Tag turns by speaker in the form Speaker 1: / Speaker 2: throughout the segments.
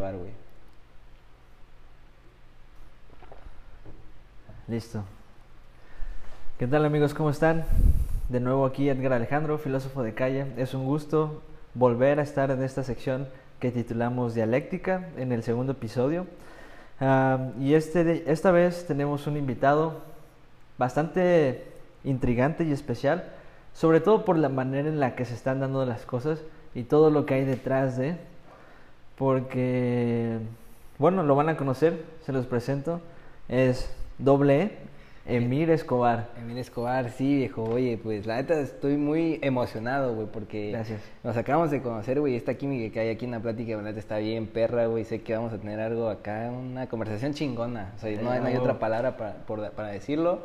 Speaker 1: llevar, güey.
Speaker 2: Listo. ¿Qué tal amigos? ¿Cómo están? De nuevo aquí Edgar Alejandro, filósofo de calle. Es un gusto volver a estar en esta sección que titulamos Dialéctica en el segundo episodio. Y este, esta vez tenemos un invitado bastante intrigante y especial, sobre todo por la manera en la que se están dando las cosas y todo lo que hay detrás de, porque, bueno, lo van a conocer, se los presento, es doble E, Emir Escobar.
Speaker 1: Emir Escobar, sí, viejo. Oye, pues la neta estoy muy emocionado, güey, porque
Speaker 2: Gracias.
Speaker 1: nos acabamos de conocer, güey. Esta química que hay aquí en la plática, la neta está bien perra, güey. Sé que vamos a tener algo acá, una conversación chingona. O sea, no, hay- no hay otra palabra para, por- para decirlo.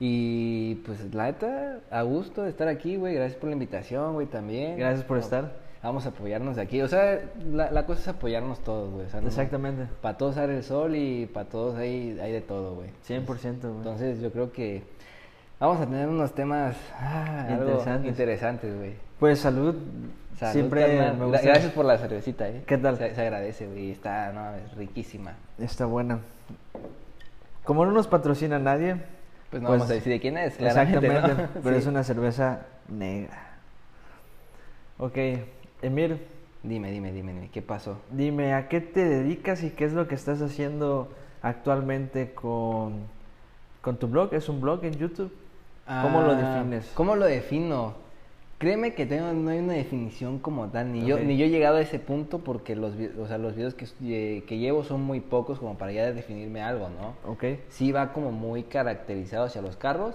Speaker 1: Y pues la neta, a gusto de estar aquí, güey. Gracias por la invitación, güey, también.
Speaker 2: Gracias por
Speaker 1: No,
Speaker 2: estar.
Speaker 1: Vamos a apoyarnos de aquí. O sea, la, la cosa es apoyarnos todos, güey. O sea, no-
Speaker 2: Exactamente,
Speaker 1: Para todos sale el sol y para todos hay, hay de todo, güey.
Speaker 2: 100%. güey.
Speaker 1: Entonces yo creo que vamos a tener unos temas ah,
Speaker 2: Interesantes.
Speaker 1: interesantes, güey.
Speaker 2: Pues salud,
Speaker 1: Salud,
Speaker 2: siempre me gusta.
Speaker 1: Gracias por la cervecita, ¿eh?
Speaker 2: ¿Qué tal?
Speaker 1: Se, se agradece, güey. Está, no, es riquísima.
Speaker 2: Está buena. Como no nos patrocina nadie,
Speaker 1: Pues no
Speaker 2: Pues,
Speaker 1: vamos a decir de quién es, claramente,
Speaker 2: exactamente,
Speaker 1: ¿no?
Speaker 2: pero
Speaker 1: Sí.
Speaker 2: es una cerveza negra. Ok, Emir,
Speaker 1: Dime, dime, dime, dime, ¿qué pasó?
Speaker 2: dime, ¿a qué te dedicas y qué es lo que estás haciendo actualmente con, con tu blog? ¿Es un blog en YouTube? ¿Cómo lo
Speaker 1: Ah,
Speaker 2: defines?
Speaker 1: ¿Cómo lo defino? Créeme que tengo, no hay una definición como tal, ni yo ni yo he llegado a ese punto porque los, o sea, los videos que, eh, que llevo son muy pocos como para ya definirme algo, ¿no?
Speaker 2: Ok,
Speaker 1: sí va como muy caracterizado hacia los carros,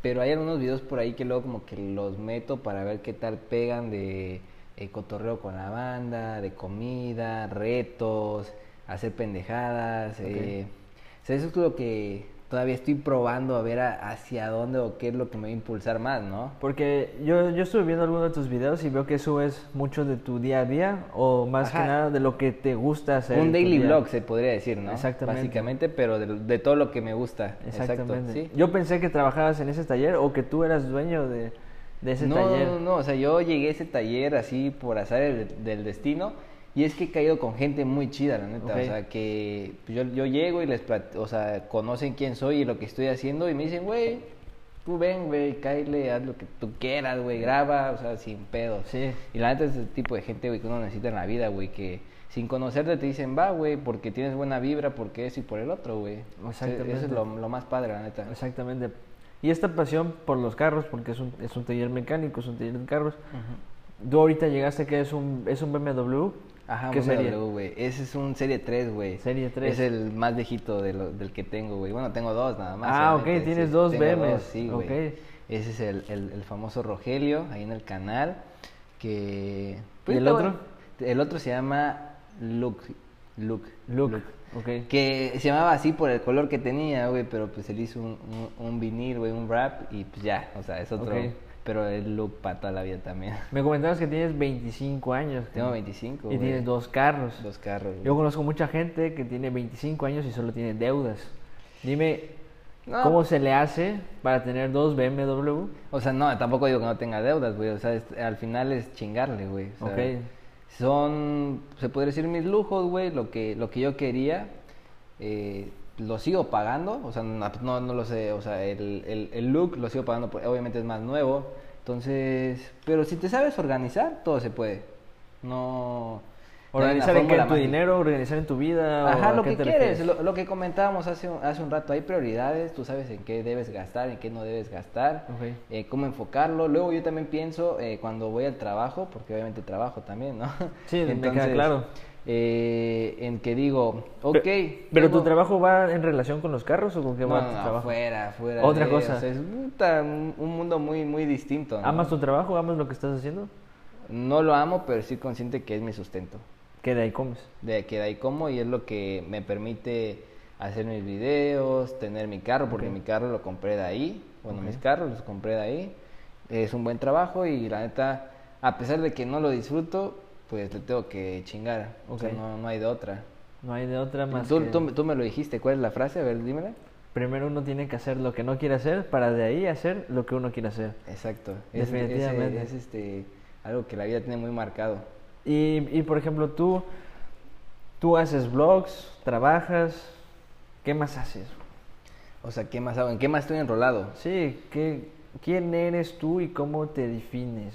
Speaker 1: pero hay algunos videos por ahí que luego como que los meto para ver qué tal pegan de eh, cotorreo con la banda, de comida, retos, hacer pendejadas. eh. O sea, eso es lo que todavía estoy probando a ver a- hacia dónde o qué es lo que me va a impulsar más, ¿no?
Speaker 2: porque yo, yo estuve viendo algunos de tus videos y veo que subes mucho de tu día a día o más que nada de lo que te gusta hacer.
Speaker 1: Un daily vlog se podría decir, ¿no?
Speaker 2: Exactamente.
Speaker 1: Básicamente, pero de, de todo lo que me gusta.
Speaker 2: Exactamente.
Speaker 1: Exacto, ¿sí?
Speaker 2: Yo pensé que trabajabas en ese taller o que tú eras dueño de, de ese
Speaker 1: no,
Speaker 2: taller.
Speaker 1: No, no, o sea, yo llegué a ese taller así por azar del, del destino y es que he caído con gente muy chida, la neta.
Speaker 2: Ok.
Speaker 1: O sea, que pues, yo, yo llego y les plat- o sea, conocen quién soy y lo que estoy haciendo y me dicen, güey, tú ven, güey, cállate, haz lo que tú quieras, güey, graba, o sea, sin pedos.
Speaker 2: Sí.
Speaker 1: Y la neta es el tipo de gente, güey, que uno necesita en la vida, güey, que sin conocerte te dicen, va, güey, porque tienes buena vibra, porque eso y por el otro, güey. O sea, Eso es
Speaker 2: Exactamente.
Speaker 1: lo, lo más padre, la neta.
Speaker 2: Exactamente. Y esta pasión por los carros, porque es un, es un taller mecánico, es un taller de carros. Tú ahorita llegaste que es un, es un BMW.
Speaker 1: Ajá,
Speaker 2: ¿Qué
Speaker 1: un
Speaker 2: serie?
Speaker 1: BMW, güey. Ese es un Serie 3, güey.
Speaker 2: Serie 3.
Speaker 1: Es el más viejito de lo- del que tengo, güey. Bueno, tengo dos nada más.
Speaker 2: Ah, ok, tienes
Speaker 1: sí.
Speaker 2: dos
Speaker 1: dos, sí, güey.
Speaker 2: ok.
Speaker 1: Ese es el, el, el famoso Rogelio, ahí en el canal. Que... pues,
Speaker 2: ¿Y el otro?
Speaker 1: El otro se llama Luke. Luke.
Speaker 2: Look. Ok.
Speaker 1: Que se llamaba así por el color que tenía, güey, pero pues él hizo un, un, un vinil, güey, un rap y pues ya, o sea, es otro.
Speaker 2: Ok.
Speaker 1: Pero el look para toda la vida también.
Speaker 2: Me comentabas que tienes 25 años.
Speaker 1: Tengo 25,
Speaker 2: Y
Speaker 1: güey.
Speaker 2: tienes dos carros.
Speaker 1: Dos carros. güey.
Speaker 2: Yo conozco mucha gente que tiene 25 años y solo tiene deudas. Dime,
Speaker 1: No,
Speaker 2: ¿cómo se le hace para tener dos BMW?
Speaker 1: O sea, no, tampoco digo que no tenga deudas, güey. O sea, es- al final es chingarle, güey. O sea,
Speaker 2: Ok.
Speaker 1: Son, se podría decir, mis lujos, güey. Lo que, lo que yo quería, eh, lo sigo pagando. O sea, no, no, lo sé. O sea, el, el, el look lo sigo pagando, porque obviamente es más nuevo. Entonces, pero si te sabes organizar, todo se puede. No...
Speaker 2: Organizar en qué, tu dinero, organizar en tu vida.
Speaker 1: Ajá, lo que quieres, lo, lo que comentábamos hace, un- hace un rato, hay prioridades, tú sabes en qué debes gastar, en qué no debes gastar, eh, cómo enfocarlo. Luego yo también pienso eh, cuando voy al trabajo, porque obviamente trabajo también, ¿no?
Speaker 2: Sí, me queda claro.
Speaker 1: eh, en que digo, ok.
Speaker 2: Pe- ¿Pero
Speaker 1: tengo-
Speaker 2: tu trabajo va en relación con los carros o con qué
Speaker 1: no,
Speaker 2: va
Speaker 1: no,
Speaker 2: tu trabajo?
Speaker 1: fuera, fuera.
Speaker 2: Otra
Speaker 1: de-
Speaker 2: cosa.
Speaker 1: o sea, es puta, un, un mundo muy, muy distinto. ¿no?
Speaker 2: ¿Amas tu trabajo? ¿Amas lo que estás haciendo?
Speaker 1: No lo amo, pero sí consciente que es mi sustento.
Speaker 2: ¿Qué de ahí comes?
Speaker 1: de que de ahí como y es lo que me permite hacer mis videos, tener mi carro, porque mi carro lo compré de ahí, bueno,
Speaker 2: Ok.
Speaker 1: mis carros los compré de ahí, es un buen trabajo y la neta, a pesar de que no lo disfruto, pues le tengo que chingar, o sea, no, no hay de otra.
Speaker 2: No hay de otra más
Speaker 1: Tú,
Speaker 2: que...
Speaker 1: tú, tú me lo dijiste, ¿cuál es la frase? A ver, dímela.
Speaker 2: Primero uno tiene que hacer lo que no quiere hacer para de ahí hacer lo que uno quiere hacer.
Speaker 1: Exacto. Es- ese-
Speaker 2: Definitivamente.
Speaker 1: Es, este, algo que la vida tiene muy marcado.
Speaker 2: Y, y por ejemplo, tú, Tú haces vlogs, trabajas, ¿qué más haces?
Speaker 1: O sea, ¿qué más hago? ¿En qué más estoy enrolado?
Speaker 2: Sí, ¿qué, ¿quién eres tú y cómo te defines?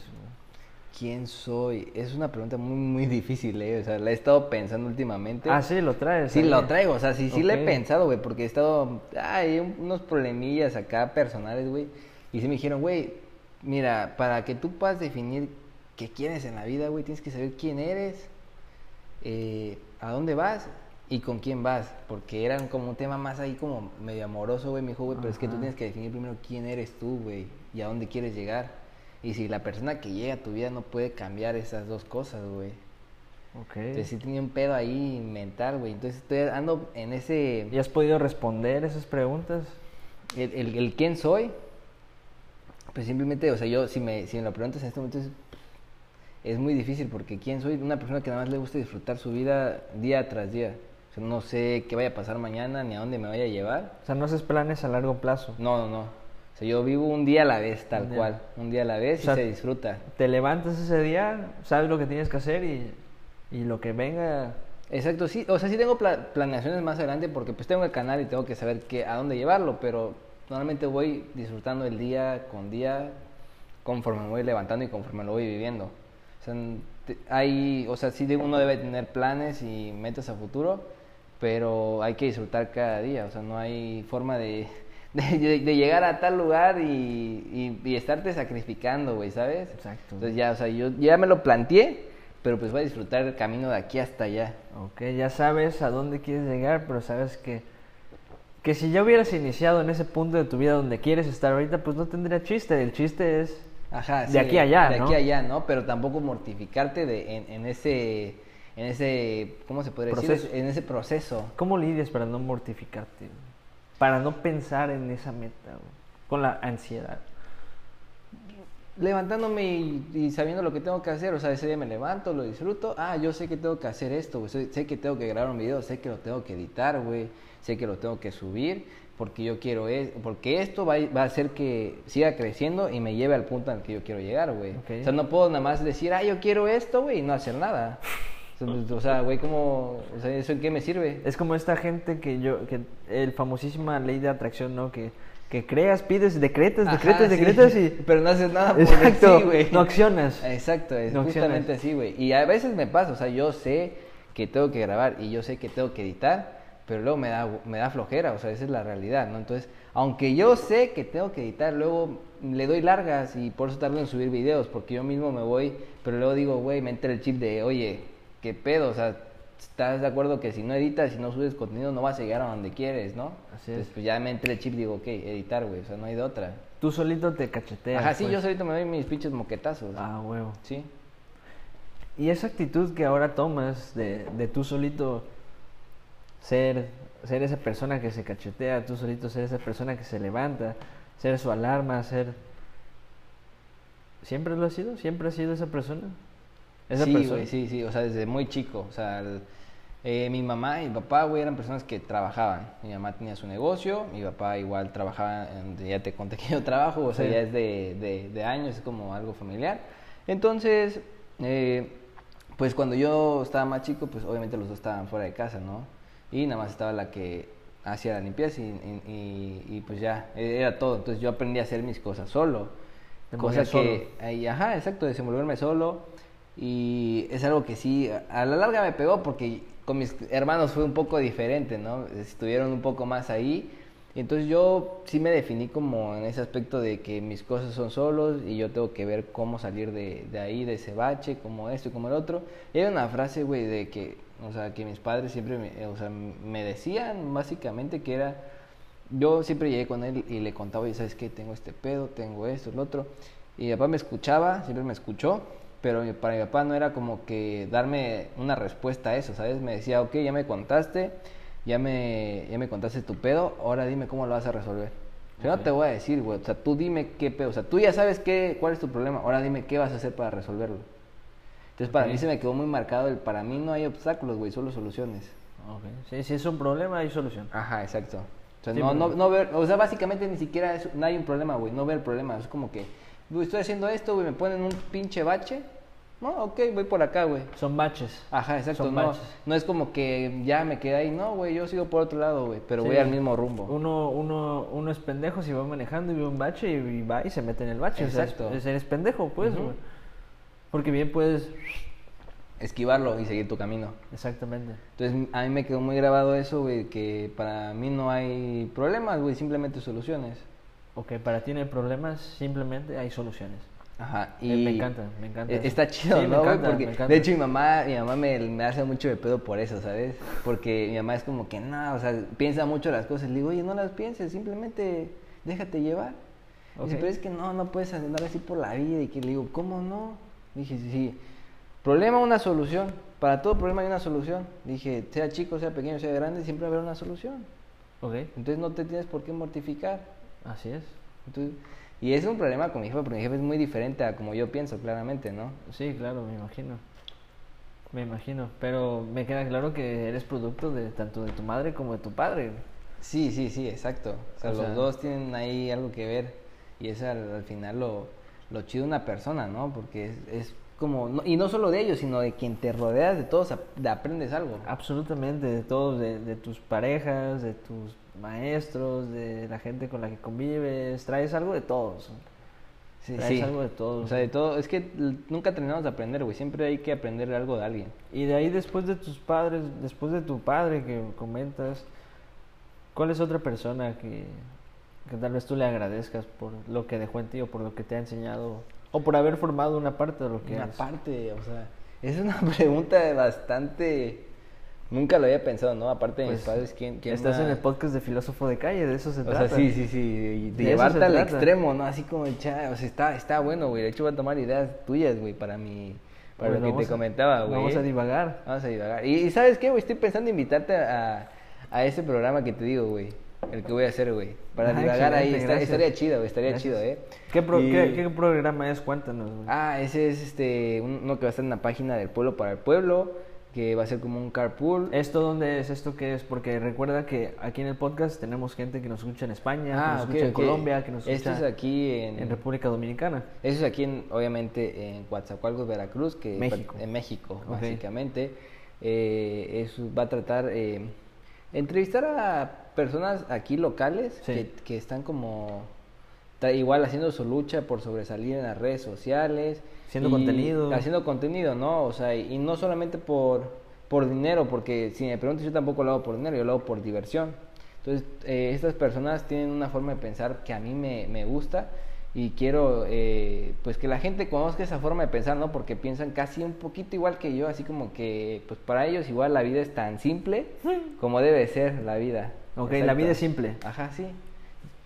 Speaker 1: ¿Quién soy? Es una pregunta muy, muy difícil, ¿eh? O sea, la he estado pensando últimamente.
Speaker 2: Ah, sí, lo traes.
Speaker 1: Sí,
Speaker 2: ahí.
Speaker 1: lo traigo, o sea, sí, sí le he
Speaker 2: Ok.
Speaker 1: pensado, güey, porque he estado, hay unos problemillas acá personales, güey, y sí me dijeron, güey, mira, para que tú puedas definir qué quieres en la vida, güey, tienes que saber quién eres, eh, a dónde vas y con quién vas, porque era como un tema más ahí como medio amoroso, güey, me dijo, güey, pero es que tú tienes que definir primero quién eres tú, güey, y a dónde quieres llegar, y si la persona que llega a tu vida no puede cambiar esas dos cosas, güey.
Speaker 2: Ok.
Speaker 1: Entonces sí tenía un pedo ahí mental, güey. Entonces estoy ando en ese...
Speaker 2: ¿Y has podido responder esas preguntas?
Speaker 1: El, el, el quién soy, pues simplemente, o sea, yo, si me, si me lo preguntas en este momento, es, es muy difícil porque quién soy, una persona que nada más le gusta disfrutar su vida día tras día. O sea, no sé qué vaya a pasar mañana ni a dónde me vaya a llevar.
Speaker 2: O sea, no haces planes a largo plazo.
Speaker 1: No, no, no. O sea, yo vivo un día a la vez, tal
Speaker 2: Un
Speaker 1: cual. Un día a la vez
Speaker 2: O sea,
Speaker 1: y se disfruta.
Speaker 2: Te levantas ese día, sabes lo que tienes que hacer y, y lo que venga.
Speaker 1: Exacto, sí, o sea, sí tengo pla- planeaciones más adelante porque pues tengo el canal y tengo que saber qué, a dónde llevarlo, pero normalmente voy disfrutando el día con día conforme me voy levantando y conforme lo voy viviendo. O sea, hay, o sea, sí de- uno debe tener planes y metas a futuro, pero hay que disfrutar cada día, o sea, no hay forma de, de, de- de llegar a tal lugar y, y, y estarte sacrificando, güey, ¿sabes?
Speaker 2: Exacto.
Speaker 1: Entonces ya, o sea, yo ya me lo planteé, pero pues voy a disfrutar el camino de aquí hasta allá.
Speaker 2: Ok, ya sabes a dónde quieres llegar, pero sabes que, que si ya hubieras iniciado en ese punto de tu vida donde quieres estar ahorita, pues no tendría chiste. El chiste es
Speaker 1: Ajá,
Speaker 2: De aquí a allá,
Speaker 1: De
Speaker 2: ¿no?
Speaker 1: aquí a allá, ¿no? Pero tampoco mortificarte de, en, en ese, en ese, ¿cómo se podría
Speaker 2: Proceso.
Speaker 1: decir? En ese proceso.
Speaker 2: cómo lidias para no mortificarte, güey? para no pensar en esa meta, güey? con la ansiedad.
Speaker 1: Levantándome y, y sabiendo lo que tengo que hacer, o sea, ese día me levanto, lo disfruto, ah, yo sé que tengo que hacer esto, güey, sé que tengo que grabar un video, sé que lo tengo que editar, güey, sé que lo tengo que subir, porque yo quiero, es, porque esto va, a- va a hacer que siga creciendo y me lleve al punto al que yo quiero llegar, güey. O sea, no puedo nada más decir, ah, yo quiero esto, güey, y no hacer nada. O sea, pues, O sea, güey, ¿cómo, o sea, eso en qué me sirve?
Speaker 2: Es como esta gente que yo, que el famosísima ley de atracción, ¿no? Que, que creas, pides, decretas,
Speaker 1: Ajá,
Speaker 2: decretas,
Speaker 1: sí.
Speaker 2: decretas y...
Speaker 1: Pero no haces nada por
Speaker 2: Exacto,
Speaker 1: güey.
Speaker 2: no accionas.
Speaker 1: Exacto, es
Speaker 2: No
Speaker 1: justamente así, güey. Y a veces me pasa, o sea, yo sé que tengo que grabar y yo sé que tengo que editar, pero luego me da, me da flojera, o sea, esa es la realidad, ¿no? Entonces, aunque yo sé que tengo que editar, luego le doy largas y por eso tardo en subir videos, porque yo mismo me voy, pero luego digo, güey, me entra el chip de, oye, ¿qué pedo? O sea, ¿estás de acuerdo que si no editas, si no subes contenido, no vas a llegar a donde quieres, ¿no?
Speaker 2: Así es.
Speaker 1: Entonces, pues ya me entra el chip y digo, ok, editar, güey, o sea, no hay de otra.
Speaker 2: Tú solito te cacheteas.
Speaker 1: Ajá, sí,
Speaker 2: pues.
Speaker 1: yo solito me doy mis pinches moquetazos.
Speaker 2: Ah, huevo.
Speaker 1: Sí.
Speaker 2: Y esa actitud que ahora tomas de, de tú solito ser, ser esa persona que se cachetea, tú solito ser esa persona que se levanta, ser su alarma, ser... ¿Siempre lo has sido? ¿Siempre has sido esa persona? Esa
Speaker 1: sí,
Speaker 2: persona.
Speaker 1: güey, sí, sí, o sea, desde muy chico, o sea, el- eh, mi mamá y mi papá, güey, eran personas que trabajaban. Mi mamá tenía su negocio, mi papá igual trabajaba, en, ya te conté que yo trabajo, o sea,
Speaker 2: Sí.
Speaker 1: ya es de, de, de años, es como algo familiar. Entonces, eh, pues cuando yo estaba más chico, pues obviamente los dos estaban fuera de casa, ¿no? Y nada más estaba la que hacía la limpieza y, y- y- y, pues ya, era todo. Entonces yo aprendí a hacer mis cosas solo.
Speaker 2: Te
Speaker 1: Cosa
Speaker 2: movías
Speaker 1: que, ahí, ajá, exacto, desenvolverme solo. Y es algo que sí, a la larga me pegó porque con mis hermanos fue un poco diferente, ¿no? Estuvieron un poco más ahí. Y entonces yo sí me definí como en ese aspecto de que mis cosas son solos y yo tengo que ver cómo salir de, de ahí, de ese bache, como esto y como el otro. Y hay una frase, güey, de que, o sea, que mis padres siempre me, o sea, me decían básicamente que era, yo siempre llegué con él y le contaba, y sabes qué, tengo este pedo, tengo esto, el otro. Y mi papá me escuchaba, siempre me escuchó, pero para mi papá no era como que darme una respuesta a eso, ¿sabes? Me decía, ok, ya me contaste, ya me, ya me contaste tu pedo, ahora dime cómo lo vas a resolver. Yo no te voy a decir, güey, o sea, tú dime qué pedo, o sea, tú ya sabes qué, cuál es tu problema, ahora dime qué vas a hacer para resolverlo. Entonces para
Speaker 2: Ok.
Speaker 1: mí se me quedó muy marcado el, para mí no hay obstáculos, güey, solo soluciones.
Speaker 2: Sí, si es un problema, hay solución.
Speaker 1: Ajá, exacto. O sea,
Speaker 2: Sí,
Speaker 1: no, no, no ver, o sea, básicamente ni siquiera es- no hay un problema, güey, no ver el problema. Es como que, güey, estoy haciendo esto, güey, me ponen un pinche bache No, ok, voy por acá, güey.
Speaker 2: Son baches.
Speaker 1: Ajá, exacto.
Speaker 2: Son
Speaker 1: No,
Speaker 2: baches.
Speaker 1: no es como que ya me quedé ahí. No, güey, yo sigo por otro lado, güey. Pero voy al mismo rumbo.
Speaker 2: Uno, uno, uno es pendejo si va manejando y ve un bache y, y va y se mete en el bache. O sea, es-
Speaker 1: Exacto.
Speaker 2: es- eres pendejo, pues. Porque bien puedes...
Speaker 1: Esquivarlo y seguir tu camino.
Speaker 2: Exactamente.
Speaker 1: Entonces, a mí me quedó muy grabado eso, güey, que para mí no hay problemas, güey, simplemente soluciones.
Speaker 2: Ok, para ti no hay problemas, simplemente hay soluciones.
Speaker 1: Ajá,
Speaker 2: Eh,
Speaker 1: y
Speaker 2: me encanta, me encanta
Speaker 1: e-. Está chido,
Speaker 2: Sí,
Speaker 1: ¿no, güey? Porque,
Speaker 2: me
Speaker 1: de hecho, mi mamá, mi mamá me, me hace mucho de pedo por eso, ¿sabes? Porque mi mamá es como que, no, o sea, piensa mucho las cosas. Le digo, oye, no las pienses, simplemente déjate llevar. Dice, pero es que no, no puedes andar así por la vida. Y que le digo, ¿cómo no? Dije, sí. Problema, una solución. Para todo problema hay una solución. Dije, sea chico, sea pequeño, sea grande, siempre va a haber una solución.
Speaker 2: Ok,
Speaker 1: Entonces no te tienes por qué mortificar.
Speaker 2: así es.
Speaker 1: Entonces, y es un problema con mi jefe, porque mi jefe es muy diferente a como yo pienso, claramente, ¿no?
Speaker 2: Sí, claro, me imagino. Me imagino. Pero me queda claro que eres producto de tanto de tu madre como de tu padre.
Speaker 1: Sí, sí, sí, exacto. O sea,
Speaker 2: O sea-
Speaker 1: los dos tienen ahí algo que ver y es al, al final lo, lo chido de una persona, ¿no? Porque es, es como, no- y no solo de ellos, sino de quien te rodeas, de todos ap- de aprendes algo.
Speaker 2: Absolutamente, de todos, de, de tus parejas, de tus maestros, de la gente con la que convives. Traes algo de todos.
Speaker 1: Sí,
Speaker 2: traes
Speaker 1: sí.
Speaker 2: algo de todos.
Speaker 1: O sea, de todo, es que nunca terminamos de aprender, güey. Siempre hay que aprender algo de alguien.
Speaker 2: Y de ahí después de tus padres, después de tu padre que comentas, ¿cuál es otra persona que, que tal vez tú le agradezcas por lo que dejó en ti o por lo que te ha enseñado o por haber formado una parte de lo que
Speaker 1: Una
Speaker 2: eres?
Speaker 1: parte, o sea, es una pregunta bastante... Nunca lo había pensado, ¿no? Aparte de mis
Speaker 2: Pues,
Speaker 1: padres, ¿quién, quién
Speaker 2: Estás
Speaker 1: más?
Speaker 2: en el podcast de Filósofo de Calle, de eso se
Speaker 1: O
Speaker 2: trata.
Speaker 1: sea, sí, sí, sí, de
Speaker 2: De
Speaker 1: llevarte al extremo, ¿no? Así como, cha, o sea, está, está bueno, güey. De hecho, voy a tomar ideas tuyas, güey, para mi, para
Speaker 2: Pues
Speaker 1: lo que te
Speaker 2: a-
Speaker 1: comentaba, güey.
Speaker 2: Vamos a divagar.
Speaker 1: Vamos a divagar. Y, y ¿sabes qué, güey? Estoy pensando en invitarte a, a ese programa que te digo, güey. El que voy a hacer, güey. Para
Speaker 2: Ah,
Speaker 1: divagar ahí. Está- estaría chido, güey. Estaría
Speaker 2: Gracias.
Speaker 1: chido, ¿eh?
Speaker 2: ¿Qué, pro-
Speaker 1: Y-
Speaker 2: qué- qué programa es? Cuéntanos. güey.
Speaker 1: Ah, ese es este uno que va a estar en la página del pueblo para el pueblo. Que va a ser como un carpool.
Speaker 2: ¿Esto dónde es? ¿Esto qué es? Porque recuerda que aquí en el podcast tenemos gente que nos escucha en España, que nos
Speaker 1: Ah, ok,
Speaker 2: escucha en. Colombia, que nos escucha
Speaker 1: es aquí en,
Speaker 2: en República Dominicana.
Speaker 1: Eso es aquí, en, obviamente, en Coatzacoalcos, Veracruz, que
Speaker 2: México.
Speaker 1: en México, básicamente. Eh, eso va a tratar eh, entrevistar a personas aquí locales
Speaker 2: Sí.
Speaker 1: que, que están como igual haciendo su lucha por sobresalir en las redes sociales.
Speaker 2: Haciendo contenido.
Speaker 1: Haciendo contenido, ¿no? O sea, y no solamente por, por dinero, porque si me preguntas, yo tampoco lo hago por dinero, yo lo hago por diversión. Entonces, eh, estas personas tienen una forma de pensar que a mí me, me gusta y quiero eh, pues que la gente conozca esa forma de pensar, ¿no? Porque piensan casi un poquito igual que yo, así como que pues para ellos igual la vida es tan simple como debe ser la vida.
Speaker 2: Ok, la vida es simple.
Speaker 1: Ajá, sí.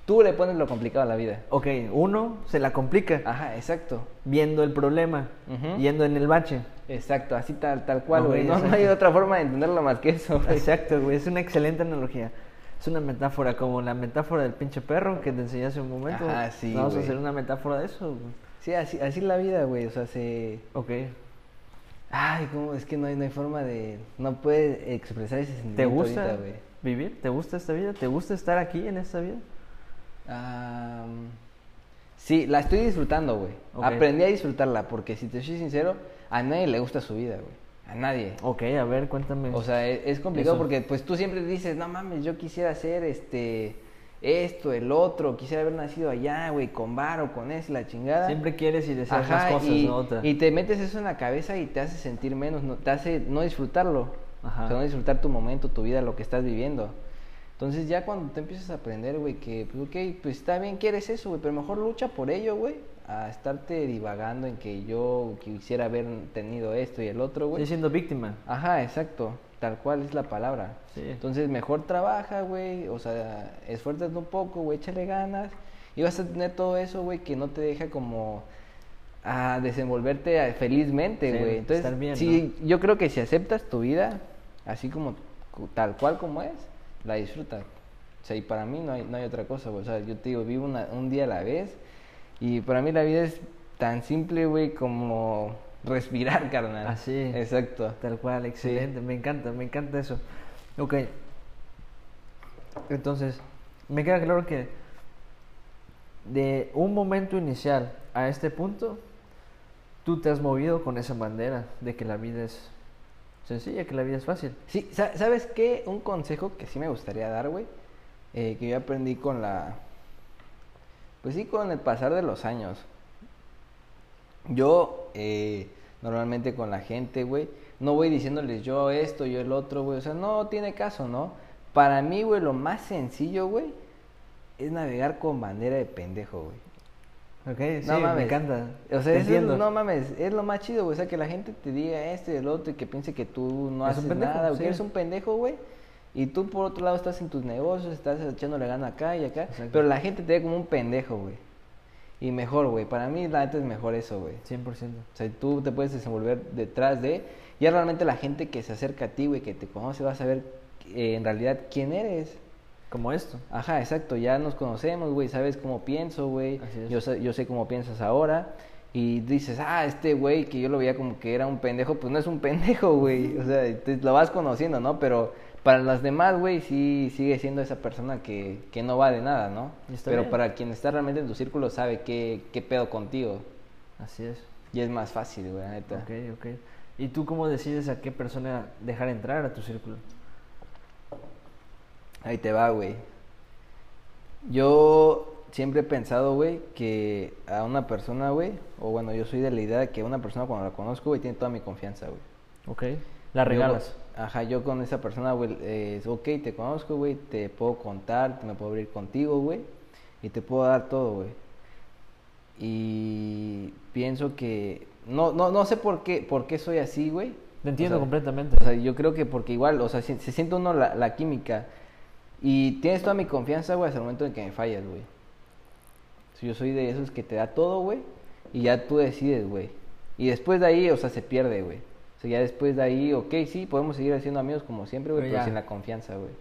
Speaker 1: Tú le pones lo complicado a la vida.
Speaker 2: Ok, uno se la complica
Speaker 1: Ajá, exacto.
Speaker 2: viendo el problema, yendo en el bache.
Speaker 1: Exacto, así tal, tal cual, güey. No, hay otra forma de entenderlo más que eso.
Speaker 2: Exacto, güey, es una excelente analogía. Es una metáfora, como la metáfora del pinche perro que te enseñé hace un momento.
Speaker 1: Ajá, sí,
Speaker 2: Vamos a hacer una metáfora de eso. güey.
Speaker 1: Sí, así, así la vida, güey. O sea, se...
Speaker 2: Ok.
Speaker 1: Ay, cómo es que no hay, no hay forma de... No puede expresar ese sentimiento
Speaker 2: ¿Te gusta
Speaker 1: ahorita, güey.
Speaker 2: Vivir? ¿Te gusta esta vida? ¿Te gusta estar aquí en esta vida?
Speaker 1: Sí, la estoy disfrutando, güey. Aprendí a disfrutarla porque, si te soy sincero, a nadie le gusta su vida, güey. A nadie.
Speaker 2: Ok, a ver, cuéntame.
Speaker 1: O sea, es, es complicado
Speaker 2: Eso.
Speaker 1: porque pues tú siempre dices, no mames, yo quisiera hacer este esto, el otro, quisiera haber nacido allá, güey, con varo, con eso, la chingada.
Speaker 2: Siempre quieres y deseas
Speaker 1: Ajá,
Speaker 2: más cosas,
Speaker 1: y, y te metes eso en la cabeza y te hace sentir menos, no, te hace no disfrutarlo.
Speaker 2: Ajá.
Speaker 1: O sea, no disfrutar tu momento, tu vida, lo que estás viviendo. Entonces ya cuando te empiezas a aprender, güey, que, pues, ok, pues está bien, quieres eso, güey, pero mejor lucha por ello, güey, a estarte divagando en que yo quisiera haber tenido esto y el otro, güey.
Speaker 2: Estoy siendo víctima.
Speaker 1: Ajá, exacto, tal cual es la palabra.
Speaker 2: Sí.
Speaker 1: Entonces mejor trabaja, güey, o sea, esfuérzate un poco, güey, échale ganas y vas a tener todo eso, güey, que no te deja como a desenvolverte a- felizmente,
Speaker 2: Sí,
Speaker 1: güey. Entonces,
Speaker 2: estar bien,
Speaker 1: sí, yo creo que si aceptas tu vida así como tal cual como es, la disfrutas. O sea, y para mí no hay, no hay otra cosa, güey. O sea, yo te digo, vivo una- un día a la vez y para mí la vida es tan simple, güey, como respirar, carnal.
Speaker 2: Así.
Speaker 1: Exacto.
Speaker 2: Tal cual, excelente, me encanta, me encanta eso. Ok. Entonces, me queda claro que de un momento inicial a este punto, tú te has movido con esa bandera de que la vida es sencilla, que la vida es fácil.
Speaker 1: Sí, sa- ¿sabes qué? Un consejo que sí me gustaría dar, güey, eh, que yo aprendí con la... Pues sí, con el pasar de los años. Yo, eh, normalmente con la gente, güey, no voy diciéndoles yo esto, yo el otro, güey, o sea, no tiene caso, ¿no? Para mí, güey, lo más sencillo, güey, es navegar con bandera de pendejo, güey.
Speaker 2: Ok, sí,
Speaker 1: No
Speaker 2: me
Speaker 1: mames.
Speaker 2: encanta.
Speaker 1: O sea, es- no mames, es lo más chido, güey. O sea, que la gente te diga esto y el otro y que piense que tú no
Speaker 2: Es
Speaker 1: haces
Speaker 2: pendejo,
Speaker 1: nada, o
Speaker 2: sí.
Speaker 1: que eres un pendejo, güey. Y tú, por otro lado, estás en tus negocios, estás echándole gana acá y acá.
Speaker 2: Exacto.
Speaker 1: Pero la gente te ve como un pendejo, güey. Y mejor, güey. Para mí, la neta es mejor eso, güey.
Speaker 2: 100%.
Speaker 1: O sea, tú te puedes desenvolver detrás de. Ya realmente la gente que se acerca a ti, güey, que te conoce, va a saber eh, en realidad quién eres.
Speaker 2: Como esto.
Speaker 1: Ajá, exacto, ya nos conocemos, güey, sabes cómo pienso, güey, yo, sé- yo sé cómo piensas ahora, y dices, ah, este güey que yo lo veía como que era un pendejo, pues no es un pendejo, güey, o sea, te, lo vas conociendo, ¿no? Pero para las demás, güey, sí sigue siendo esa persona que, que no vale nada, ¿no?
Speaker 2: Está
Speaker 1: Pero
Speaker 2: bien.
Speaker 1: para quien está realmente en tu círculo sabe qué, qué pedo contigo,
Speaker 2: Así es.
Speaker 1: y es más fácil, güey, la neta.
Speaker 2: Ok, ok. ¿Y tú cómo decides a qué persona dejar entrar a tu círculo?
Speaker 1: Ahí te va, güey. Yo siempre he pensado, güey, que a una persona, güey, o bueno, yo soy de la idea de que una persona cuando la conozco, güey, tiene toda mi confianza, güey.
Speaker 2: Ok. La
Speaker 1: Yo,
Speaker 2: regalas.
Speaker 1: ajá, yo con esa persona, güey, es ok, te conozco, güey, te puedo contar, me puedo abrir contigo, güey, y te puedo dar todo, güey. Y pienso que, no, no, no sé por qué, por qué soy así, güey.
Speaker 2: Te entiendo
Speaker 1: O sea,
Speaker 2: completamente.
Speaker 1: O sea, yo creo que porque igual, o sea, se, se siente uno la, la química. Y tienes toda mi confianza, güey, hasta el momento en que me fallas, güey. Si yo soy de esos que te da todo, güey, y ya tú decides, güey. Y después de ahí, o sea, se pierde, güey. O sea, ya después de ahí, ok, sí, podemos seguir siendo amigos como siempre, güey,
Speaker 2: Pero
Speaker 1: sin la confianza, güey.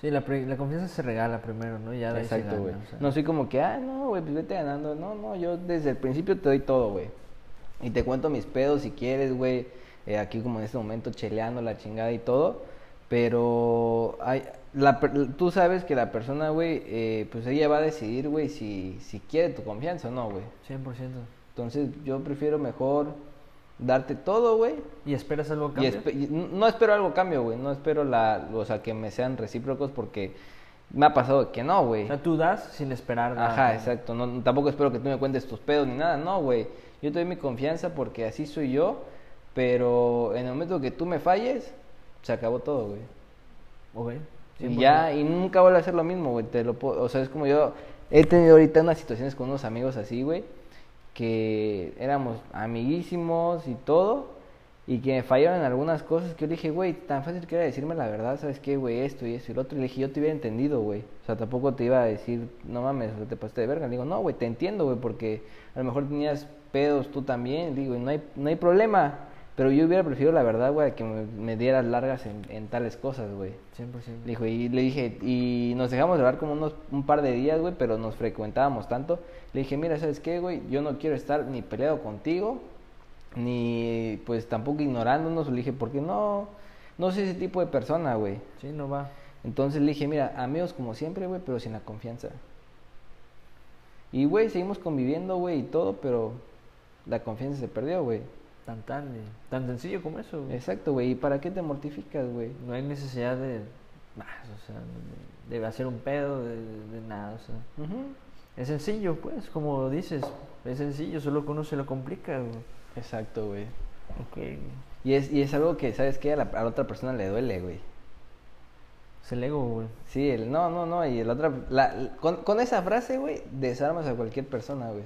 Speaker 2: Sí, la, pre- la confianza se regala primero, ¿no? Ya
Speaker 1: Exacto, güey.
Speaker 2: o sea.
Speaker 1: No soy como que, ah, no, güey, pues vete ganando. No, no, yo desde el principio te doy todo, güey. Y te cuento mis pedos si quieres, güey. Eh, aquí como en este momento cheleando la chingada y todo. Pero hay, la, tú sabes que la persona, güey, eh, pues ella va a decidir, güey, si, si quiere tu confianza o no, güey.
Speaker 2: 100%.
Speaker 1: Entonces yo prefiero mejor darte todo, güey.
Speaker 2: ¿Y esperas algo a cambio?
Speaker 1: y no espero algo a cambio, güey. No espero la, o sea, que me sean recíprocos porque me ha pasado que no, güey.
Speaker 2: O sea, tú das sin esperar nada.
Speaker 1: Ajá, exacto. No, tampoco espero que tú me cuentes tus pedos ni nada. No, güey. Yo te doy mi confianza porque así soy yo. Pero en el momento que tú me falles, se acabó todo, güey.
Speaker 2: Ok.
Speaker 1: Y
Speaker 2: 100%.
Speaker 1: ya, y nunca vuelve a ser lo mismo, güey. Te lo puedo- o sea, es como yo he tenido ahorita unas situaciones con unos amigos así, güey, que éramos amiguísimos y todo, y que me fallaron en algunas cosas que yo le dije, güey, tan fácil que era decirme la verdad, ¿sabes qué, güey? Esto y esto y lo otro. Y le dije, yo te hubiera entendido, güey. O sea, tampoco te iba a decir, no mames, te pasaste de verga. Le digo, no, güey, te entiendo, güey, porque a lo mejor tenías pedos tú también. Digo, y no hay, no hay problema. Pero yo hubiera preferido la verdad, güey, que me, me dieras largas en, en tales cosas, güey.
Speaker 2: 100%.
Speaker 1: Le dijo, y le dije, y nos dejamos de hablar como unos, un par de días, güey, pero nos frecuentábamos tanto. Le dije, mira, ¿sabes qué, güey? Yo no quiero estar ni peleado contigo, ni pues tampoco ignorándonos. Le dije, porque no, no soy ese tipo de persona, güey.
Speaker 2: Sí, no va.
Speaker 1: Entonces le dije, mira, amigos como siempre, güey, pero sin la confianza. Y, güey, seguimos conviviendo, güey, y todo, pero la confianza se perdió, güey.
Speaker 2: Tan, tan, eh, tan sencillo como eso. güey.
Speaker 1: Exacto, güey. ¿Y para qué te mortificas, güey?
Speaker 2: No hay necesidad de más, o sea, de, hacer un pedo, de, de nada, o sea. Es sencillo, pues, como dices, es sencillo, solo que uno se lo complica, güey.
Speaker 1: Exacto, güey.
Speaker 2: Ok.
Speaker 1: Y es, y es algo que, ¿sabes qué? A la, a la otra persona le duele, güey.
Speaker 2: Es el ego, güey.
Speaker 1: Sí, el no, no, no. Y el otra. La, la- con, con esa frase, güey, desarmas a cualquier persona, güey.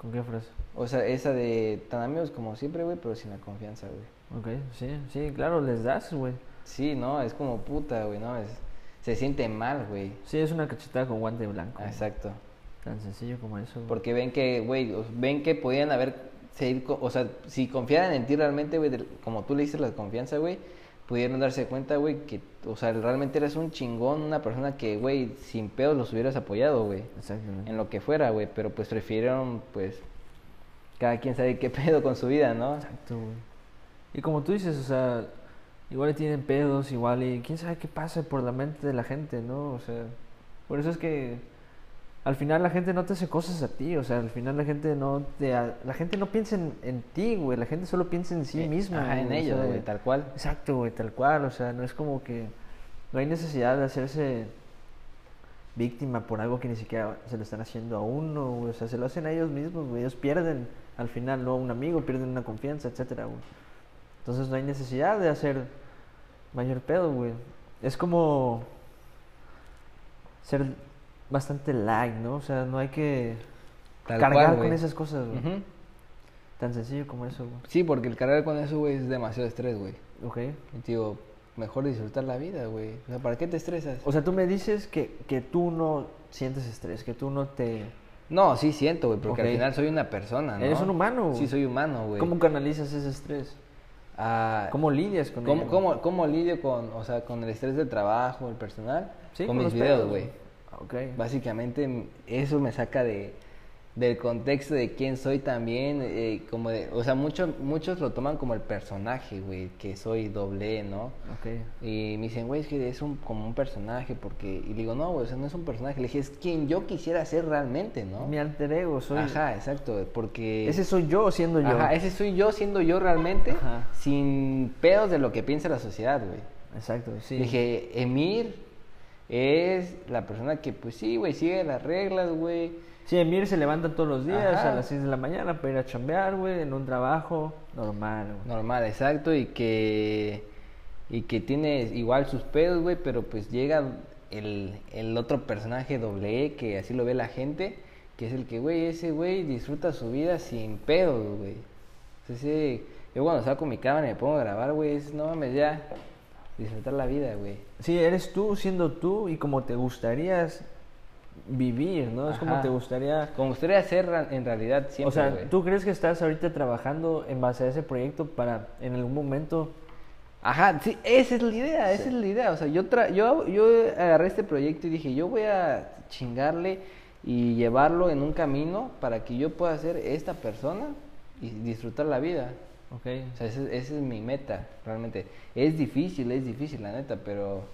Speaker 2: ¿Con qué frase?
Speaker 1: O sea, esa de tan amigos como siempre, güey, pero sin la confianza, güey.
Speaker 2: Ok, sí, sí, claro, les das, güey.
Speaker 1: Sí, no, es como puta, güey, no. Es, se siente mal, güey.
Speaker 2: Sí, es una cachetada con guante blanco.
Speaker 1: Exacto.
Speaker 2: Tan sencillo como eso. güey.
Speaker 1: Porque ven que, güey, ven que podían haber. seguir o sea, si confiaran en ti realmente, güey, como tú le diste la confianza, güey, pudieron darse cuenta, güey, que, o sea, realmente eres un chingón, una persona que, güey, sin pedos los hubieras apoyado, güey.
Speaker 2: Exactamente.
Speaker 1: en lo que fuera, güey, pero pues prefirieron, pues, cada quien sabe qué pedo con su vida, ¿no?
Speaker 2: Exacto, güey. Y como tú dices, o sea, igual tienen pedos, igual y quién sabe qué pasa por la mente de la gente, ¿no? O sea, por eso es que al final la gente no te hace cosas a ti, o sea, al final la gente no te, la gente no piensa en, en ti, güey, la gente solo piensa en sí
Speaker 1: Eh,
Speaker 2: misma.
Speaker 1: ajá, en
Speaker 2: güey,
Speaker 1: ellos,
Speaker 2: sea,
Speaker 1: güey, tal cual.
Speaker 2: Exacto, güey, tal cual, o sea, no es como que no hay necesidad de hacerse víctima por algo que ni siquiera se lo están haciendo a uno, güey, o sea, se lo hacen a ellos mismos, güey, ellos pierden al final, no un amigo, pierden una confianza, etcétera, güey. Entonces no hay necesidad de hacer mayor pedo, güey. Es como ser bastante light, ¿no? O sea, no hay que
Speaker 1: Tal
Speaker 2: cargar
Speaker 1: cual,
Speaker 2: con esas cosas, güey. Tan sencillo como eso, güey.
Speaker 1: Sí, porque el cargar con eso, güey, es demasiado estrés, güey.
Speaker 2: Ok.
Speaker 1: Y digo, mejor disfrutar la vida, güey. O sea, ¿para qué te estresas?
Speaker 2: O sea, tú me dices que, que tú no sientes estrés, que tú no te...
Speaker 1: No, sí siento, güey, porque al final soy una persona, ¿no?
Speaker 2: Eres un humano, güey.
Speaker 1: Sí, soy humano, güey.
Speaker 2: ¿Cómo canalizas ese estrés?
Speaker 1: Ah,
Speaker 2: ¿Cómo lidias con
Speaker 1: ¿Cómo,
Speaker 2: ello?
Speaker 1: cómo, cómo lidio con, o sea, con el estrés del trabajo, el personal?
Speaker 2: Sí,
Speaker 1: con,
Speaker 2: con
Speaker 1: mis videos, güey.
Speaker 2: Ah, Ok.
Speaker 1: Básicamente eso me saca de del contexto de quién soy también, eh, como de, o sea, muchos muchos lo toman como el personaje, güey, que soy doble, ¿no?
Speaker 2: Ok.
Speaker 1: Y me dicen, güey, es que es un, como un personaje, porque... Y digo, no, güey, o sea, no es un personaje. Le dije, es quien yo quisiera ser realmente, ¿no?
Speaker 2: Mi alter ego, soy...
Speaker 1: Ajá, exacto, porque...
Speaker 2: Ese soy yo siendo yo.
Speaker 1: Ajá, ese soy yo siendo yo realmente,
Speaker 2: Ajá.
Speaker 1: sin pedos de lo que piensa la sociedad, güey.
Speaker 2: Exacto, sí.
Speaker 1: Le Dije, Emir es la persona que, pues sí, güey, sigue las reglas, güey.
Speaker 2: Sí, Emir se levanta todos los días
Speaker 1: Ajá.
Speaker 2: a las 6 de la mañana para ir a chambear, güey, en un trabajo normal, güey.
Speaker 1: Normal, exacto, y que y que tiene igual sus pedos, güey, pero pues llega el, el otro personaje doble E, que así lo ve la gente, que es el que, güey, ese güey disfruta su vida sin pedos, güey. Ese- yo cuando saco mi cámara y me pongo a grabar, güey, es, no mames, ya, disfrutar la vida, güey.
Speaker 2: Sí, eres tú siendo tú y como te gustaría vivir, ¿no? Es como te gustaría...
Speaker 1: Como gustaría hacer ra- en realidad siempre,
Speaker 2: o sea,
Speaker 1: güey.
Speaker 2: ¿tú crees que estás ahorita trabajando en base a ese proyecto para en algún momento...
Speaker 1: Ajá, sí, esa es la idea, esa es la idea. O sea, yo, tra yo, yo agarré este proyecto y dije, yo voy a chingarle y llevarlo en un camino para que yo pueda ser esta persona y disfrutar la vida.
Speaker 2: Ok.
Speaker 1: O sea, esa, esa es mi meta, realmente. Es difícil, es difícil, la neta, pero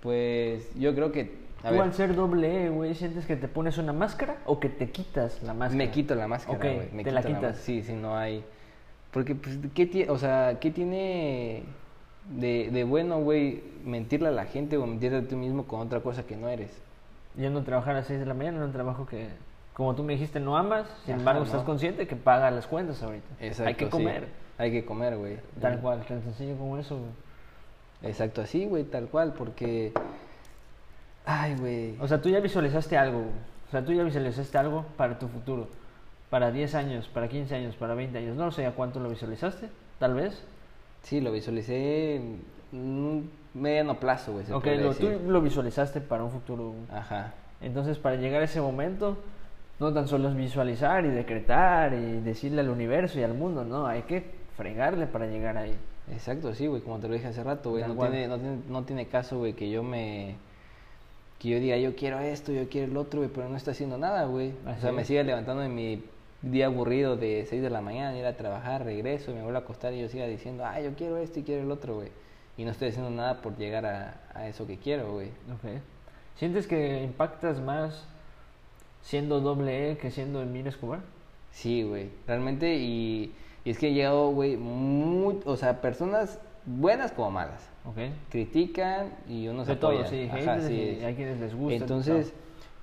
Speaker 1: pues yo creo que... A
Speaker 2: Tú
Speaker 1: ver,
Speaker 2: al ser doble E, güey, ¿sientes que te pones una máscara o que te quitas la máscara?
Speaker 1: me quito la máscara, güey. me
Speaker 2: te la
Speaker 1: quito
Speaker 2: quitas.
Speaker 1: más- Sí, sí, no hay... Porque, pues, ¿qué tiene, o sea, ¿qué tiene de, de bueno, güey, mentirle a la gente o mentirte a ti mismo con otra cosa que no eres?
Speaker 2: Yendo a trabajar a las 6 de la mañana en un trabajo que, como tú me dijiste, no amas, sin
Speaker 1: Ajá,
Speaker 2: embargo
Speaker 1: no.
Speaker 2: estás consciente que paga las cuentas ahorita.
Speaker 1: Exacto,
Speaker 2: Hay que
Speaker 1: sí. Hay que comer, güey.
Speaker 2: Tal cual, tan sencillo como eso, güey.
Speaker 1: Exacto, así, güey, tal cual, porque... Ay, güey.
Speaker 2: O sea, tú ya visualizaste algo, güey. O sea, tú ya visualizaste algo para tu futuro. Para 10 años, para 15 años, para 20 años. No sé a cuánto lo visualizaste, tal vez.
Speaker 1: Sí, lo visualicé en un mediano plazo, güey.
Speaker 2: ok, lo, tú lo visualizaste para un futuro. güey.
Speaker 1: Ajá.
Speaker 2: Entonces, para llegar a ese momento, no tan solo es visualizar y decretar y decirle al universo y al mundo, no, hay que fregarle para llegar ahí.
Speaker 1: Exacto, sí, güey, como te lo dije hace rato, güey. No tiene, no, tiene, no tiene caso, güey, que yo me... Que yo diga, yo quiero esto, yo quiero el otro, güey, pero no está haciendo nada, güey. O sea, me sigue levantando en mi día aburrido de 6 de la mañana, ir a trabajar, regreso, me vuelvo a acostar y yo siga diciendo, ah, yo quiero esto y quiero el otro, güey. Y no estoy haciendo nada por llegar a, a eso que quiero, güey.
Speaker 2: Ok. ¿Sientes que impactas más siendo doble E que siendo Emir Escobar?
Speaker 1: Sí, güey, realmente, y, y es que he llegado, güey, muy, o sea, personas buenas como malas.
Speaker 2: Ok.
Speaker 1: Critican y uno se
Speaker 2: De todo,
Speaker 1: apoya.
Speaker 2: sí.
Speaker 1: Ajá, sí,
Speaker 2: hay quienes les gusta.
Speaker 1: Entonces,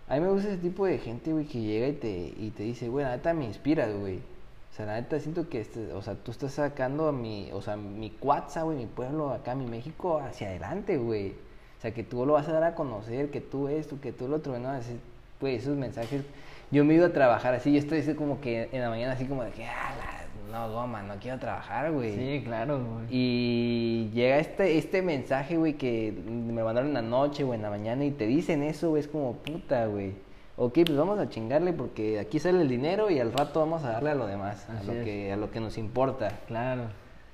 Speaker 1: a mí me gusta ese tipo de gente, güey, que llega y te, y te dice, güey, la neta me inspiras, güey. O sea, la neta siento que, este- o sea, tú estás sacando a mi, o sea, mi Cuatza, güey, mi pueblo acá, mi México, hacia adelante, güey. O sea, que tú lo vas a dar a conocer, que tú esto, que tú lo otro, ¿no? Ese- Güey, esos mensajes. Yo me iba a trabajar así, yo estoy así como que en la mañana así como de que, ah, la- no, goma, no quiero trabajar, güey.
Speaker 2: Sí, claro, güey.
Speaker 1: Y llega este, este mensaje, güey, que me mandaron en la noche o en la mañana y te dicen eso, güey, es como puta, güey. Ok, pues vamos a chingarle porque aquí sale el dinero y al rato vamos a darle a lo demás, a lo,
Speaker 2: es.
Speaker 1: que, a lo que nos importa.
Speaker 2: Claro.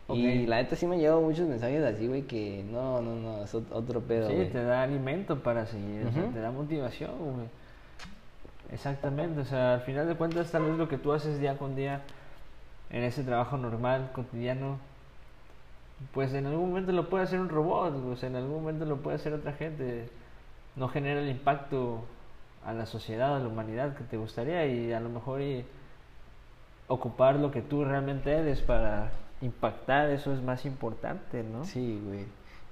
Speaker 1: Y la neta sí me llegado muchos mensajes así, güey, que no, no, no, es ot- otro pedo,
Speaker 2: Sí, te da alimento para seguir, o sea, te da motivación, güey. Exactamente, o sea, al final de cuentas tal vez lo que tú haces día con día en ese trabajo normal, cotidiano, pues en algún momento lo puede hacer un robot, sea, en algún momento lo puede hacer otra gente. No genera el impacto a la sociedad, a la humanidad que te gustaría y a lo mejor ocupar lo que tú realmente eres para impactar, eso es más importante, ¿no?
Speaker 1: Sí, güey.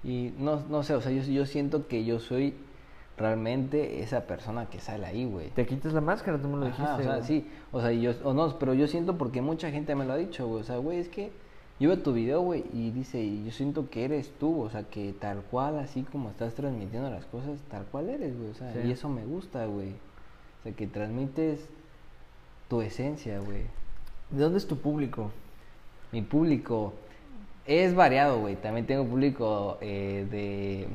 Speaker 1: Y no, no sé, o sea, yo, yo siento que yo soy realmente esa persona que sale ahí, güey.
Speaker 2: Te quitas la máscara, tú me lo
Speaker 1: Ajá,
Speaker 2: dijiste.
Speaker 1: o sea,
Speaker 2: güey.
Speaker 1: sí, o sea, yo, o no, pero yo siento porque mucha gente me lo ha dicho, güey, o sea, güey, es que yo veo tu video, güey, y dice, y yo siento que eres tú, o sea, que tal cual, así como estás transmitiendo las cosas, tal cual eres, güey, o sea,
Speaker 2: Sí.
Speaker 1: y eso me gusta, güey, o sea, que transmites tu esencia, güey.
Speaker 2: ¿De dónde es tu público?
Speaker 1: Mi público es variado, güey, también tengo público eh, de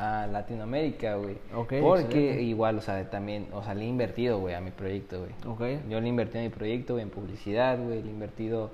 Speaker 1: a Latinoamérica, güey,
Speaker 2: Ok,
Speaker 1: porque
Speaker 2: excelente.
Speaker 1: igual, o sea, también, o sea, le he invertido, güey, a mi proyecto, güey.
Speaker 2: Ok.
Speaker 1: Yo le he invertido en mi proyecto, güey, en publicidad, güey, le he invertido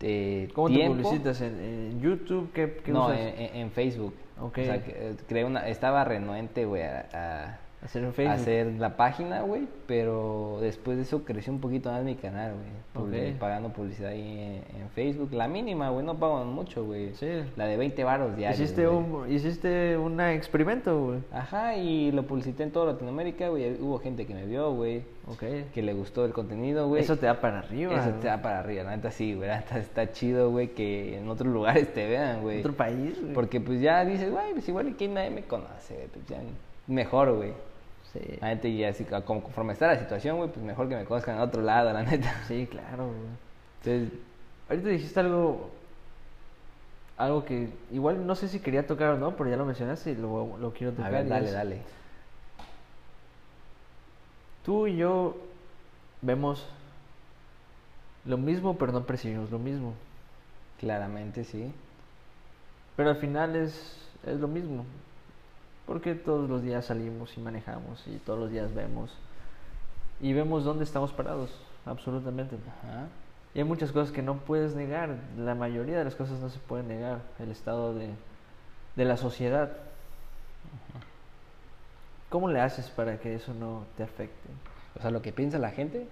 Speaker 1: eh,
Speaker 2: ¿Cómo
Speaker 1: tiempo.
Speaker 2: te publicitas? ¿En, en YouTube? ¿Qué, qué
Speaker 1: No,
Speaker 2: usas?
Speaker 1: en, Facebook.
Speaker 2: Ok.
Speaker 1: O sea, que, eh, creé una, estaba renuente, güey, a, a-
Speaker 2: Hacer en
Speaker 1: a
Speaker 2: Facebook.
Speaker 1: hacer la página, güey, pero después de eso creció un poquito más mi canal, güey, publi-
Speaker 2: Ok.
Speaker 1: pagando publicidad ahí en, en Facebook. La mínima, güey, no pago mucho, güey.
Speaker 2: Sí.
Speaker 1: La de 20 varos diarios.
Speaker 2: Hiciste
Speaker 1: güey.
Speaker 2: un, hiciste un experimento, güey.
Speaker 1: Ajá, y lo publicité en toda Latinoamérica, güey. Hubo gente que me vio, güey,
Speaker 2: Ok.
Speaker 1: que le gustó el contenido, güey.
Speaker 2: Eso te da para arriba.
Speaker 1: Eso
Speaker 2: güey.
Speaker 1: te da para arriba, la neta sí, güey. Está chido, güey, que en otros lugares te vean, güey.
Speaker 2: Otro país, güey.
Speaker 1: Porque pues ya dices, güey, pues igual aquí nadie me conoce, pues ya mejor, güey.
Speaker 2: Sí.
Speaker 1: La neta, y así como conforme está la situación, güey, pues mejor que me conozcan en otro lado, la neta.
Speaker 2: Sí, claro, güey.
Speaker 1: Entonces,
Speaker 2: Ahorita dijiste algo. Algo que igual no sé si quería tocar o no, pero ya lo mencionaste y lo, lo quiero
Speaker 1: a
Speaker 2: tocar.
Speaker 1: ver,
Speaker 2: y
Speaker 1: dale,
Speaker 2: es,
Speaker 1: dale.
Speaker 2: Tú y yo vemos lo mismo, pero no percibimos lo mismo.
Speaker 1: Claramente, sí.
Speaker 2: Pero al final es, es lo mismo. Porque todos los días salimos y manejamos y todos los días vemos. Y vemos dónde estamos parados, absolutamente.
Speaker 1: Ajá.
Speaker 2: Y hay muchas cosas que no puedes negar. La mayoría de las cosas no se pueden negar. El estado de, de la sociedad. ¿Cómo le haces para que eso no te afecte?
Speaker 1: O sea, lo que piensa la gente,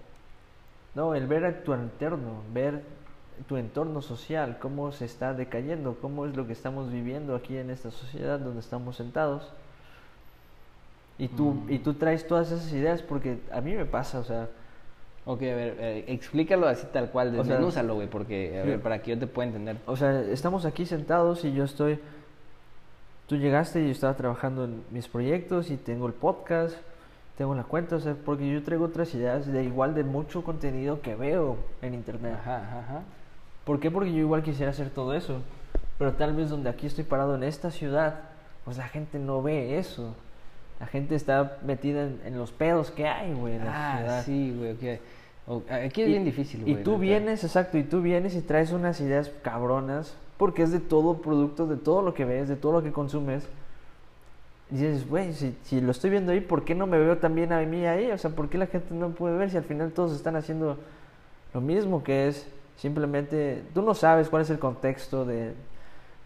Speaker 2: No, el ver a tu entorno, ver tu entorno social, cómo se está decayendo, cómo es lo que estamos viviendo aquí en esta sociedad donde estamos sentados. Y tú,
Speaker 1: Mm.
Speaker 2: y tú traes todas esas ideas porque a mí me pasa, o sea,
Speaker 1: ok, a ver, eh, explícalo así tal cual, desmenúzalo, güey, porque, a
Speaker 2: sí.
Speaker 1: ver, para que yo te pueda entender.
Speaker 2: o sea, estamos aquí sentados y yo estoy, tú llegaste y yo estaba trabajando en mis proyectos y tengo el podcast, tengo la cuenta, o sea, porque yo traigo otras ideas de igual de mucho contenido que veo en internet.
Speaker 1: Ajá, ajá, ajá.
Speaker 2: ¿Por qué? Porque yo igual quisiera hacer todo eso. Pero tal vez donde aquí estoy parado en esta ciudad, pues la gente no ve eso. La gente está metida en, en los pedos que hay, güey, en la
Speaker 1: Ah,
Speaker 2: ciudad.
Speaker 1: sí, güey, ok. O- Aquí es
Speaker 2: Y-
Speaker 1: bien difícil,
Speaker 2: Y
Speaker 1: güey.
Speaker 2: tú
Speaker 1: neta.
Speaker 2: vienes, exacto, y tú vienes y traes unas ideas cabronas, porque es de todo producto, de todo lo que ves, de todo lo que consumes. Y dices, güey, si, si lo estoy viendo ahí, ¿por qué no me veo también a mí ahí? O sea, ¿por qué la gente no puede ver si al final todos están haciendo lo mismo que es simplemente... Tú no sabes cuál es el contexto de,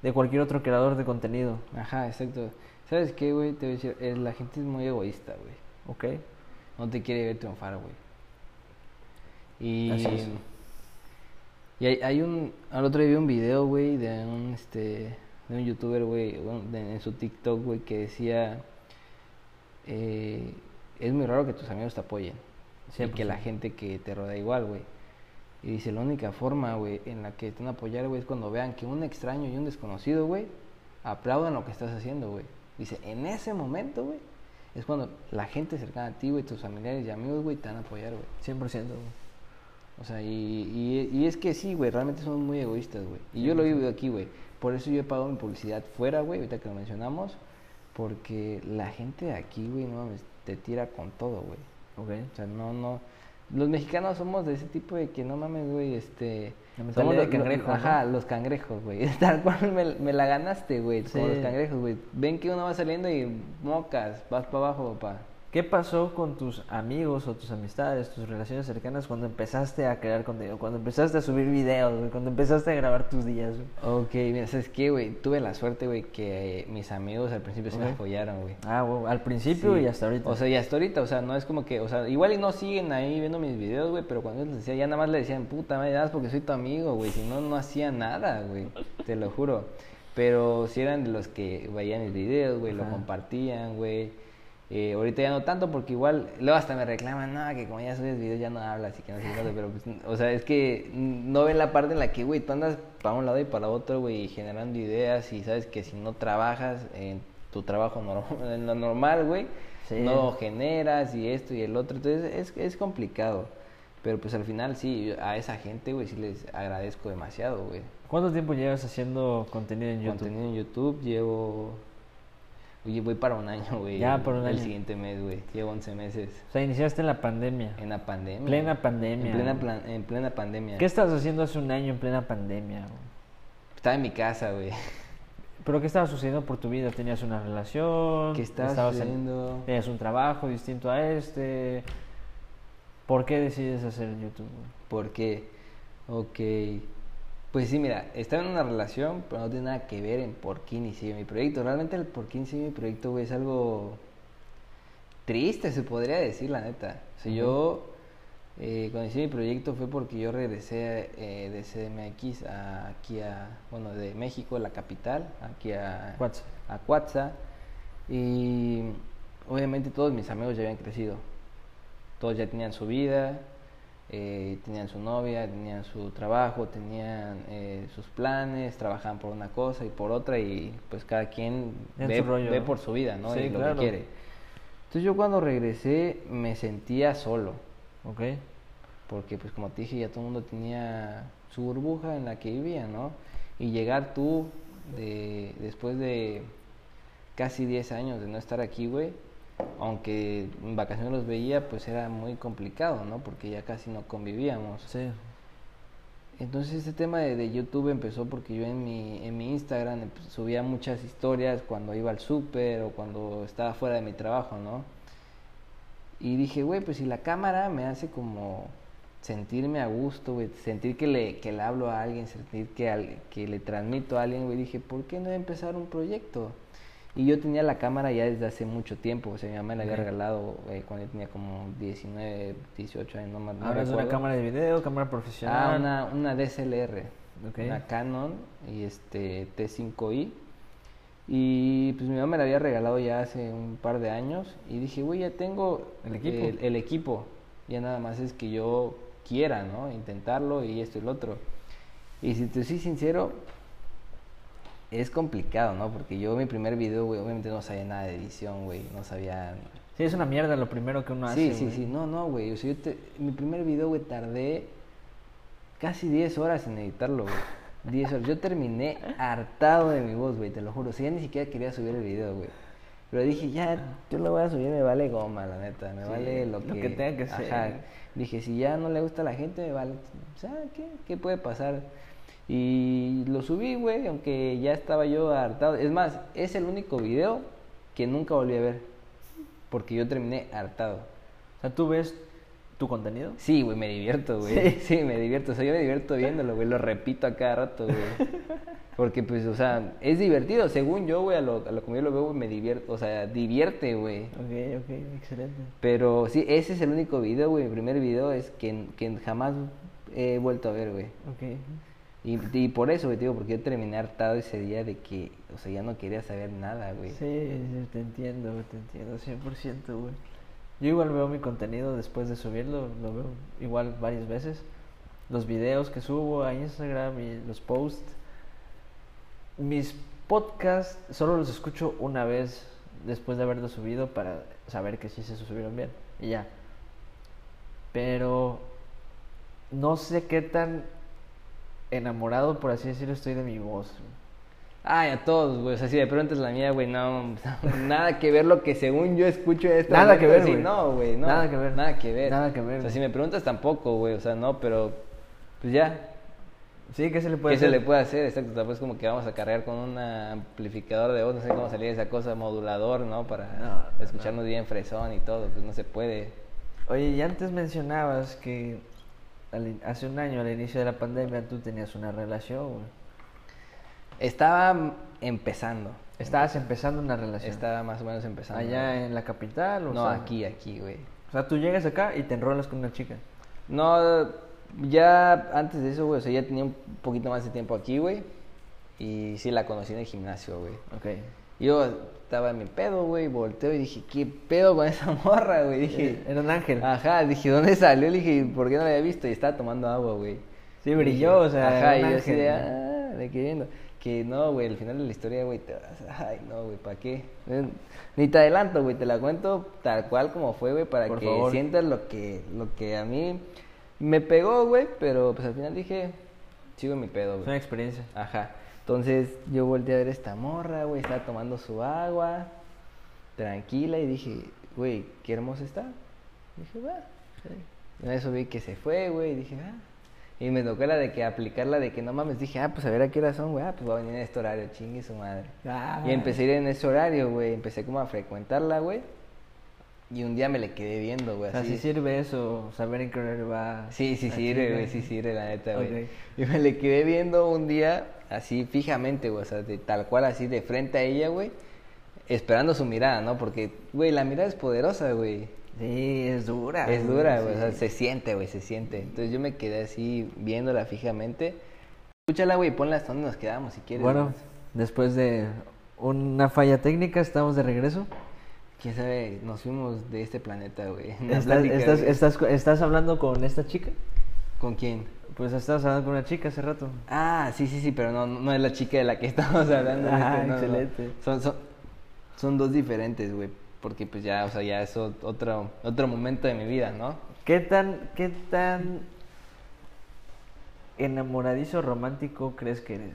Speaker 2: de cualquier otro creador de contenido,
Speaker 1: Ajá, exacto. ¿Sabes qué, güey? Te voy a decir, la gente es muy egoísta, güey.
Speaker 2: ¿ok?
Speaker 1: No te quiere ver triunfar, güey. Y,
Speaker 2: Así es.
Speaker 1: y hay, hay un, al otro día vi un video, güey, de un, este, de un youtuber, güey, en su TikTok, güey, que decía, eh, es muy raro que tus amigos te apoyen. Y que la
Speaker 2: 100%.
Speaker 1: gente que te rodea igual, güey. Y dice, la única forma, güey, en la que te van a apoyar, güey, es cuando vean que un extraño y un desconocido, güey, aplaudan lo que estás haciendo, güey. Dice, en ese momento, güey, es cuando la gente cercana a ti, güey, tus familiares y amigos, güey, te van a apoyar, güey.
Speaker 2: 100%. güey.
Speaker 1: O sea, y, y, y es que sí, güey, realmente somos muy egoístas, güey. Y yo lo vivo aquí, güey. Por eso yo he pagado mi publicidad fuera, güey, ahorita que lo mencionamos. Porque la gente de aquí, güey, no te tira con todo, güey.
Speaker 2: ¿Ok?
Speaker 1: O sea, no, no. Los mexicanos somos de ese tipo de que no mames, güey, este. Somos
Speaker 2: de
Speaker 1: lo-
Speaker 2: cangrejo,
Speaker 1: lo-
Speaker 2: ¿no?
Speaker 1: Ajá, los cangrejos, güey. Tal cual me, me la ganaste, güey,
Speaker 2: Sí.
Speaker 1: con los cangrejos, güey. Ven que uno va saliendo y mocas, vas para abajo, papá.
Speaker 2: ¿Qué pasó con tus amigos o tus amistades, tus relaciones cercanas cuando empezaste a crear contenido? Cuando empezaste a subir videos, güey, cuando empezaste a grabar tus días, güey.
Speaker 1: Ok, mira, ¿sabes qué, güey? Tuve la suerte, güey, que eh, mis amigos al principio sí me apoyaron, güey.
Speaker 2: Ah, güey, al principio
Speaker 1: Sí.
Speaker 2: y hasta ahorita.
Speaker 1: O sea, y hasta ahorita, o sea, no es como que, o sea, igual y no siguen ahí viendo mis videos, güey, pero cuando yo les decía, ya nada más le decían, puta madre, nada más porque soy tu amigo, güey, si no, no hacía nada, güey, te lo juro. Pero si eran de los que veían mis videos, güey, lo compartían, güey, Eh, ahorita ya no tanto porque igual, luego hasta me reclaman, no, que como ya subes videos ya no hablas y que no sé qué pero pues, o sea, es que no ven la parte en la que, güey, tú andas para un lado y para otro, güey, generando ideas y sabes que si no trabajas en tu trabajo normal, en lo normal, güey,
Speaker 2: Sí.
Speaker 1: no generas y esto y el otro, entonces es, es complicado. Pero pues al final sí, a esa gente, güey, sí les agradezco demasiado, güey.
Speaker 2: ¿Cuánto tiempo llevas haciendo contenido en YouTube?
Speaker 1: Contenido en YouTube llevo... Oye, voy para un año, güey.
Speaker 2: Ya, por un
Speaker 1: El
Speaker 2: año.
Speaker 1: siguiente mes, güey. Llevo 11 meses.
Speaker 2: O sea, iniciaste en la pandemia.
Speaker 1: En la pandemia.
Speaker 2: Plena pandemia.
Speaker 1: En plena, plan- en plena pandemia.
Speaker 2: ¿Qué estabas haciendo hace un año en plena pandemia? güey?
Speaker 1: Estaba en mi casa, güey.
Speaker 2: ¿Pero qué estaba sucediendo por tu vida? ¿Tenías una relación?
Speaker 1: ¿Qué estabas
Speaker 2: ¿Estabas en-
Speaker 1: haciendo?
Speaker 2: ¿Tenías un trabajo distinto a este? ¿Por qué decides hacer YouTube? güey?
Speaker 1: Porque, ok. Pues sí, mira, estaba en una relación, pero no tiene nada que ver en por qué inicié mi proyecto. Realmente el por qué inicié mi proyecto, güey, es algo triste, se podría decir, la neta. O sea, yo, eh, cuando inicié mi proyecto fue porque yo regresé eh, de CDMX a, aquí a, bueno, de México, la capital, aquí a,
Speaker 2: WhatsApp.
Speaker 1: a Cuatza. Y obviamente todos mis amigos ya habían crecido. Todos ya tenían su vida, eh, tenían su novia, tenían su trabajo, tenían eh, sus planes, trabajaban por una cosa y por otra y pues cada quien
Speaker 2: En
Speaker 1: ve, por su vida, ¿no?
Speaker 2: Sí,
Speaker 1: y lo que quiere. Entonces yo cuando regresé me sentía solo,
Speaker 2: ¿Ok?
Speaker 1: porque pues como te dije ya todo el mundo tenía su burbuja en la que vivía, ¿no? Y llegar tú de, después de casi 10 años de no estar aquí, güey, aunque en vacaciones los veía, pues era muy complicado, ¿no? Porque ya casi no convivíamos.
Speaker 2: Sí.
Speaker 1: Entonces este tema de, de YouTube empezó porque yo en mi, en mi Instagram eh, pues, subía muchas historias cuando iba al súper o cuando estaba fuera de mi trabajo, ¿no? Y dije, güey, pues si la cámara me hace como sentirme a gusto, güey, sentir que le, que le hablo a alguien, sentir que, al- que le transmito a alguien, güey, dije, ¿por qué no empezar un proyecto? Y yo tenía la cámara ya desde hace mucho tiempo, o sea, mi mamá me la había regalado eh, cuando yo tenía como 19, 18 años, no, me- no
Speaker 2: Hablas de una cámara de video, cámara profesional.
Speaker 1: Ah, una, una DSLR,
Speaker 2: Ok.
Speaker 1: una Canon y este T5i. Y pues mi mamá me la había regalado ya hace un par de años y dije, güey, ya tengo
Speaker 2: El equipo.
Speaker 1: el, el equipo. Ya nada más es que yo quiera, ¿no? Intentarlo y esto y lo otro. Y si te soy sincero, es complicado, ¿no? Porque yo mi primer video, güey, obviamente no sabía nada de edición, güey, no sabía
Speaker 2: Sí, es una mierda lo primero que uno
Speaker 1: Sí,
Speaker 2: hace.
Speaker 1: sí,
Speaker 2: güey.
Speaker 1: sí, no, no, güey. O sea, yo te- mi primer video, güey, tardé casi 10 horas en editarlo, güey. 10 horas. Yo terminé hartado de mi voz, güey, te lo juro. O sea, ya ni siquiera quería subir el video, güey. Pero dije, ya, yo lo voy a subir, me vale goma, la neta. Me
Speaker 2: Sí,
Speaker 1: vale lo que...
Speaker 2: lo que tenga que ser,
Speaker 1: Ajá. Dije, si ya no le gusta a la gente, me vale. O sea, ¿qué, qué puede pasar? Y lo subí, güey, aunque ya estaba yo hartado. Es más, es el único video que nunca volví a ver. Porque yo terminé hartado.
Speaker 2: O sea, ¿tú ves tu contenido?
Speaker 1: Sí, güey, me divierto, güey.
Speaker 2: Sí.
Speaker 1: Sí. me divierto. O sea, yo me divierto viéndolo, güey. Lo repito a cada rato, güey. Porque, pues, o sea, es divertido. Según yo, güey, a lo, a lo como yo lo veo, güey, me divierto. O sea, divierte, güey.
Speaker 2: Ok, ok, excelente.
Speaker 1: Pero sí, ese es el único video, güey. Mi primer video es que, que jamás he vuelto a ver, güey.
Speaker 2: Ok.
Speaker 1: Y, por eso, güey, te digo, porque yo terminé hartado ese día de que, o sea, ya no quería saber nada, güey.
Speaker 2: Sí, te entiendo, te entiendo, 100%, güey. Yo igual veo mi contenido después de subirlo, lo veo igual varias veces. Los videos que subo a Instagram y los posts. Mis podcasts solo los escucho una vez después de haberlos subido para saber que sí se subieron bien. Y ya. Pero no sé qué tan enamorado, por así decirlo, estoy de mi voz.
Speaker 1: Ay, a todos, güey. O sea, si de pronto es la mía, güey, no, nada que ver lo que según yo escucho esto.
Speaker 2: Nada que ver, güey.
Speaker 1: No, güey, no.
Speaker 2: Nada que ver.
Speaker 1: Nada que ver.
Speaker 2: Nada que ver,
Speaker 1: O sea, si me preguntas tampoco, güey. O sea, no, pero pues ya.
Speaker 2: Sí, ¿qué se le puede
Speaker 1: ¿Qué se
Speaker 2: hacer?
Speaker 1: le puede hacer? Exacto. Tampoco es como que vamos a cargar con un amplificador de voz, no sé cómo salir esa cosa, modulador, ¿no? Para
Speaker 2: No, no,
Speaker 1: escucharnos bien fresón y todo. Pues no se puede.
Speaker 2: Oye, y antes mencionabas que al hace un año, al inicio de la pandemia, tú tenías una relación, güey.
Speaker 1: Estaba empezando.
Speaker 2: Estabas empezando una relación.
Speaker 1: Estaba más o menos empezando.
Speaker 2: ¿Allá en la capital? O
Speaker 1: No,
Speaker 2: sea,
Speaker 1: aquí, aquí, güey.
Speaker 2: O sea, tú llegas acá y te enrolas con una chica.
Speaker 1: No, ya antes de eso, güey, o sea, ya tenía un poquito más de tiempo aquí, güey. Y sí la conocí en el gimnasio, güey.
Speaker 2: Ok.
Speaker 1: Yo estaba en mi pedo, güey, volteo y dije, ¿qué pedo con esa morra, güey? Dije,
Speaker 2: Era un ángel.
Speaker 1: ajá, dije, ¿dónde salió? Le dije, ¿por qué no la había visto? Y estaba tomando agua, güey.
Speaker 2: Sí, brilló, o sea,
Speaker 1: Ajá, y yo así de, ah, de que viendo. Que no, güey, al final de la historia, güey, te vas, ay, no, güey, ¿para qué? Eh, Ni te adelanto, güey, te la cuento tal cual como fue, güey, para
Speaker 2: Por
Speaker 1: que
Speaker 2: favor.
Speaker 1: sientas lo que, lo que a mí me pegó, güey, pero pues al final dije, sigo en mi pedo,
Speaker 2: Es una
Speaker 1: güey.
Speaker 2: experiencia.
Speaker 1: Ajá. Entonces yo volteé a ver esta morra, güey, estaba tomando su agua, tranquila, y dije, güey, qué hermosa está. Dije, va. En eso vi que se fue, güey, y dije, ah. Y me tocó la de que aplicarla de que no mames, dije, ah, pues a ver a qué hora son, güey, ah, pues voy a venir en este horario, chingue su madre.
Speaker 2: Ah.
Speaker 1: Y empecé a ir en ese horario, güey, empecé como a frecuentarla, güey. Y un día me le quedé viendo, güey,
Speaker 2: O sea,
Speaker 1: así.
Speaker 2: sí sirve eso, saber en qué horario va.
Speaker 1: Sí, sí sirve, güey, sí sirve, la neta, güey. Y me le quedé viendo un día así fijamente, güey, o sea, de tal cual así de frente a ella, güey, esperando su mirada, ¿no? Porque, güey, la mirada es poderosa, güey.
Speaker 2: Sí, es dura.
Speaker 1: Es dura, güey, o sea, se siente, güey, se siente. Entonces yo me quedé así viéndola fijamente. Escúchala, güey, ponla hasta donde nos quedamos si quieres.
Speaker 2: Bueno, después de una falla técnica, estamos de regreso.
Speaker 1: Quién sabe, nos fuimos de este planeta, güey. en la
Speaker 2: ¿Estás,
Speaker 1: plática,
Speaker 2: estás,
Speaker 1: güey.
Speaker 2: estás, estás hablando con esta chica?
Speaker 1: ¿Con quién?
Speaker 2: Pues estabas hablando con una chica hace rato.
Speaker 1: Ah, sí, sí, sí, pero no, no es la chica de la que estamos hablando.
Speaker 2: Ah,
Speaker 1: no, no.
Speaker 2: excelente.
Speaker 1: Son, son, son dos diferentes, güey. Porque pues ya, o sea, ya es ot- otro, otro momento de mi vida, ¿no?
Speaker 2: ¿Qué tan, qué tan enamoradizo romántico crees que eres?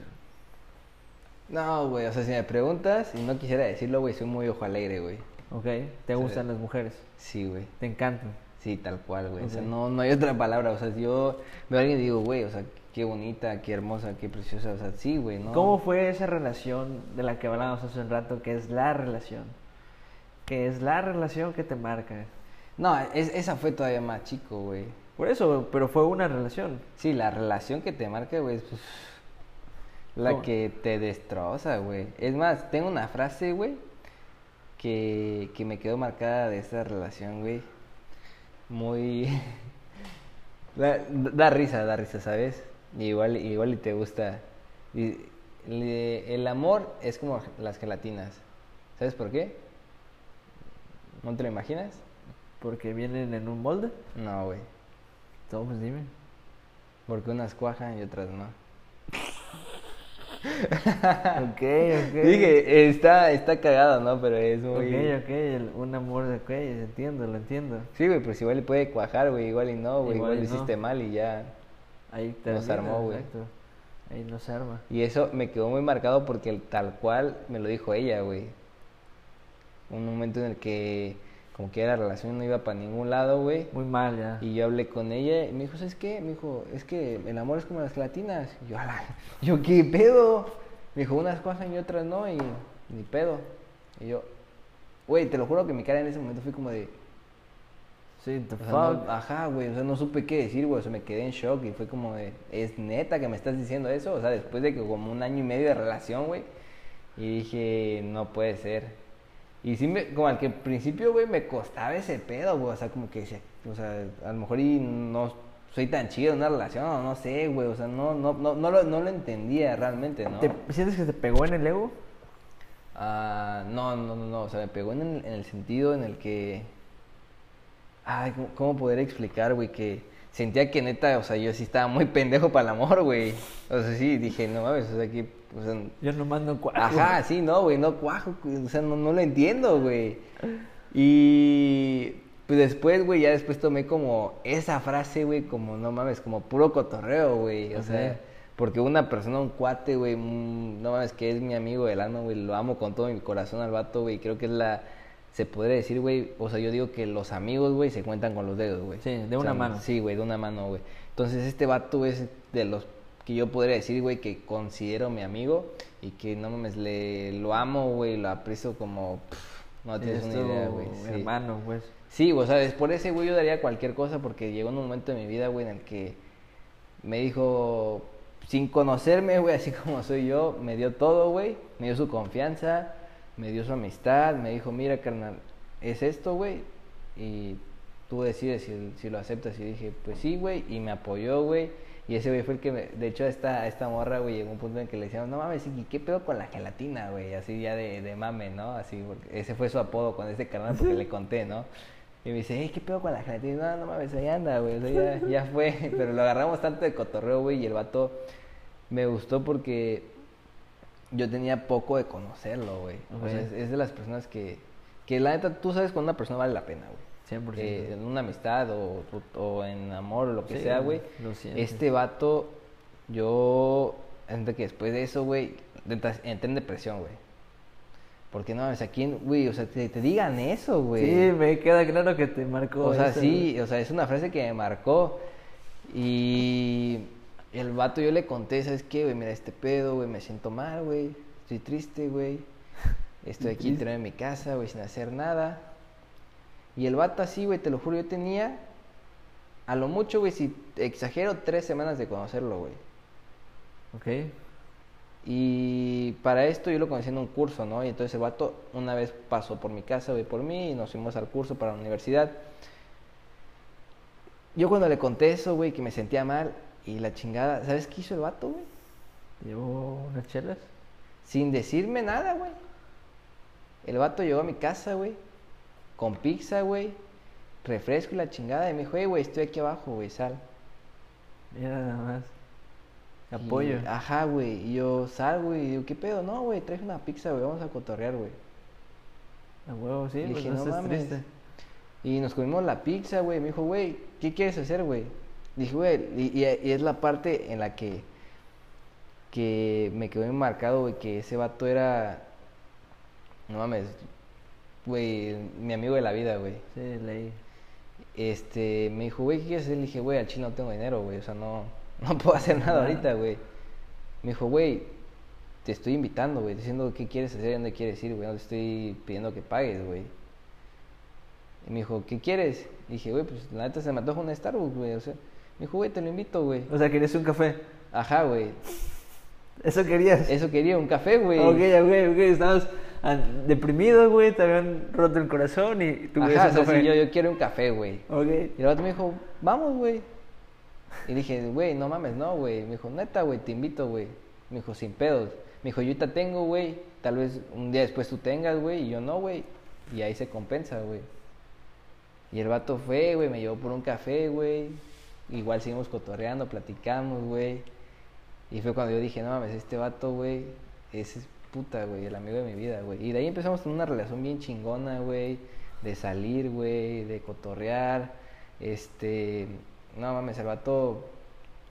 Speaker 1: No, güey, o sea, si me preguntas y no quisiera decirlo, güey, soy muy ojo alegre, güey.
Speaker 2: ¿Ok? ¿Te gustan las mujeres?
Speaker 1: Sí, güey.
Speaker 2: ¿Te encantan?
Speaker 1: Sí, tal cual, güey. O sea, no, no hay otra palabra. O sea, si yo veo a alguien y digo, güey, o sea, qué bonita, qué hermosa, qué preciosa. O sea, sí, güey, ¿no?
Speaker 2: ¿Cómo fue esa relación de la que hablábamos hace un rato, que es la relación? Que es la relación que te marca.
Speaker 1: No, es- esa fue todavía más chico, güey.
Speaker 2: Por eso, pero fue una relación.
Speaker 1: Sí, la relación que te marca, güey, es pues, la
Speaker 2: ¿Cómo?
Speaker 1: que te destroza, güey. Es más, tengo una frase, güey, que, que me quedó marcada de esa relación, güey. Muy... da, da risa, da risa, ¿sabes? Y igual, igual y te gusta. Y- le- el amor es como las gelatinas. ¿Sabes por qué? ¿No te lo imaginas?
Speaker 2: Porque vienen en un molde.
Speaker 1: No, güey.
Speaker 2: No, pues dime.
Speaker 1: Porque unas cuajan y otras no.
Speaker 2: Ok, ok.
Speaker 1: Dije, está, está cagado, ¿no? Pero es muy...
Speaker 2: Ok, ok, el- un amor de ok, entiendo, lo entiendo.
Speaker 1: Sí, güey, pues igual y puede cuajar, güey, igual y no, güey,
Speaker 2: Igual
Speaker 1: igual,
Speaker 2: y
Speaker 1: lo
Speaker 2: no.
Speaker 1: hiciste mal y ya.
Speaker 2: Ahí
Speaker 1: Nos
Speaker 2: termina,
Speaker 1: armó, güey.
Speaker 2: exacto. Ahí nos arma.
Speaker 1: Y eso me quedó muy marcado porque el- tal cual me lo dijo ella, güey. Un momento en el que como que la relación no iba para ningún lado, güey.
Speaker 2: Muy mal ya.
Speaker 1: Y yo hablé con ella y me dijo, ¿sabes qué? Me dijo, es que el amor es como las gelatinas. Y yo, "Ala". yo, ¿qué pedo? Me dijo, unas cosas y otras no, y ni pedo. Y yo, güey, te lo juro que mi cara en ese momento fue como de,
Speaker 2: Sí, the
Speaker 1: o sea, no- ajá, güey, o sea, no supe qué decir, güey, o sea, me quedé en shock y fue como de, ¿es neta que me estás diciendo eso? O sea, después de que como un año y medio de relación, güey, y dije, no puede ser. Y sí, me, como al que al principio, güey, me costaba ese pedo, güey, o sea, como que, decía, o sea, a lo mejor y no soy tan chido en una relación, o no sé, güey, o sea, no, no, no, no, lo, no lo entendía realmente, ¿no?
Speaker 2: ¿Te sientes que te pegó en el ego?
Speaker 1: Ah, no, no, no, no, o sea, me pegó en el, en el sentido en el que... Ay, ¿cómo, cómo poder explicar, güey? Que sentía que neta, o sea, yo sí estaba muy pendejo para el amor, güey. O sea, sí, dije, no mames, o sea, que... O sea,
Speaker 2: Yo no mando cuatro.
Speaker 1: Ajá, sí, no, güey, no cuajo, o sea, no, no lo entiendo, güey. Y pues después, güey, ya después tomé como esa frase, güey, como no mames, como puro cotorreo, güey, o sea, porque una persona, un cuate, güey, mm, no mames, que es mi amigo del alma, güey, lo amo con todo mi corazón al vato, güey, creo que es la, se podría decir, güey, o sea, yo digo que los amigos, güey, se cuentan con los dedos, güey.
Speaker 2: Sí, de
Speaker 1: O
Speaker 2: una
Speaker 1: sea,
Speaker 2: mano.
Speaker 1: Sí, güey, de una mano, güey. Entonces, este vato es de los que yo podría decir, güey, que considero mi amigo y que no mames, le lo amo, güey, lo aprecio como pff, no tienes
Speaker 2: es
Speaker 1: una idea, güey. Sí.
Speaker 2: hermano, pues.
Speaker 1: Sí, o sea, es por ese güey yo daría cualquier cosa porque llegó un momento de mi vida, güey, en el que me dijo, sin conocerme, güey, así como soy yo, me dio todo, güey, me dio su confianza, me dio su amistad, me dijo, mira, carnal, es esto, güey, y tú decides si, lo aceptas. Y dije, pues sí, güey, y me apoyó, güey, Y ese güey fue el que, me- de hecho, esta, esta morra, güey, llegó un punto en que le decíamos, no mames, ¿y qué pedo con la gelatina, güey? Así ya de, de mame, ¿no? Así, porque ese fue su apodo con ese carnal porque le conté, ¿no? Y me dice, ¿qué pedo con la gelatina? No, no mames, ahí anda, güey, o sea, ya, ya fue. Pero lo agarramos tanto de cotorreo, güey, y el vato me gustó porque yo tenía poco de conocerlo, güey. O sea, es, es de las personas que, que la neta, tú sabes cuando una persona vale la pena, güey.
Speaker 2: 100%.
Speaker 1: Eh, en una amistad o, o- o en amor o lo que
Speaker 2: Sí,
Speaker 1: sea, güey. Este vato, yo, siento que después de eso, güey, entré en depresión, güey. Porque no, o sea, ¿quién, güey? O sea, te, te digan eso, güey.
Speaker 2: Sí, me queda claro que te marcó.
Speaker 1: O sea,
Speaker 2: eso,
Speaker 1: sí, o sea, es una frase que me marcó. Y el vato yo le conté, ¿sabes qué, güey? Mira, este pedo, güey, me siento mal, güey. Estoy triste, güey. Estoy aquí tirado en mi casa, güey, sin hacer nada. Y el vato así, güey, te lo juro, yo tenía, a lo mucho, güey, si exagero, tres semanas de conocerlo, güey.
Speaker 2: Ok.
Speaker 1: Y para esto yo lo conocí en un curso, ¿no? Y entonces el vato una vez pasó por mi casa, güey, por mí, y nos fuimos al curso para la universidad. Yo cuando le conté eso, güey, que me sentía mal y la chingada, ¿sabes qué hizo el vato, güey?
Speaker 2: Llevo unas chelas.
Speaker 1: Sin decirme nada, güey. El vato llegó a mi casa, güey, con pizza, güey, refresco y la chingada, y me dijo, hey, güey, estoy aquí abajo, güey, sal.
Speaker 2: Mira nada más.
Speaker 1: Y-
Speaker 2: Apoyo.
Speaker 1: ajá, güey, y yo sal, güey, y digo, ¿qué pedo? No, güey, traje una pizza, güey, vamos a cotorrear, güey.
Speaker 2: A huevo, sí,
Speaker 1: Y
Speaker 2: pues
Speaker 1: dije,
Speaker 2: no
Speaker 1: no
Speaker 2: estés
Speaker 1: mames.
Speaker 2: triste.
Speaker 1: Y nos comimos la pizza, güey. Me dijo, güey, ¿qué quieres hacer, güey? Dije, güey, y, es la parte en la que, que me quedó marcado, güey, que ese vato era, no mames, güey, mi amigo de la vida, güey.
Speaker 2: Sí, leí.
Speaker 1: Este, me dijo, güey, ¿qué quieres hacer? Le dije, güey, al chino no tengo dinero, güey, o sea, no, no puedo hacer nada ahorita, güey. Me dijo, güey, te estoy invitando, güey, diciendo qué quieres hacer y dónde quieres ir, güey, no te estoy pidiendo que pagues, güey. Y me dijo, ¿qué quieres? Y dije, güey, pues la neta se me antoja un Starbucks, güey, o sea, me dijo, güey, te lo invito, güey.
Speaker 2: O sea, querías un café.
Speaker 1: Ajá, güey,
Speaker 2: Eso querías.
Speaker 1: eso quería, un café, güey.
Speaker 2: Ok, ok, ok. Estabas ah, deprimido, güey. Te habían roto el corazón y tú
Speaker 1: Ajá, o
Speaker 2: un
Speaker 1: sea,
Speaker 2: café.
Speaker 1: sí, yo, yo quiero un café, güey.
Speaker 2: Ok.
Speaker 1: Y el vato me dijo, vamos, güey. Y dije, güey, no mames, no, güey. Me dijo, neta, güey, te invito, güey. Me dijo, sin pedos. Me dijo, yo ahorita tengo, güey. Tal vez un día después tú tengas, güey. Y yo no, güey. Y ahí se compensa, güey. Y el vato fue, güey, me llevó por un café, güey. Igual seguimos cotorreando, platicamos, güey. Y fue cuando yo dije, no mames, este vato, güey, ese es puta, güey, el amigo de mi vida, güey. Y de ahí empezamos a tener una relación bien chingona, güey, de salir, güey, de cotorrear. Este, no mames, el vato,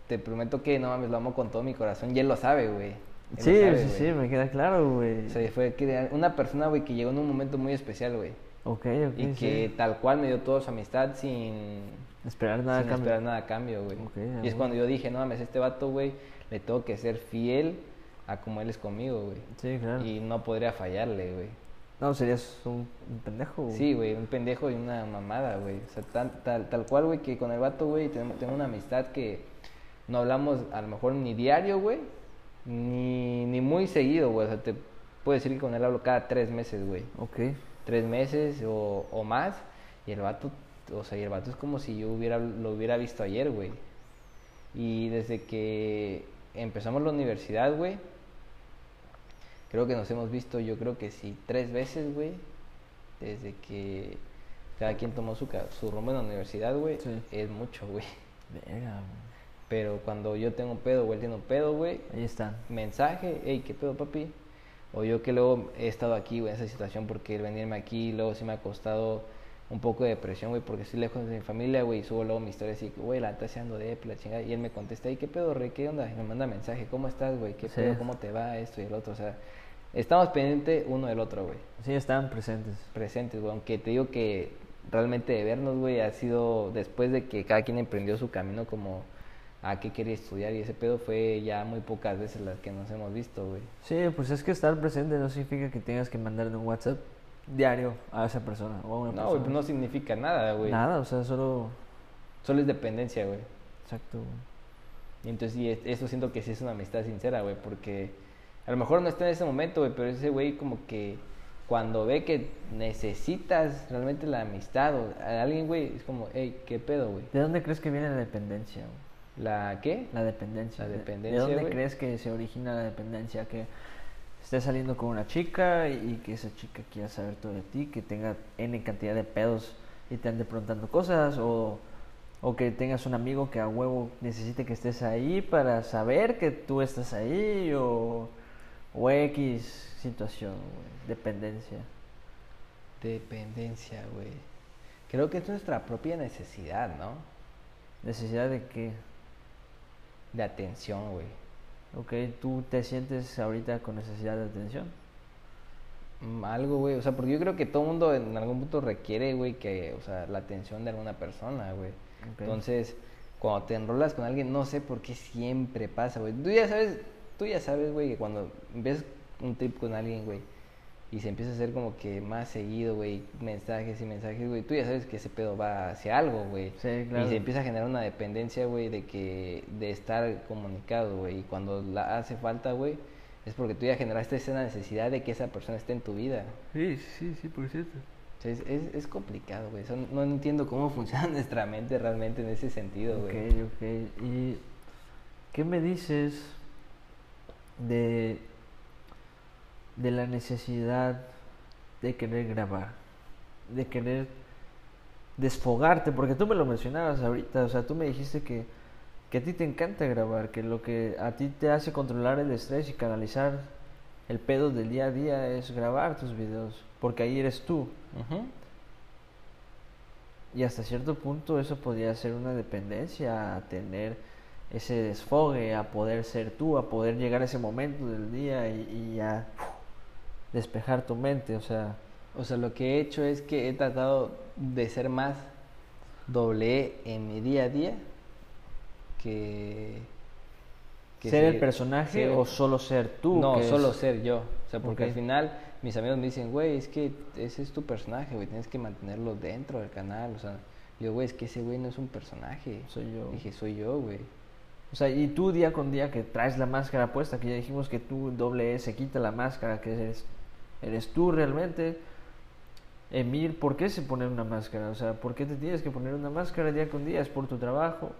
Speaker 1: te prometo que, no mames, lo amo con todo mi corazón. Y él lo sabe, güey.
Speaker 2: Sí,
Speaker 1: sabe,
Speaker 2: sí, sí, me queda claro, güey.
Speaker 1: O sea, fue una persona, güey, que llegó en un momento muy especial, güey.
Speaker 2: Ok, ok.
Speaker 1: Y que
Speaker 2: sí.
Speaker 1: tal cual me dio toda su amistad sin,
Speaker 2: Esperar nada a
Speaker 1: sin
Speaker 2: cambio.
Speaker 1: esperar nada a cambio, güey. Y es
Speaker 2: bueno.
Speaker 1: cuando yo dije, no mames, este vato, güey, le tengo que ser fiel a como él es conmigo, güey.
Speaker 2: Sí, claro.
Speaker 1: Y no podría fallarle, güey.
Speaker 2: No, serías un, un pendejo, güey.
Speaker 1: Sí, güey, un pendejo y una mamada, güey. O sea, tan- tal, tal cual, güey, que con el vato, güey, tenemos, tengo una amistad que no hablamos a lo mejor ni diario, güey, ni, ni muy seguido, güey. O sea, te puedo decir que con él hablo cada tres meses, güey.
Speaker 2: Ok.
Speaker 1: Tres meses o, o más. Y el vato, o sea, y el vato es como si yo hubiera, lo hubiera visto ayer, güey. Y desde que empezamos la universidad, güey, creo que nos hemos visto, yo creo que sí, tres veces, güey. Desde que cada quien tomó su, su rumbo en la universidad, güey.
Speaker 2: Sí.
Speaker 1: Es mucho, güey.
Speaker 2: Verga, güey.
Speaker 1: Pero cuando yo tengo pedo o él tiene un pedo, güey,
Speaker 2: Ahí está.
Speaker 1: mensaje, hey, ¿qué pedo, papi? O yo que luego he estado aquí, güey, en esa situación, porque el venirme aquí, luego sí me ha costado un poco de depresión, güey, porque estoy lejos de mi familia, güey, y subo luego mi historia así, güey, la estás haciendo de la chingada, y él me contesta, hey, ¿qué pedo, rey? ¿Qué onda? Y me manda mensaje, ¿cómo estás, güey? ¿Qué
Speaker 2: Sí.
Speaker 1: pedo? ¿Cómo te va esto y el otro? O sea, estamos pendientes uno del otro, güey,
Speaker 2: Sí, están presentes.
Speaker 1: presentes, güey, aunque te digo que realmente de vernos, güey, ha sido después de que cada quien emprendió su camino como a qué quería estudiar y ese pedo fue ya muy pocas veces las que nos hemos visto, güey.
Speaker 2: Sí, pues es que estar presente no significa que tengas que mandarle un WhatsApp diario a esa persona o a una
Speaker 1: No, güey,
Speaker 2: persona.
Speaker 1: no significa nada, güey.
Speaker 2: Nada, o sea, solo...
Speaker 1: Solo es dependencia, güey.
Speaker 2: Exacto, güey.
Speaker 1: Y entonces, es- eso siento que sí es una amistad sincera, güey, porque a lo mejor no está en ese momento, güey, pero ese güey como que cuando ve que necesitas realmente la amistad o a alguien, güey, es como, hey, ¿qué pedo, güey?
Speaker 2: ¿De dónde crees que viene la dependencia? güey?
Speaker 1: ¿La qué?
Speaker 2: La dependencia.
Speaker 1: La
Speaker 2: ¿De-
Speaker 1: dependencia,
Speaker 2: ¿De dónde
Speaker 1: güey.
Speaker 2: crees que se origina la dependencia? Que estés saliendo con una chica y que esa chica quiera saber todo de ti, que tenga N cantidad de pedos y te ande preguntando cosas, o, o que tengas un amigo que a huevo necesite que estés ahí para saber que tú estás ahí, o, o X situación, güey, dependencia.
Speaker 1: Dependencia, güey. Creo que es nuestra propia necesidad, ¿no?
Speaker 2: Necesidad de que,
Speaker 1: De atención, güey.
Speaker 2: Ok, tú te sientes ahorita con necesidad de atención.
Speaker 1: Mm, Algo, güey. O sea, porque yo creo que todo mundo en algún punto requiere, güey, que, o sea, la atención de alguna persona, güey. Entonces, cuando te enrolas con alguien, no sé por qué siempre pasa, güey. Tú ya sabes, tú ya sabes, güey, que cuando ves un trip con alguien, güey, y se empieza a hacer como que más seguido, güey, mensajes y mensajes, güey, tú ya sabes que ese pedo va hacia algo, güey.
Speaker 2: Sí, claro.
Speaker 1: Y se empieza a generar una dependencia, güey, de que, de estar comunicado, güey. Y cuando la hace falta, güey, es porque tú ya generaste esa necesidad de que esa persona esté en tu vida.
Speaker 2: Sí, sí, sí, por cierto.
Speaker 1: O sea, es, es, es complicado, güey. No- entiendo cómo funciona nuestra mente realmente en ese sentido,
Speaker 2: Ok,
Speaker 1: güey.
Speaker 2: ok. ¿Y qué me dices de, de la necesidad de querer grabar? De querer desfogarte, porque tú me lo mencionabas ahorita, o sea, tú me dijiste que, que a ti te encanta grabar, que lo que a ti te hace controlar el estrés y canalizar el pedo del día a día es grabar tus videos, porque ahí eres tú. Y hasta cierto punto eso podría ser una dependencia a tener ese desfogue, a poder ser tú, a poder llegar a ese momento del día y, y a despejar tu mente. O sea,
Speaker 1: O sea, lo que he hecho es que he tratado de ser más doble E en mi día a día que... que
Speaker 2: ser el personaje
Speaker 1: ser-
Speaker 2: o solo ser tú.
Speaker 1: no,
Speaker 2: es-
Speaker 1: solo ser yo. O sea, porque al final mis amigos me dicen, güey, es que ese es tu personaje, güey, tienes que mantenerlo dentro del canal. O sea, yo güey, es que ese güey no es un personaje.
Speaker 2: Soy yo.
Speaker 1: Dije, soy yo, güey.
Speaker 2: O sea, y tú día con día que traes la máscara puesta, que ya dijimos que tú doble E se quita la máscara, que eres, eres tú realmente. Emir, ¿por qué se pone una máscara? O sea, ¿por qué te tienes que poner una máscara día con día? ¿Es por tu trabajo?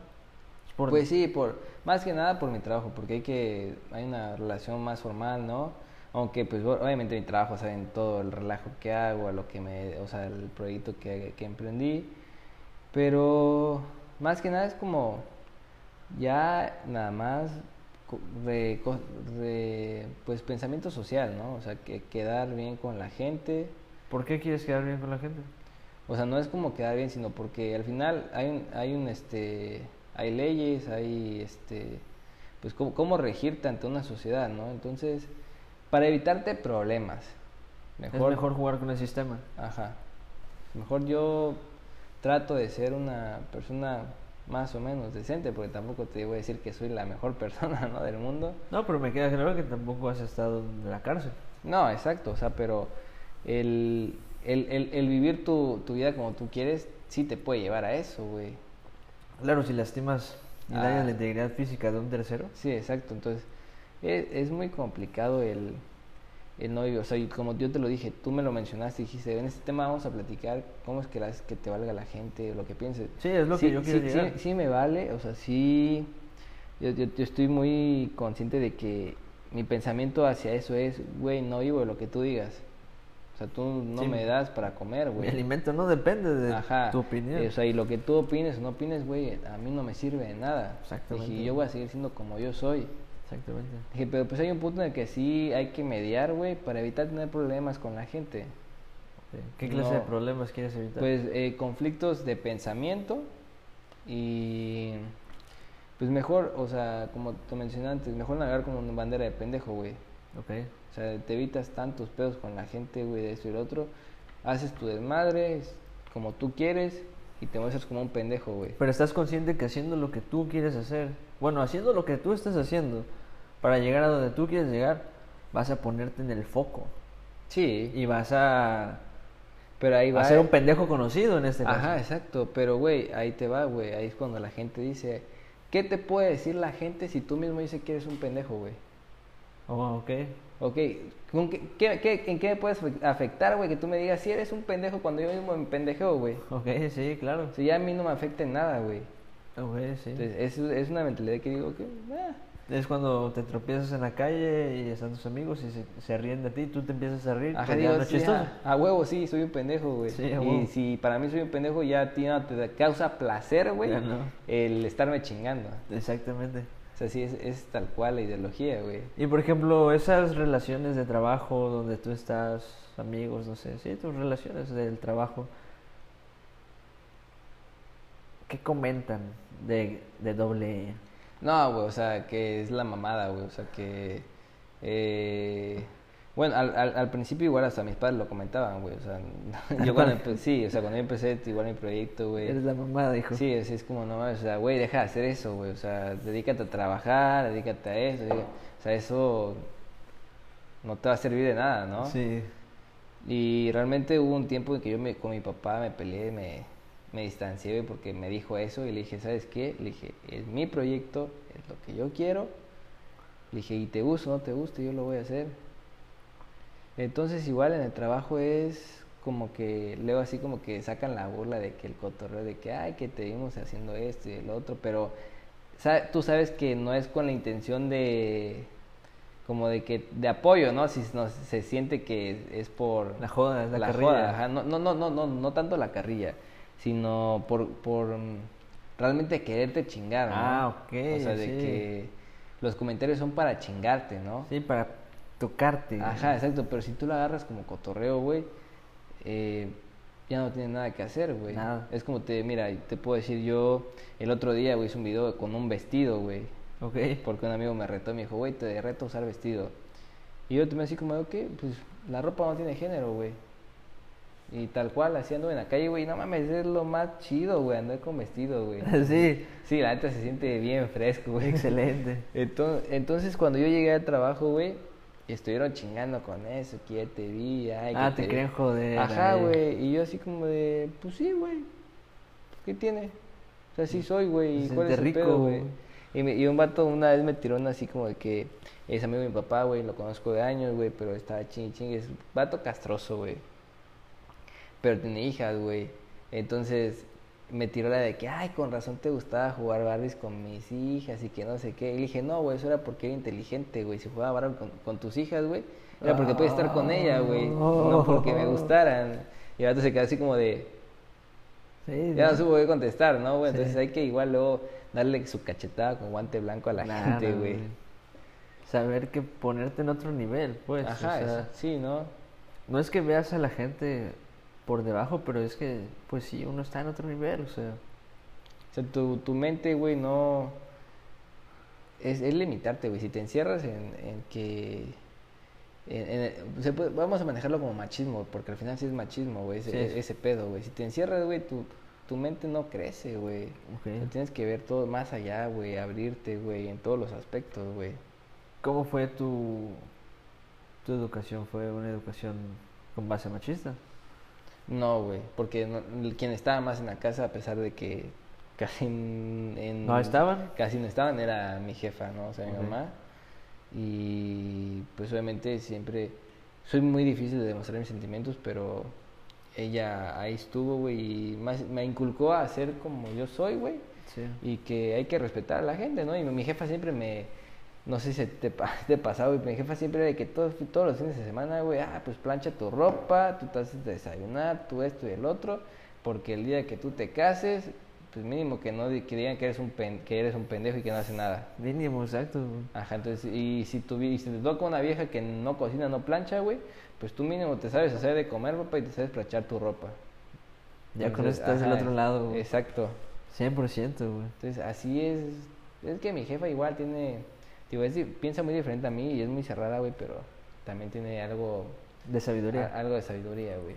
Speaker 2: ¿Es por...
Speaker 1: Pues sí, por más que nada por mi trabajo, porque hay que hay una relación más formal, ¿no? Aunque pues obviamente mi trabajo saben todo el relajo que hago, lo que me, o sea, el proyecto que, que emprendí, pero más que nada es como ya nada más co- de, pues pensamiento social, ¿no? O sea, que quedar bien con la gente,
Speaker 2: ¿Por qué quieres quedar bien con la gente?
Speaker 1: o sea, no es como quedar bien, sino porque al final hay un, hay un este, hay leyes, hay este, pues cómo, cómo regirte ante una sociedad, ¿no? Entonces, para evitarte problemas, mejor,
Speaker 2: Es mejor jugar con el sistema.
Speaker 1: ajá, mejor yo trato de ser una persona más o menos decente, porque tampoco te voy a decir que soy la mejor persona, ¿no? Del mundo.
Speaker 2: No, pero me queda claro que tampoco has estado en la cárcel.
Speaker 1: No, exacto, o sea, pero el, el, el, el vivir tu, tu vida como tú quieres sí te puede llevar a eso, güey.
Speaker 2: Claro, si lastimas y
Speaker 1: Ah.
Speaker 2: la integridad física de un tercero.
Speaker 1: Sí, exacto. Entonces, es, es muy complicado el, el no. O sea, y como yo te lo dije, tú me lo mencionaste y dijiste, en este tema vamos a platicar cómo es que, las, que te valga la gente, lo que pienses.
Speaker 2: Sí, es lo que yo quiero
Speaker 1: sí,
Speaker 2: llegar.
Speaker 1: sí, sí me vale, o sea, sí, yo, yo, yo estoy muy consciente de que mi pensamiento hacia eso es, güey, no vivo de lo que tú digas. O sea, tú no me das para comer,
Speaker 2: Mi
Speaker 1: güey.
Speaker 2: alimento no depende de
Speaker 1: Ajá.
Speaker 2: tu opinión.
Speaker 1: Eh, o sea, y lo que tú opines o no opines, güey, a mí no me sirve de nada.
Speaker 2: Exactamente.
Speaker 1: Dije, yo voy a seguir siendo como yo soy.
Speaker 2: Exactamente.
Speaker 1: Dije, pero pues hay un punto en el que sí hay que mediar, güey, para evitar tener problemas con la gente.
Speaker 2: ¿Qué clase de problemas quieres evitar?
Speaker 1: Pues eh, conflictos de pensamiento y pues mejor, o sea, como te mencioné antes, mejor navegar como una bandera de pendejo, güey.
Speaker 2: ok.
Speaker 1: O sea, te evitas tantos pedos con la gente, güey, de esto y lo otro. Haces tu desmadre es como tú quieres y te muestras como un pendejo, güey.
Speaker 2: Pero estás consciente que haciendo lo que tú quieres hacer, bueno, haciendo lo que tú estás haciendo para llegar a donde tú quieres llegar, vas a ponerte en el foco
Speaker 1: Sí,
Speaker 2: y vas a,
Speaker 1: pero ahí va.
Speaker 2: a ser un pendejo conocido en este caso.
Speaker 1: Ajá, exacto. Pero, güey, ahí te va, güey. Ahí es cuando la gente dice, ¿qué te puede decir la gente si tú mismo dices que eres un pendejo, güey?
Speaker 2: Oh, ok.
Speaker 1: Ok, ¿con qué, qué- qué- ¿en qué me puedes afectar, güey? Que tú me digas, si eres un pendejo cuando yo mismo me pendejeo, güey.
Speaker 2: Ok, sí, claro.
Speaker 1: Sea, ya a mí no me afecta en nada, güey.
Speaker 2: Güey, sí.
Speaker 1: Entonces, es, es una mentalidad que digo que... ah,
Speaker 2: Es cuando te tropiezas en la calle y están tus amigos y se, se ríen de ti, tú te empiezas a reír.
Speaker 1: Ajá,
Speaker 2: pues
Speaker 1: digo,
Speaker 2: no
Speaker 1: sí, a, a huevo, sí, soy un pendejo, güey.
Speaker 2: Sí,
Speaker 1: y si para mí soy un pendejo, ya a ti no te causa placer, güey,
Speaker 2: no.
Speaker 1: el estarme chingando.
Speaker 2: Exactamente.
Speaker 1: O sea, sí, es, es tal cual la ideología, güey.
Speaker 2: Y por ejemplo, esas relaciones de trabajo donde tú estás, amigos, no sé, sí, tus relaciones del trabajo, ¿qué comentan de, de doble?
Speaker 1: No, güey, o sea, que es la mamada, güey. O sea, que. eh, bueno, al, al, al principio igual hasta mis padres lo comentaban, güey. O sea, yo cuando empe- sí, o sea, cuando yo empecé igual mi proyecto, güey.
Speaker 2: Eres la mamada, hijo.
Speaker 1: Sí, así es como, no o sea, güey, deja de hacer eso, güey. O sea, dedícate a trabajar, dedícate a eso. O sea, eso no te va a servir de nada, ¿no?
Speaker 2: Sí.
Speaker 1: Y realmente hubo un tiempo en que yo me, con mi papá me peleé, me, me distancié porque me dijo eso y le dije, ¿sabes qué? Le dije, es mi proyecto, es lo que yo quiero. Le dije, y te gusta o no te gusta, yo lo voy a hacer. Entonces igual en el trabajo es como que luego así como que sacan la burla de que el cotorreo de que, ay, que te vimos haciendo esto y el otro, pero tú sabes que no es con la intención de como de que de apoyo, ¿no? Si no, se siente que es por
Speaker 2: La joda, es la,
Speaker 1: la
Speaker 2: carrilla.
Speaker 1: joda, ajá, no, no, no, no, no, no tanto la carrilla, sino por, por mm, realmente quererte chingar, ¿no?
Speaker 2: Ah, ok,
Speaker 1: O sea, de
Speaker 2: sí.
Speaker 1: que los comentarios son para chingarte, ¿no?
Speaker 2: Sí, para tocarte.
Speaker 1: Ajá, exacto, pero si tú lo agarras como cotorreo, güey, eh, ya no tienes nada que hacer, güey.
Speaker 2: Nada.
Speaker 1: Es como te, mira, te puedo decir, yo el otro día, güey, hice un video con un vestido, güey,
Speaker 2: Ok.
Speaker 1: porque un amigo me retó, me dijo, güey, te reto usar vestido. Y yo me así como, ok, pues la ropa no tiene género, güey. Y tal cual, así ando en la calle, güey, no mames, es lo más chido, güey, andar con vestido, güey.
Speaker 2: sí,
Speaker 1: Sí, la neta se siente bien fresco, güey.
Speaker 2: excelente.
Speaker 1: Entonces, entonces cuando yo llegué al trabajo, güey, estuvieron chingando con eso, que ya te vi, ay,
Speaker 2: Ah,
Speaker 1: que
Speaker 2: te creen joder.
Speaker 1: Ajá, güey, y yo así como de, pues sí, güey, ¿qué tiene? O sea, sí soy, güey, ¿y cuál es el
Speaker 2: rico,
Speaker 1: pedo, güey? Y, me- y un vato una vez me tiró una así como de que es amigo de mi papá, güey, lo conozco de años, güey, pero está ching ching, es vato castroso, güey. Pero tiene hijas, güey. Entonces me tiró la de que, ay, con razón te gustaba jugar Barbies con mis hijas y que no sé qué. Y le dije, no, güey, eso era porque era inteligente, güey. Si jugaba Barbie con, con tus hijas, güey, era porque puedes estar con ella, güey. No porque me gustaran. Y vato se quedó así como de,
Speaker 2: Sí,
Speaker 1: ya no supo qué contestar, ¿no, güey?
Speaker 2: Sí.
Speaker 1: Entonces hay que igual luego darle su cachetada con guante blanco a la gente, güey.
Speaker 2: Saber que ponerte en otro nivel, pues. o
Speaker 1: Ajá,
Speaker 2: sea,
Speaker 1: sí, ¿no?
Speaker 2: no es que veas a la gente por debajo, pero es que, pues sí, uno está en otro nivel, o sea.
Speaker 1: O sea, tu, tu mente, güey, no... Es, es limitarte, güey. Si te encierras en, en que... en- en- se puede- vamos a manejarlo como machismo, porque al final sí es machismo, güey, ese,
Speaker 2: Sí.
Speaker 1: ese pedo, güey. Si te encierras, güey, tu, tu mente no crece, güey.
Speaker 2: Ok.
Speaker 1: O sea, tienes que ver todo más allá, güey, abrirte, güey, en todos los aspectos, güey.
Speaker 2: ¿Cómo fue tu, tu educación? ¿Fue una educación con base machista?
Speaker 1: No, güey, porque no- quien estaba más en la casa, a pesar de que casi en, en-
Speaker 2: ¿No estaban?
Speaker 1: Casi no estaban, era mi jefa, ¿no? O sea, mi mamá. Y pues obviamente siempre soy muy difícil de demostrar mis sentimientos, pero ella ahí estuvo, güey, y más, me inculcó a ser como yo soy, güey,
Speaker 2: Sí.
Speaker 1: y que hay que respetar a la gente, ¿no? Y mi jefa siempre me, no sé si te, te pasaba, güey, mi jefa siempre era de que todos, todos los fines de semana, güey, ah, pues plancha tu ropa, tú te haces desayunar, tú esto y el otro, porque el día que tú te cases, pues mínimo que no que digan que eres un pen- que eres un pendejo y que no hace nada.
Speaker 2: Mínimo, exacto.
Speaker 1: Ajá, entonces, y si, tu, y si te toca una vieja que no cocina, no plancha, güey, pues tú mínimo te sabes hacer de comer, papá, y te sabes planchar tu ropa.
Speaker 2: Ya con eso estás del otro lado. güey.
Speaker 1: Exacto.
Speaker 2: 100%, güey.
Speaker 1: Entonces, así es. Es que mi jefa igual tiene. Digo, es piensa muy diferente a mí y es muy cerrada, güey, pero también tiene algo.
Speaker 2: De sabiduría.
Speaker 1: a- algo de sabiduría, güey.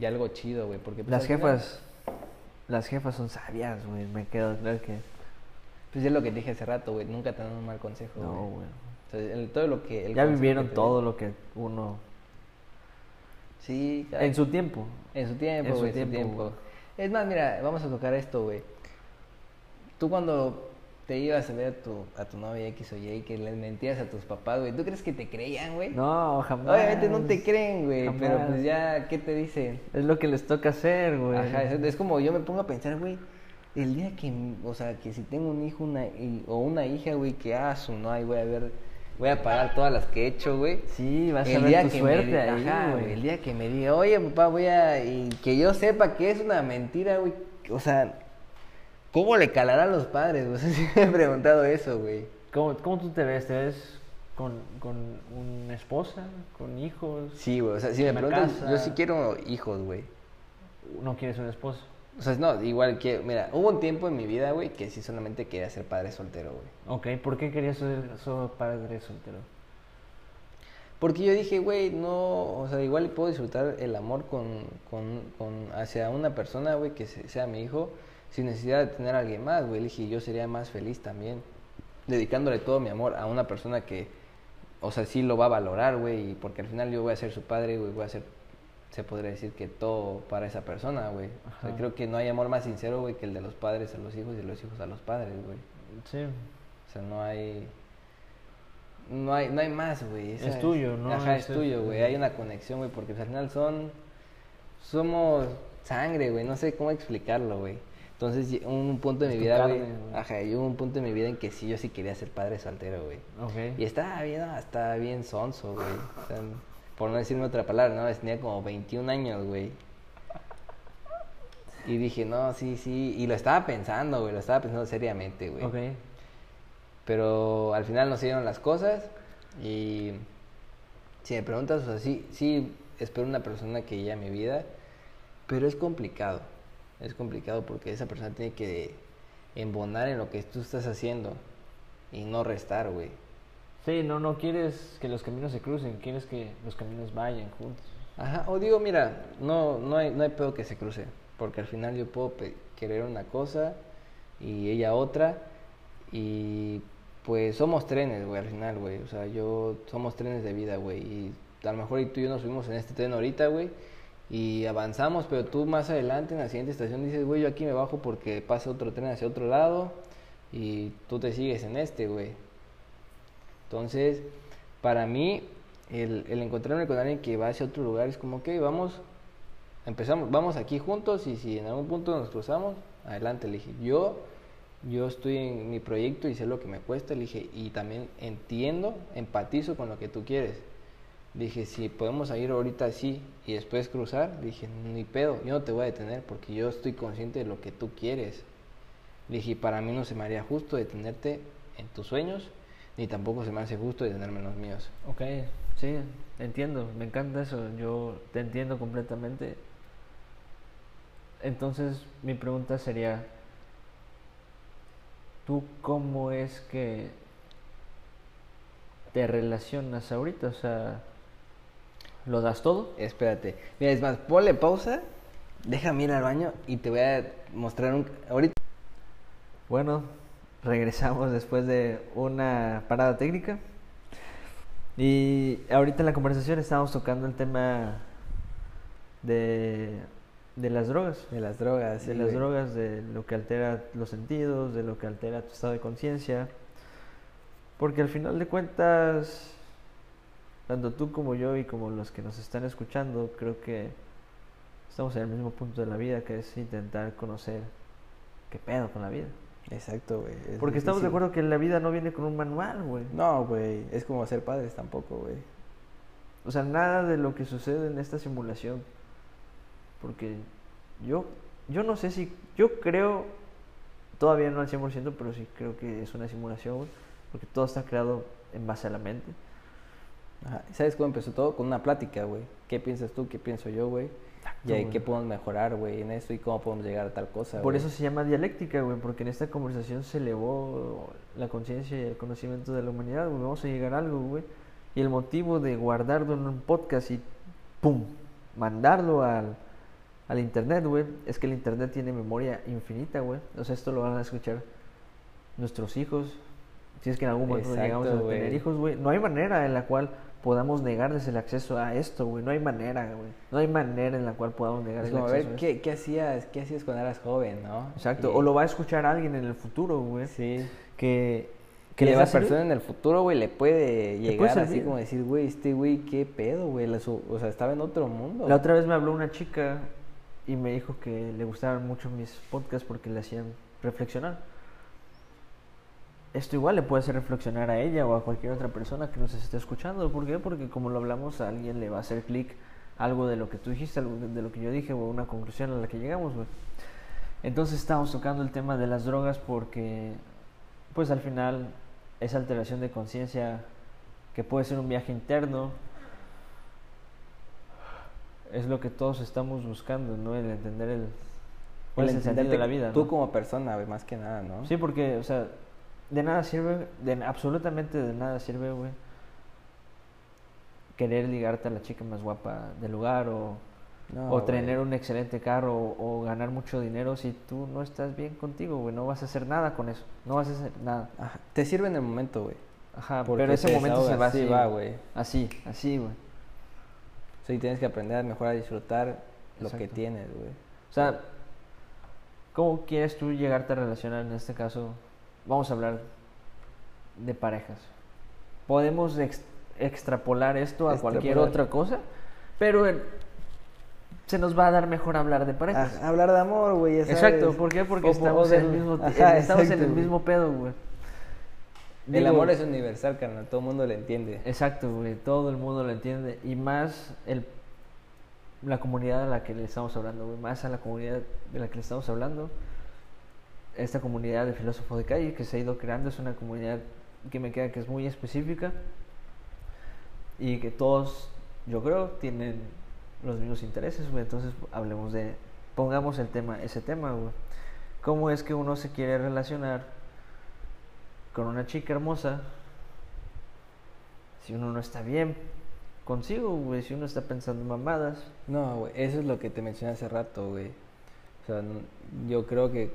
Speaker 1: Y algo chido, güey. Porque pues,
Speaker 2: Las
Speaker 1: final,
Speaker 2: jefas, las jefas son sabias, güey. Me quedo claro que.
Speaker 1: pues es lo que dije hace rato, güey. Nunca te dan un mal consejo,
Speaker 2: No,
Speaker 1: güey. el- todo lo que. el
Speaker 2: Ya vivieron
Speaker 1: que
Speaker 2: todo lo que uno.
Speaker 1: Sí,
Speaker 2: En su tiempo.
Speaker 1: En su tiempo,
Speaker 2: En su
Speaker 1: güey, en su
Speaker 2: tiempo.
Speaker 1: Es más, mira, vamos a tocar esto, güey. Tú cuando te ibas a ver a tu, a tu novia X o Y, que les mentías a tus papás, güey, ¿tú crees que te creían, güey?
Speaker 2: No, jamás.
Speaker 1: Obviamente no te creen, güey, pero pues ya, ¿qué te dicen?
Speaker 2: Es lo que les toca hacer, güey.
Speaker 1: Ajá, es, es como yo me pongo a pensar, güey, el día que, o sea, que si tengo un hijo una, y- o una hija, güey, que ah, su no, ahí voy a ver, voy a pagar todas las que he hecho, güey.
Speaker 2: Sí, vas a ver
Speaker 1: día
Speaker 2: tu
Speaker 1: que
Speaker 2: suerte
Speaker 1: me,
Speaker 2: ahí,
Speaker 1: ajá,
Speaker 2: güey,
Speaker 1: el día que me diga, oye, papá, voy a, y que yo sepa que es una mentira, güey, o sea, ¿cómo le calará a los padres? güey? O sea, sí me he preguntado eso, güey.
Speaker 2: ¿Cómo, ¿Cómo tú te ves? ¿Te ves con, con una esposa? ¿Con hijos?
Speaker 1: Sí, güey, o sea, si me
Speaker 2: casa.
Speaker 1: yo sí quiero hijos, güey.
Speaker 2: ¿No quieres un esposo?
Speaker 1: O sea, no, igual que, mira, hubo un tiempo en mi vida, güey, que sí solamente quería ser padre soltero, güey.
Speaker 2: Ok, ¿por qué querías ser solo padre soltero?
Speaker 1: Porque yo dije, güey, no, o sea, igual puedo disfrutar el amor con, con, con hacia una persona, güey, que se- sea mi hijo, sin necesidad de tener a alguien más, güey. Le dije, yo sería más feliz también, dedicándole todo mi amor a una persona que, o sea, sí lo va a valorar, güey, y porque al final yo voy a ser su padre, güey, voy a ser, se podría decir que todo para esa persona, güey. O sea, creo que no hay amor más sincero, güey, que el de los padres a los hijos y de los hijos a los padres, güey.
Speaker 2: Sí.
Speaker 1: O sea, no hay. No hay, no hay más, güey.
Speaker 2: Es tuyo, ¿no?
Speaker 1: Ajá,
Speaker 2: Es-
Speaker 1: es tuyo, güey. Hay una conexión, güey, porque pues, al final son. Somos sangre, güey. No sé cómo explicarlo, güey. Entonces, un punto de mi vida, güey. Ajá, y hubo un punto de mi vida en que sí, yo sí quería ser padre soltero, güey.
Speaker 2: Ok.
Speaker 1: Y estaba bien, estaba bien sonso, güey. O sea, por no decirme otra palabra, ¿no? Tenía como 21 años, güey. Y dije, no, sí, sí. Y lo estaba pensando, güey. Lo estaba pensando seriamente, güey. Pero al final no se dieron las cosas y si me preguntas, o sea, sí, sí espero una persona que llegue a mi vida, pero es complicado. Es complicado porque esa persona tiene que embonar en lo que tú estás haciendo y no restar, güey.
Speaker 2: Sí, no, no quieres que los caminos se crucen, quieres que los caminos vayan juntos.
Speaker 1: Ajá, o digo, mira, no, no hay, no hay pedo que se cruce, porque al final yo puedo querer una cosa y ella otra, y pues somos trenes, güey, al final, güey, o sea, yo, somos trenes de vida, güey, y a lo mejor y tú y yo nos subimos en este tren ahorita, güey, y avanzamos, pero tú más adelante en la siguiente estación dices, güey, yo aquí me bajo porque pasa otro tren hacia otro lado, y tú te sigues en este, güey. Entonces, para mí, el, el encontrarme con alguien que va hacia otro lugar es como que vamos, empezamos, vamos aquí juntos y si en algún punto nos cruzamos, adelante, le dije, yo, yo estoy en mi proyecto y sé lo que me cuesta, le dije, y también entiendo, empatizo con lo que tú quieres. Dije, si podemos ir ahorita así y después cruzar, dije, ni pedo, yo no te voy a detener porque yo estoy consciente de lo que tú quieres. Dije, para mí no se me haría justo detenerte en tus sueños, ni tampoco se me hace justo detenerme en los míos.
Speaker 2: Ok, sí, entiendo, me encanta eso, yo te entiendo completamente. Entonces, mi pregunta sería, ¿tú cómo es que te relacionas ahorita? O sea, ¿lo das todo?
Speaker 1: Espérate. Mira, es más, ponle pausa, déjame ir al baño y te voy a mostrar un... Ahorita...
Speaker 2: Bueno, regresamos después de una parada técnica. Y ahorita en la conversación estábamos tocando el tema de, de las drogas.
Speaker 1: De las drogas.
Speaker 2: de
Speaker 1: sí,
Speaker 2: las
Speaker 1: güey.
Speaker 2: drogas, de lo que altera los sentidos, de lo que altera tu estado de conciencia. Porque al final de cuentas, tanto tú como yo y como los que nos están escuchando, creo que estamos en el mismo punto de la vida, que es intentar conocer qué pedo con la vida.
Speaker 1: Exacto, güey. es
Speaker 2: Porque estamos de acuerdo que la vida no viene con un manual, güey.
Speaker 1: No, güey, es como ser padres tampoco, güey.
Speaker 2: O sea, nada de lo que sucede en esta simulación. Porque yo, yo no sé si, yo creo, todavía no al 100%, pero sí creo que es una simulación. Porque todo está creado en base a la mente.
Speaker 1: Ajá. ¿Sabes cómo empezó todo? Con una plática, güey. ¿Qué piensas tú? ¿Qué pienso yo, güey? Y ahí, qué podemos mejorar, güey, en esto y cómo podemos llegar a tal cosa,
Speaker 2: Por eso se llama dialéctica, güey, porque en esta conversación se elevó la conciencia y el conocimiento de la humanidad, güey. Vamos a llegar a algo, güey. Y el motivo de guardarlo en un podcast y ¡pum! mandarlo al, al internet, güey, es que el internet tiene memoria infinita, güey. O sea, esto lo van a escuchar nuestros hijos. Si es que en algún momento
Speaker 1: Exacto,
Speaker 2: llegamos a tener hijos, güey. No hay manera en la cual podamos negarles el acceso a esto, güey. No hay manera, güey. No hay manera en la cual podamos negar
Speaker 1: Es
Speaker 2: el
Speaker 1: como, a
Speaker 2: acceso
Speaker 1: ver, ¿qué, ¿qué hacías? ¿Qué hacías cuando eras joven, no?
Speaker 2: Exacto,
Speaker 1: Y-
Speaker 2: o lo va a escuchar alguien en el futuro, güey.
Speaker 1: Sí.
Speaker 2: Que,
Speaker 1: Que esa persona en el futuro, güey, le puede
Speaker 2: Le
Speaker 1: llegar
Speaker 2: puede
Speaker 1: así como decir, güey, este güey, qué pedo, güey. O sea, estaba en otro mundo.
Speaker 2: La otra vez me habló una chica y me dijo que le gustaban mucho mis podcasts porque le hacían reflexionar. Esto igual le puede hacer reflexionar a ella o a cualquier otra persona que nos esté escuchando. ¿Por qué? Porque como lo hablamos, a alguien le va a hacer clic algo de lo que tú dijiste, algo de lo que yo dije o una conclusión a la que llegamos, güey. Entonces estamos tocando el tema de las drogas porque, pues al final, esa alteración de conciencia que puede ser un viaje interno, es lo que todos estamos buscando, ¿no? El entender el,
Speaker 1: El
Speaker 2: es el sentido de la vida.
Speaker 1: Tú
Speaker 2: ¿no?
Speaker 1: como persona, más que nada, ¿no?
Speaker 2: Sí, porque, o sea, de nada sirve, de absolutamente de nada sirve, güey, querer ligarte a la chica más guapa del lugar o,
Speaker 1: No,
Speaker 2: o tener un excelente carro o, o ganar mucho dinero si tú no estás bien contigo, güey, no vas a hacer nada con eso, no vas a hacer nada.
Speaker 1: Ajá, Te sirve en el momento, güey.
Speaker 2: Ajá,
Speaker 1: Porque
Speaker 2: pero ese momento se va
Speaker 1: sí
Speaker 2: así,
Speaker 1: va, güey.
Speaker 2: Así, así, güey.
Speaker 1: Sí, tienes que aprender mejor a disfrutar lo que tienes, güey.
Speaker 2: O sea, ¿cómo quieres tú llegarte a relacionar en este caso? Vamos a hablar de parejas. Podemos ex- extrapolar esto a cualquier otra cosa, pero eh, se nos va a dar mejor hablar de parejas.
Speaker 1: Ah, hablar de amor, güey,
Speaker 2: Exacto. ¿por qué? Porque
Speaker 1: O
Speaker 2: estamos, en el,
Speaker 1: poder-
Speaker 2: mismo,
Speaker 1: Ajá,
Speaker 2: estamos en
Speaker 1: exacto,
Speaker 2: el
Speaker 1: güey.
Speaker 2: mismo pedo, güey.
Speaker 1: El amor es universal, carnal, todo el mundo lo entiende.
Speaker 2: Exacto, güey, todo el mundo lo entiende y más el, la comunidad a la que le estamos hablando, güey, más a la comunidad de la que le estamos hablando. Esta comunidad de filósofos de calle que se ha ido creando es una comunidad que me queda que es muy específica y que todos, yo creo, tienen los mismos intereses. Entonces hablemos de, pongamos el tema, ese tema, güey. ¿Cómo es que uno se quiere relacionar con una chica hermosa si uno no está bien consigo, güey, si uno está pensando mamadas.
Speaker 1: No, eso es lo que te mencioné hace rato, güey. O sea, yo creo que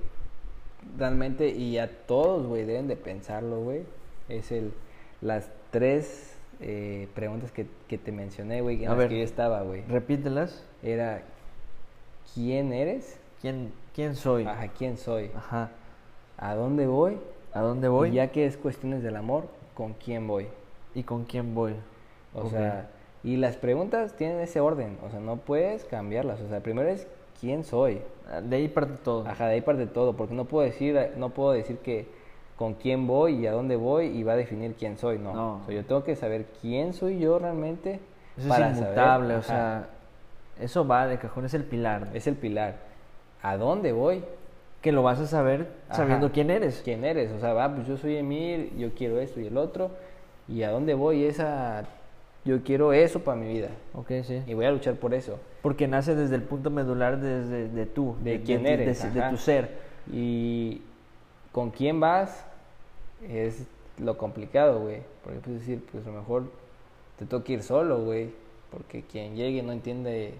Speaker 1: realmente, y a todos, güey, deben de pensarlo, güey. Es el, las tres eh, preguntas que, que te mencioné, güey, en
Speaker 2: A
Speaker 1: las
Speaker 2: ver.
Speaker 1: que yo estaba, güey.
Speaker 2: Repítelas.
Speaker 1: Era, ¿quién eres?
Speaker 2: ¿Quién, quién soy?
Speaker 1: Ajá, ¿quién soy?
Speaker 2: Ajá.
Speaker 1: ¿A dónde voy?
Speaker 2: ¿A dónde voy?
Speaker 1: Y ya que es cuestiones del amor, ¿con quién voy?
Speaker 2: ¿Y con quién voy?
Speaker 1: O sea, y las preguntas tienen ese orden, o sea, no puedes cambiarlas. O sea, primero es quién soy.
Speaker 2: De ahí parte todo.
Speaker 1: Ajá, de ahí parte todo, porque no puedo decir, no puedo decir que con quién voy y a dónde voy y va a definir quién soy, no.
Speaker 2: No.
Speaker 1: O sea, yo tengo que saber quién soy yo realmente
Speaker 2: Eso
Speaker 1: para
Speaker 2: es
Speaker 1: saber,
Speaker 2: inmutable, o sea, eso va de cajón, es el pilar.
Speaker 1: es el pilar. ¿A dónde voy?
Speaker 2: Que lo vas a saber
Speaker 1: Ajá.
Speaker 2: sabiendo quién eres.
Speaker 1: ¿Quién eres? O sea, va, pues yo soy Emir, yo quiero esto y el otro. ¿Y a dónde voy? Esa, yo quiero eso para mi vida.
Speaker 2: Ok, sí.
Speaker 1: Y voy a luchar por eso.
Speaker 2: Porque nace desde el punto medular desde de tú,
Speaker 1: De quién
Speaker 2: ti-
Speaker 1: eres,
Speaker 2: de, de tu ser.
Speaker 1: Y con quién vas es lo complicado, güey. Porque puedes decir, pues a lo mejor te toca ir solo, güey. Porque quien llegue no entiende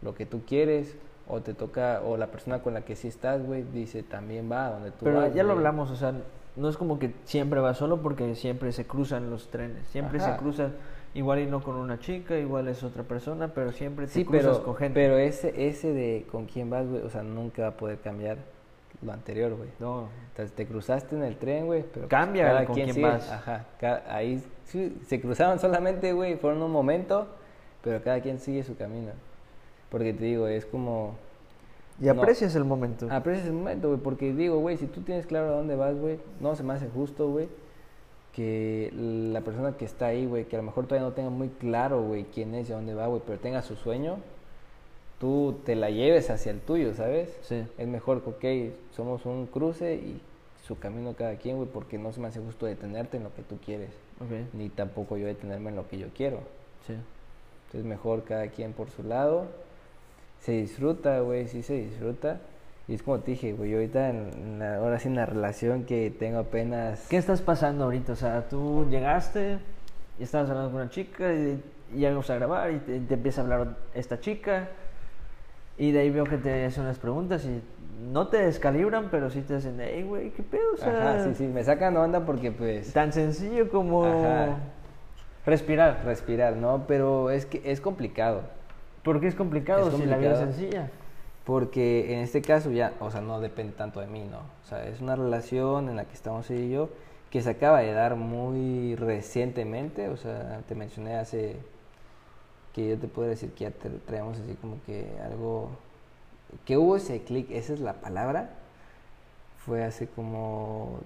Speaker 1: lo que tú quieres. O te toca, o la persona con la que sí estás, güey, dice también va a donde tú
Speaker 2: Pero
Speaker 1: vas.
Speaker 2: ya lo
Speaker 1: güey.
Speaker 2: hablamos, o sea, no es como que siempre va solo porque siempre se cruzan los trenes, siempre
Speaker 1: Ajá.
Speaker 2: se cruzan, igual y no con una chica, igual es otra persona, pero siempre te
Speaker 1: Sí,
Speaker 2: cruzas
Speaker 1: pero,
Speaker 2: con gente.
Speaker 1: pero ese, ese de con quién vas, güey, o sea, nunca va a poder cambiar lo anterior, güey.
Speaker 2: No,
Speaker 1: Entonces te cruzaste en el tren, güey, pero pues,
Speaker 2: Cambia
Speaker 1: cada
Speaker 2: con
Speaker 1: quien
Speaker 2: quién
Speaker 1: sigue-
Speaker 2: vas.
Speaker 1: Ajá, ca- ahí sí, se cruzaron solamente, güey, fueron un momento, pero cada quien sigue su camino. Porque te digo, es como
Speaker 2: y
Speaker 1: no.
Speaker 2: aprecias el momento.
Speaker 1: aprecias el momento, güey, porque digo, güey, si tú tienes claro a dónde vas, güey, no se me hace justo, güey, que la persona que está ahí, güey, que a lo mejor todavía no tenga muy claro, güey, quién es y a dónde va, güey, pero tenga su sueño, tú te la lleves hacia el tuyo, ¿sabes?
Speaker 2: Sí.
Speaker 1: Es mejor que, ok, somos un cruce y su camino cada quien, güey, porque no se me hace justo detenerte en lo que tú quieres, ni tampoco yo detenerme en lo que yo quiero.
Speaker 2: sí.
Speaker 1: Entonces mejor cada quien por su lado. Se disfruta, güey, sí se disfruta. Y es como te dije, güey, ahorita, en, en la- ahora sí en la relación que tengo apenas...
Speaker 2: ¿Qué estás pasando ahorita? O sea, tú llegaste y estabas hablando con una chica y, y ya vamos a grabar y te, te empieza a hablar esta chica y de ahí veo que te hacen unas preguntas y no te descalibran, pero sí te hacen, hey, güey, ¿qué pedo? O sea,
Speaker 1: Ajá, sí, sí, me sacan onda porque pues...
Speaker 2: tan sencillo como
Speaker 1: Ajá.
Speaker 2: respirar.
Speaker 1: Respirar, ¿no? Pero es que es complicado.
Speaker 2: Porque es complicado
Speaker 1: Es
Speaker 2: si la vida es
Speaker 1: complicado.
Speaker 2: sencilla.
Speaker 1: Porque en este caso ya, o sea, no depende tanto de mí, ¿no? O sea, es una relación en la que estamos ella y yo que se acaba de dar muy recientemente, o sea, te mencioné hace que yo te puedo decir que ya te- traemos así como que algo que hubo ese clic, esa es la palabra, fue hace como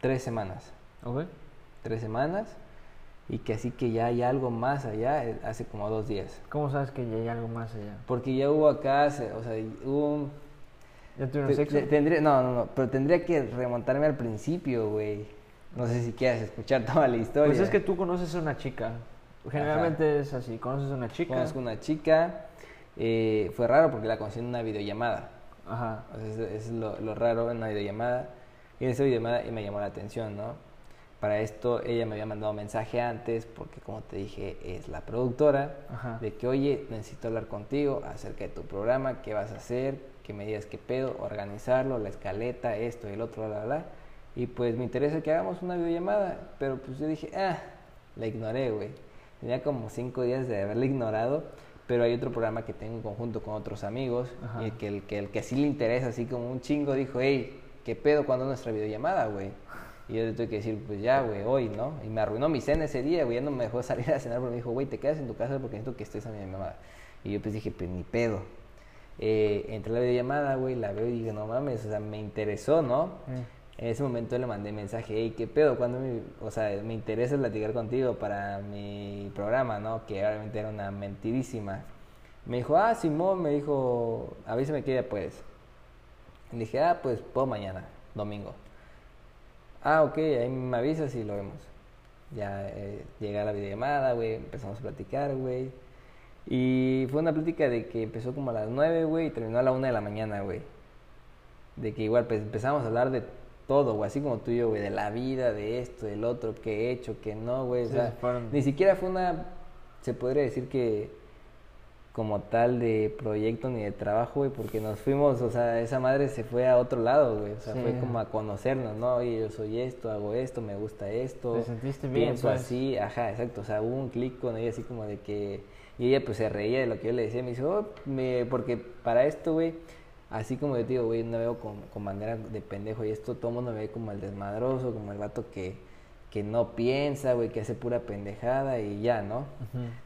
Speaker 1: tres semanas.
Speaker 2: Ok.
Speaker 1: Tres semanas. Y que así que ya hay algo más allá eh, hace como dos días.
Speaker 2: ¿Cómo sabes que ya hay algo más allá?
Speaker 1: Porque ya hubo acá, o sea, hubo un...
Speaker 2: ¿Ya tuvieron sexo?
Speaker 1: tendría, no, no, no, pero tendría que remontarme al principio, güey. No sé si quieres escuchar toda la historia.
Speaker 2: Pues es que tú conoces a una chica. Generalmente es así, conoces a una chica.
Speaker 1: Conozco una chica, eh, fue raro porque la conocí en una videollamada.
Speaker 2: Ajá.
Speaker 1: O sea, es, es lo, lo raro en una videollamada. Y en esa videollamada me llamó la atención, ¿no? Para esto ella me había mandado mensaje antes porque como te dije es la productora
Speaker 2: Ajá.
Speaker 1: de que oye necesito hablar contigo acerca de tu programa, qué vas a hacer, que me digas qué pedo, organizarlo, la escaleta, esto y el otro, bla, bla, bla. Y pues me interesa que hagamos una videollamada, pero pues yo dije, ah, la ignoré, güey. Tenía como cinco días de haberla ignorado, pero hay otro programa que tengo en conjunto con otros amigos
Speaker 2: Ajá.
Speaker 1: y el que, el que el que sí le interesa, así como un chingo, dijo, hey, ¿qué pedo cuando es nuestra videollamada, güey? Y yo le tuve que decir, pues ya, güey, hoy, ¿no? Y me arruinó mi cena ese día, güey, ya no me dejó salir a cenar porque me dijo, güey, te quedas en tu casa porque necesito que estés a mi mamá. Y yo pues dije, pues ni pedo. Eh, entré a la videollamada, güey, la veo y dije, no mames, o sea, me interesó, ¿no?
Speaker 2: Mm.
Speaker 1: En ese momento le mandé mensaje, hey, ¿qué pedo? cuando me, o sea, me interesa platicar contigo para mi programa, ¿no? Que obviamente era una mentirísima. Me dijo, ah, Simón, me dijo, avísame qué día puedes. Y dije, ah, pues puedo mañana, domingo. Ah, ok, ahí me avisas y lo vemos. Ya eh, llegué a la videollamada, güey, empezamos a platicar, güey. Y fue una plática de que empezó como a las 9, güey, y terminó a la 1 de la mañana, güey. De que igual pues empezamos a hablar de todo, güey, así como tú y yo, güey, de la vida, de esto, del otro, qué he hecho, qué no, güey. o
Speaker 2: Sí,
Speaker 1: sea,
Speaker 2: fueron-
Speaker 1: ni siquiera fue una, se podría decir que como tal de proyecto ni de trabajo, güey, porque nos fuimos, o sea, esa madre se fue a otro lado, güey, o sea,
Speaker 2: Sí.
Speaker 1: fue como a conocernos, ¿no? Oye, yo soy esto, hago esto, me gusta esto.
Speaker 2: Te sentiste bien,
Speaker 1: Pienso
Speaker 2: pues.
Speaker 1: así, ajá, exacto, o sea, hubo un clic con ella así como de que, y ella pues se reía de lo que yo le decía, me dice, oh, me, porque para esto, güey, así como yo te digo, güey, no veo con, con manera de pendejo y esto, todo el mundo me ve como el desmadroso, como el vato que, que no piensa, güey, que hace pura pendejada y ya, ¿no?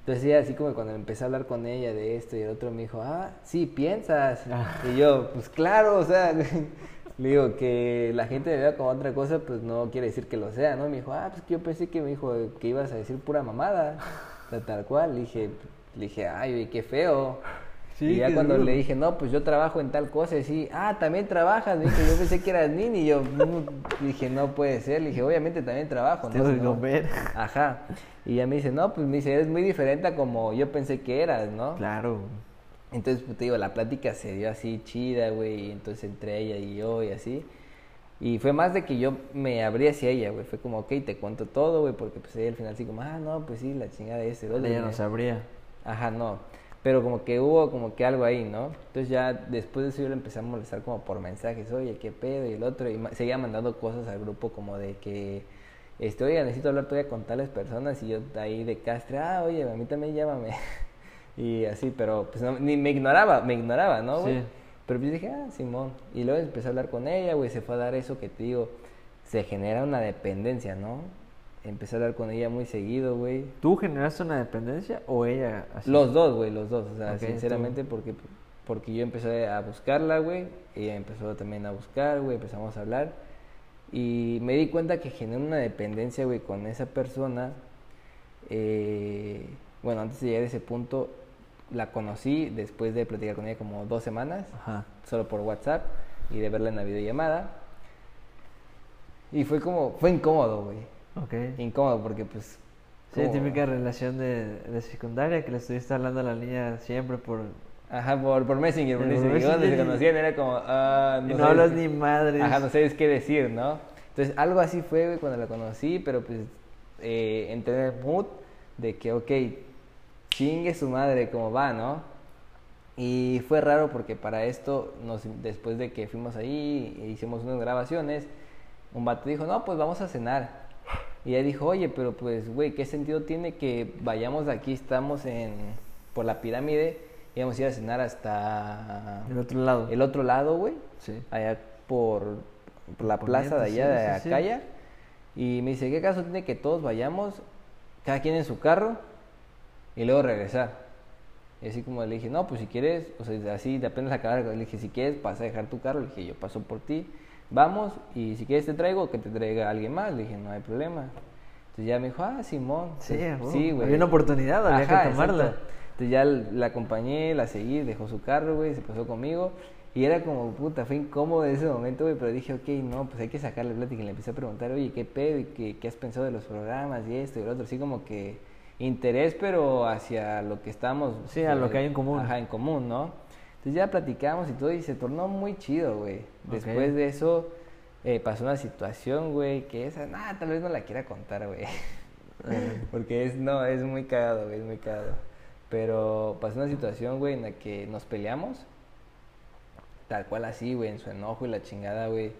Speaker 1: Entonces ella así como cuando empecé a hablar con ella de esto y el otro me dijo, ah, sí, piensas.
Speaker 2: Ah.
Speaker 1: Y yo, pues claro, o sea, le digo que la gente me vea como otra cosa, pues no quiere decir que lo sea, ¿no? Me dijo, ah, pues que yo pensé que me dijo que ibas a decir pura mamada, tal, tal cual. Le dije, le dije, ay, güey, qué feo.
Speaker 2: Sí,
Speaker 1: y ya cuando
Speaker 2: duro.
Speaker 1: le dije, no, pues yo trabajo en tal cosa, y sí, ah, también trabajas, me dijo, yo pensé que eras nini, y yo mm, dije, no puede ser, le dije, obviamente también trabajo, ¿no?
Speaker 2: Tengo que comer.
Speaker 1: Ajá. Y ya me dice, no, pues me dice, eres muy diferente a como yo pensé que eras, ¿no?
Speaker 2: Claro.
Speaker 1: Entonces, pues te digo, la plática se dio así chida, güey, y entonces entre ella y yo y así. Y fue más de que yo me abrí hacia ella, güey. Fue como, ok, te cuento todo, güey, porque pues ella al final así como, ah, no, pues sí, la chingada de ese.
Speaker 2: Ella no sabría.
Speaker 1: Ajá, no. Pero como que hubo como que algo ahí, ¿no? Entonces ya después de eso yo le empecé a molestar como por mensajes, oye, qué pedo y el otro. Y seguía mandando cosas al grupo como de que, este, oye, necesito hablar todavía con tales personas. Y yo ahí de castre, ah, oye, a mí también llámame. y así, pero pues no- ni me ignoraba, me ignoraba, ¿no, güey?
Speaker 2: Sí.
Speaker 1: Pero pues dije, ah, Simón. Y luego empecé a hablar con ella, güey, se fue a dar eso que te digo, se genera una dependencia, ¿no? Empecé a hablar con ella muy seguido, güey.
Speaker 2: ¿Tú generaste una dependencia o ella así?
Speaker 1: Los dos, güey, los dos. O sea, sinceramente, porque, porque yo empecé a buscarla, güey. Ella empezó también a buscar, güey. Empezamos a hablar. Y me di cuenta que generé una dependencia, güey, con esa persona. Eh, bueno, antes de llegar a ese punto, la conocí después de platicar con ella como dos semanas,
Speaker 2: Ajá.
Speaker 1: solo por WhatsApp, y de verla en la videollamada. Y fue como, fue incómodo, güey.
Speaker 2: Ok.
Speaker 1: Incómodo porque, pues...
Speaker 2: Sí,
Speaker 1: como-
Speaker 2: típica relación de, de secundaria que le estuviste hablando a la niña siempre por...
Speaker 1: Ajá, por, por Messenger, por
Speaker 2: Por
Speaker 1: Messenger. Y cuando se
Speaker 2: y-
Speaker 1: conocían era como, ah,
Speaker 2: y no,
Speaker 1: sabes
Speaker 2: hablas
Speaker 1: qué-
Speaker 2: ni madres.
Speaker 1: Ajá, no sabes qué decir, ¿no? Entonces, algo así fue güey, cuando la conocí, pero pues eh, entré en el mood de que, ok, chingue su madre, cómo va, ¿no? Y fue raro porque para esto, nos, después de que fuimos ahí e hicimos unas grabaciones, un vato dijo, no, pues vamos a cenar. Y ella dijo, oye, pero pues, güey, ¿qué sentido tiene que vayamos de aquí, estamos en, por la pirámide, y vamos a ir a cenar hasta
Speaker 2: El otro lado.
Speaker 1: el otro lado, güey?
Speaker 2: Sí.
Speaker 1: allá por, por la plaza de allá de
Speaker 2: sí, sí, sí.
Speaker 1: Acaya. Y me dice, ¿qué caso tiene que todos vayamos, cada quien en su carro, y luego regresar? Y así como le dije, no, pues si quieres, o sea, así de apenas acabar, le dije, si quieres, pasa a dejar tu carro. Le dije, yo paso por ti, vamos, y si quieres te traigo, que te traiga alguien más. Le dije, no hay problema. Entonces ya me dijo, ah, Simón.
Speaker 2: Sí, sí, güey. Había una oportunidad, había
Speaker 1: Ajá,
Speaker 2: que tomarla.
Speaker 1: exacto. Entonces ya la acompañé, la seguí, dejó su carro, güey, se pasó conmigo. Y era como, puta, fue incómodo en ese momento, güey, pero dije, ok, no, pues hay que sacarle plática. Y le empecé a preguntar, oye, ¿qué pedo? ¿Y qué, qué has pensado de los programas y esto y lo otro? Así como que interés, pero hacia lo que estamos...
Speaker 2: Sí, a lo que hay en común.
Speaker 1: Ajá, en común, ¿no? Entonces ya platicamos y todo y se tornó muy chido, güey. Después de eso eh, pasó una situación, güey, que esa, nada, tal vez no la quiera contar, güey. Porque es, no, es muy cagado, güey, es muy cagado. Pero pasó una situación, güey, en la que nos peleamos. Tal cual así, güey, en su enojo y la chingada, güey.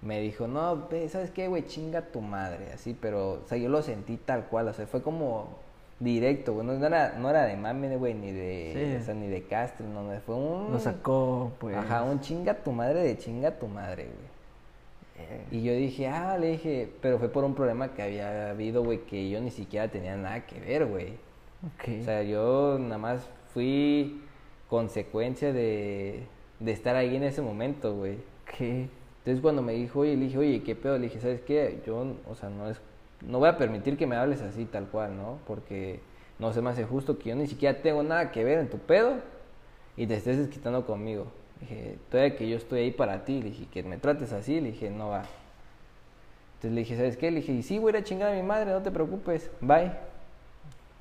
Speaker 1: Me dijo, no, ¿sabes qué, güey? Chinga tu madre, así, pero, o sea, yo lo sentí tal cual, o sea, fue como directo, güey. No, no era, no era de mame, güey, ni de,
Speaker 2: Sí.
Speaker 1: o sea, ni de Castro, no, no, fue un...
Speaker 2: Lo sacó, pues.
Speaker 1: Ajá, un chinga tu madre de chinga tu madre, güey.
Speaker 2: Eh,
Speaker 1: Y yo dije, ah, le dije, pero fue por un problema que había habido, güey, que yo ni siquiera tenía nada que ver, güey.
Speaker 2: ok.
Speaker 1: O sea, yo nada más fui consecuencia de, de estar ahí en ese momento, güey.
Speaker 2: Ok.
Speaker 1: Entonces cuando me dijo, oye, le dije, oye, ¿qué pedo? Le dije, ¿sabes qué? Yo, o sea, no es, no voy a permitir que me hables así tal cual, ¿no? Porque no se me hace justo que yo ni siquiera tengo nada que ver en tu pedo y te estés desquitando conmigo. Le dije, todavía que yo estoy ahí para ti, le dije, que me trates así, le dije, no va. Entonces le dije, ¿sabes qué? Le dije, y sí, voy a ir a chingar a mi madre, no te preocupes, bye.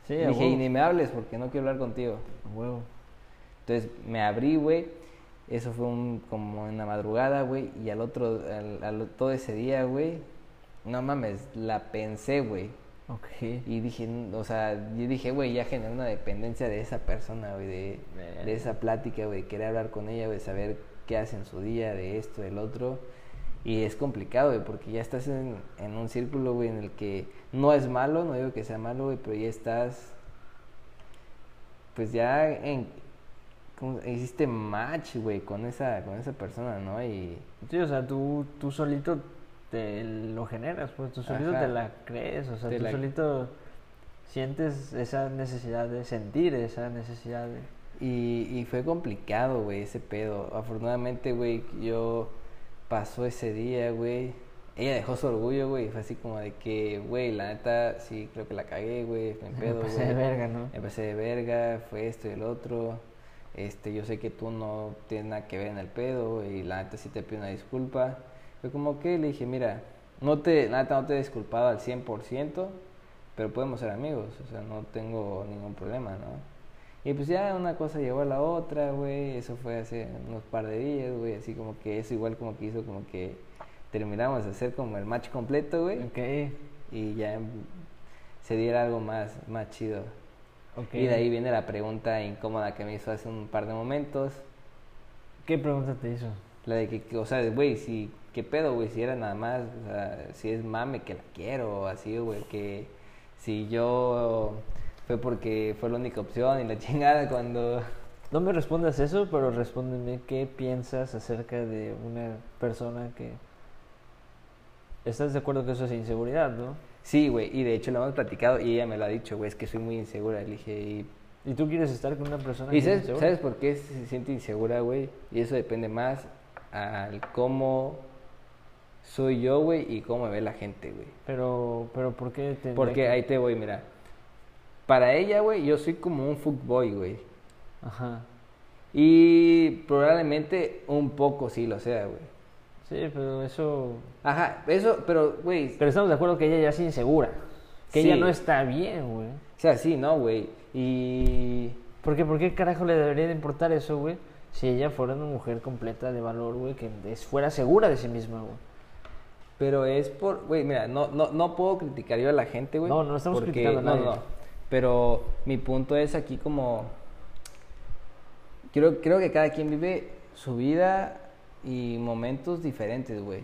Speaker 2: Sí,
Speaker 1: le dije, y ni me hables porque no quiero hablar contigo.
Speaker 2: A huevo.
Speaker 1: Entonces me abrí, güey. Eso fue un, como en la madrugada, güey. Y al otro, al, al- todo ese día, güey. No mames, la pensé, güey.
Speaker 2: Ok.
Speaker 1: Y dije, o sea, yo dije, güey, ya generé una dependencia de esa persona, güey. De, de esa plática, güey. Querer hablar con ella, güey. Saber qué hace en su día, de esto, del otro. Y es complicado, güey, porque ya estás en, en un círculo, güey, en el que no es malo, no digo que sea malo, güey, pero ya estás, pues ya en, hiciste match, güey, con esa, con esa persona, ¿no? Y
Speaker 2: Sí, o sea, tú, tú solito te lo generas, pues tú solito
Speaker 1: Ajá.
Speaker 2: te la crees, o sea,
Speaker 1: Te
Speaker 2: tú
Speaker 1: la-
Speaker 2: solito sientes esa necesidad de sentir, esa necesidad de...
Speaker 1: Y, y fue complicado, güey, ese pedo. Afortunadamente, güey, yo pasó ese día, güey. Ella dejó su orgullo, güey. y Fue así como de que, güey, la neta, sí, creo que la cagué, güey. Me
Speaker 2: Me
Speaker 1: pedo,
Speaker 2: pasé
Speaker 1: güey.
Speaker 2: de verga, ¿no?
Speaker 1: Empecé de verga, fue esto y el otro. Este, yo sé que tú no tienes nada que ver en el pedo y la neta sí te pido una disculpa. Fue como que le dije, mira, no te, neta no te he disculpado al 100%, pero podemos ser amigos, o sea, no tengo ningún problema, ¿no? Y pues ya una cosa llevó a la otra, güey, eso fue hace unos par de días, güey, así como que eso igual como que hizo como que terminamos de hacer como el match completo, güey,
Speaker 2: Ok,
Speaker 1: y ya se diera algo más, más chido.
Speaker 2: ok.
Speaker 1: Y de ahí viene la pregunta incómoda que me hizo hace un par de momentos.
Speaker 2: ¿Qué pregunta te hizo?
Speaker 1: La de que, que, o sea, güey, si, ¿qué pedo, güey? Si era nada más, o sea, si es mame que la quiero, o así, güey, que si yo fue porque fue la única opción y la chingada cuando...
Speaker 2: No me respondas eso, pero respóndeme qué piensas acerca de una persona que... ¿Estás de acuerdo que eso es inseguridad, no?
Speaker 1: Sí, güey, y de hecho lo hemos platicado y ella me lo ha dicho, güey, es que soy muy insegura. Le dije, y,
Speaker 2: ¿Y tú quieres estar con una persona
Speaker 1: ¿y
Speaker 2: que es
Speaker 1: sabes,
Speaker 2: insegura?
Speaker 1: ¿sabes por qué se siente insegura, güey? Y eso depende más al cómo soy yo, güey, y cómo me ve la gente, güey.
Speaker 2: Pero, pero ¿por qué tendría
Speaker 1: Porque
Speaker 2: que-
Speaker 1: ahí te voy, mira. Para ella, güey, yo soy como un fuckboy, güey.
Speaker 2: Ajá.
Speaker 1: Y probablemente un poco sí lo sea, güey.
Speaker 2: Sí, pero eso...
Speaker 1: Ajá, eso, pero, güey.
Speaker 2: Pero estamos de acuerdo que ella ya es insegura. Que
Speaker 1: Sí.
Speaker 2: ella no está bien, güey.
Speaker 1: O sea, sí, ¿no, güey? Y.
Speaker 2: ¿Por qué, ¿Por qué carajo le debería de importar eso, güey? Si ella fuera una mujer completa de valor, güey, que fuera segura de sí misma, güey.
Speaker 1: Pero es por. Güey, mira, no, no, no puedo criticar yo a la gente, güey.
Speaker 2: No, no estamos
Speaker 1: porque-
Speaker 2: criticando a
Speaker 1: no,
Speaker 2: nadie.
Speaker 1: no. Pero mi punto es aquí como. Creo, creo que cada quien vive su vida y momentos diferentes, güey.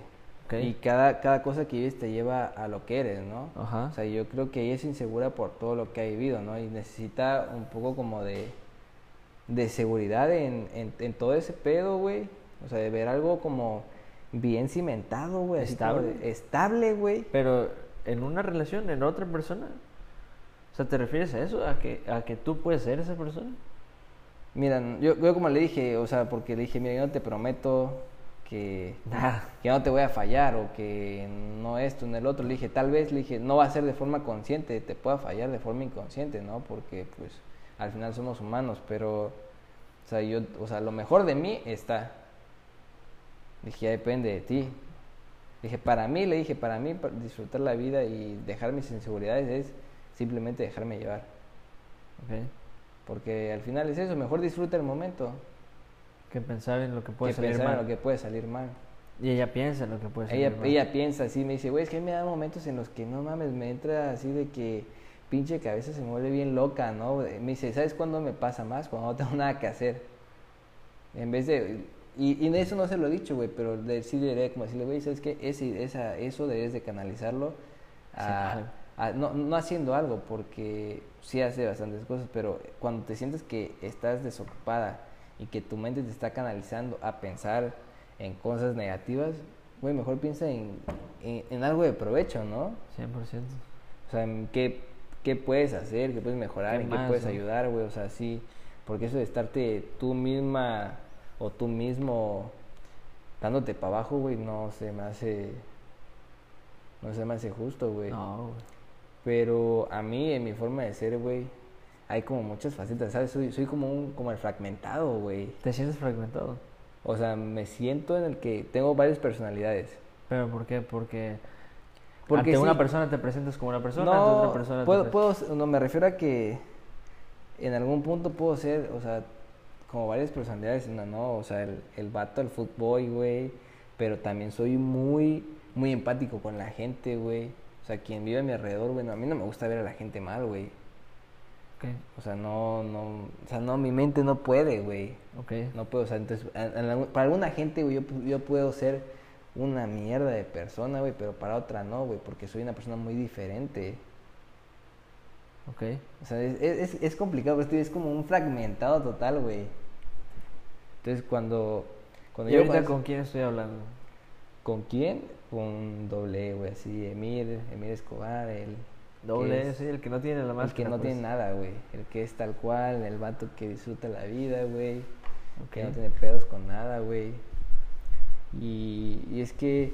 Speaker 1: Y cada, cada cosa que vives te lleva a lo que eres, ¿no?
Speaker 2: Ajá.
Speaker 1: O sea, yo creo que ella es insegura por todo lo que ha vivido, ¿no? Y necesita un poco como de, de seguridad en, en, en todo ese pedo, güey. O sea, de ver algo como bien cimentado, güey.
Speaker 2: Estable.
Speaker 1: Estable, güey.
Speaker 2: Pero en una relación, en otra persona. O sea, ¿te refieres a eso? ¿A que, a que tú puedes ser esa persona?
Speaker 1: Mira, yo, yo como le dije, o sea, porque le dije, mira, yo no te prometo que, que no te voy a fallar o que no esto, en el otro. Le dije, tal vez, le dije, no va a ser de forma consciente, te pueda fallar de forma inconsciente, ¿no? Porque, pues, al final somos humanos, pero, o sea, yo, o sea, lo mejor de mí está. Dije, ya depende de ti. Dije, para mí, le dije, para mí, para disfrutar la vida y dejar mis inseguridades es simplemente dejarme llevar.
Speaker 2: Ok.
Speaker 1: Porque al final es eso, mejor disfruta el momento
Speaker 2: Que pensar en lo que puede
Speaker 1: que
Speaker 2: salir
Speaker 1: pensar en
Speaker 2: mal.
Speaker 1: lo que puede salir mal.
Speaker 2: Y ella piensa en lo que puede salir
Speaker 1: Ella,
Speaker 2: mal.
Speaker 1: ella piensa así, me dice, güey, es que me da momentos en los que no mames, me entra así de que pinche cabeza se me vuelve bien loca, ¿no? Me dice, ¿sabes cuándo me pasa más? Cuando no tengo nada que hacer. En vez de... Y, y de eso no se lo he dicho, güey, pero de, sí debería como decirle, güey, ¿sabes qué? Ese, esa, eso debes de canalizarlo a,
Speaker 2: algo.
Speaker 1: a- no, no haciendo algo, porque sí hace bastantes cosas, pero cuando te sientes que estás desocupada y que tu mente te está canalizando a pensar en cosas negativas, güey, mejor piensa en, en, en algo de provecho, ¿no?
Speaker 2: 100%.
Speaker 1: O sea, en qué, qué puedes hacer, qué puedes mejorar,
Speaker 2: ¿Qué
Speaker 1: en qué puedes ayudar, güey. O sea, sí, porque eso de estarte tú misma o tú mismo dándote para abajo, güey, no se me hace, no se me hace justo, güey.
Speaker 2: No, güey.
Speaker 1: Pero a mí, en mi forma de ser, güey, hay como muchas facetas, ¿sabes? Soy, soy como un, como el fragmentado, güey.
Speaker 2: Te sientes fragmentado.
Speaker 1: O sea, me siento en el que tengo varias personalidades.
Speaker 2: ¿Pero por qué? Porque,
Speaker 1: Porque
Speaker 2: ante una persona te presentas como una persona, ante
Speaker 1: No,
Speaker 2: otra persona te
Speaker 1: puedo,
Speaker 2: pres-
Speaker 1: puedo, no, me refiero a que en algún punto puedo ser, o sea, como varias personalidades, no, no, o sea, el, el vato, el fútbol, güey, pero también soy muy, muy empático con la gente, güey. O sea, quien vive a mi alrededor, bueno, a mí no me gusta ver a la gente mal, güey.
Speaker 2: Ok,
Speaker 1: O sea, no, no, o sea, no, mi mente no puede, güey.
Speaker 2: ok.
Speaker 1: No puedo, o sea, entonces, en- en para alguna gente, güey, yo, yo puedo ser una mierda de persona, güey, pero para otra no, güey, porque soy una persona muy diferente.
Speaker 2: Ok.
Speaker 1: O sea, es, es, es complicado, pero es como un fragmentado total, güey. Entonces, cuando, cuando
Speaker 2: ¿Y
Speaker 1: yo
Speaker 2: ahorita con quién estoy hablando?
Speaker 1: ¿Con quién? Con doble, güey, así, Emir, Emir Escobar, el...
Speaker 2: Doble,
Speaker 1: que es-
Speaker 2: sí, el que no tiene la
Speaker 1: el
Speaker 2: máscara.
Speaker 1: que no
Speaker 2: pues.
Speaker 1: tiene nada, güey. El que es tal cual, el vato que disfruta la vida, güey. que no tiene pedos con nada, güey. Y, y es que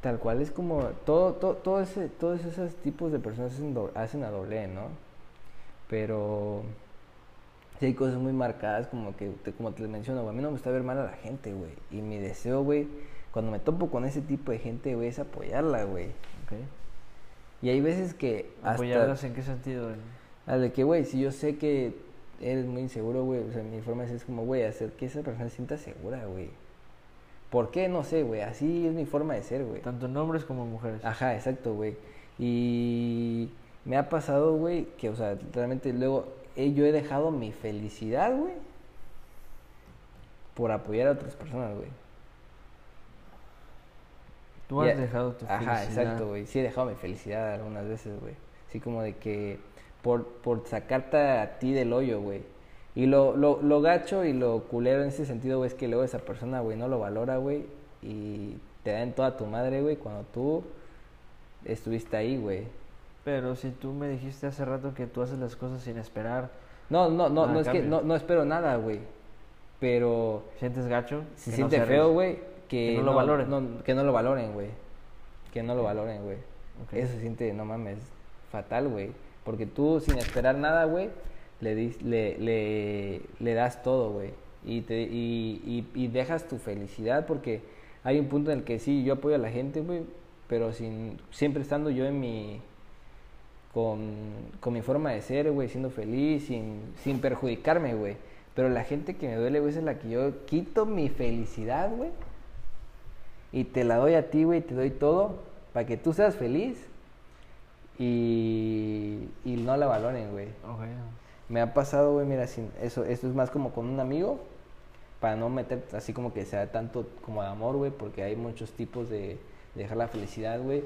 Speaker 1: tal cual es como todo, todo, todo ese, todos esos tipos de personas hacen, hacen a doble, ¿no? Pero sí hay cosas muy marcadas como que, te- como te menciono, güey, a mí no me gusta ver mal a la gente, güey. Y mi deseo, güey, cuando me topo con ese tipo de gente, güey, es apoyarla, güey.
Speaker 2: Ok.
Speaker 1: Y hay veces que hasta...
Speaker 2: ¿Apoyarlas en qué sentido? En-
Speaker 1: A de que, güey, si yo sé que eres muy inseguro, güey, o sea, mi forma es como, güey, hacer que esa persona se sienta segura, güey. ¿Por qué? No sé, güey, así es mi forma de ser, güey.
Speaker 2: Tanto en hombres como en mujeres.
Speaker 1: Ajá, exacto, güey. Y me ha pasado, güey, que, o sea, realmente luego eh, yo he dejado mi felicidad, güey, por apoyar a otras personas, güey.
Speaker 2: Tú has dejado tu
Speaker 1: Ajá,
Speaker 2: felicidad.
Speaker 1: exacto, güey. Sí he dejado mi felicidad algunas veces, güey. Así como de que por, por sacarte a ti del hoyo, güey. Y lo, lo, lo gacho y lo culero en ese sentido, güey, es que luego esa persona, güey, no lo valora, güey. Y te da en toda tu madre, güey, cuando tú estuviste ahí, güey.
Speaker 2: Pero si tú me dijiste hace rato que tú haces las cosas sin esperar,
Speaker 1: No, no, no, no es que no, no espero nada, güey. Pero
Speaker 2: ¿sientes gacho? no
Speaker 1: siente feo, güey, que,
Speaker 2: Que no lo valoren.
Speaker 1: no- que no lo valoren, güey. Que no lo valoren, güey. Eso se siente, no mames, fatal, güey. Porque tú, sin esperar nada, güey, le, le, le, le das todo, güey. Y, te, y, y, y dejas tu felicidad porque hay un punto en el que sí, yo apoyo a la gente, güey, pero sin, siempre estando yo en mi... Con, con mi forma de ser, güey, siendo feliz, sin, sin perjudicarme, güey. Pero la gente que me duele, güey, es la que yo quito mi felicidad, güey. Y te la doy a ti, güey, te doy todo para que tú seas feliz y, y no la valoren, güey.
Speaker 2: Ok.
Speaker 1: Me ha pasado, güey, mira, sin eso, esto es más como con un amigo, para no meter así como que sea tanto como de amor, güey, porque hay muchos tipos de, de dejar la felicidad, güey.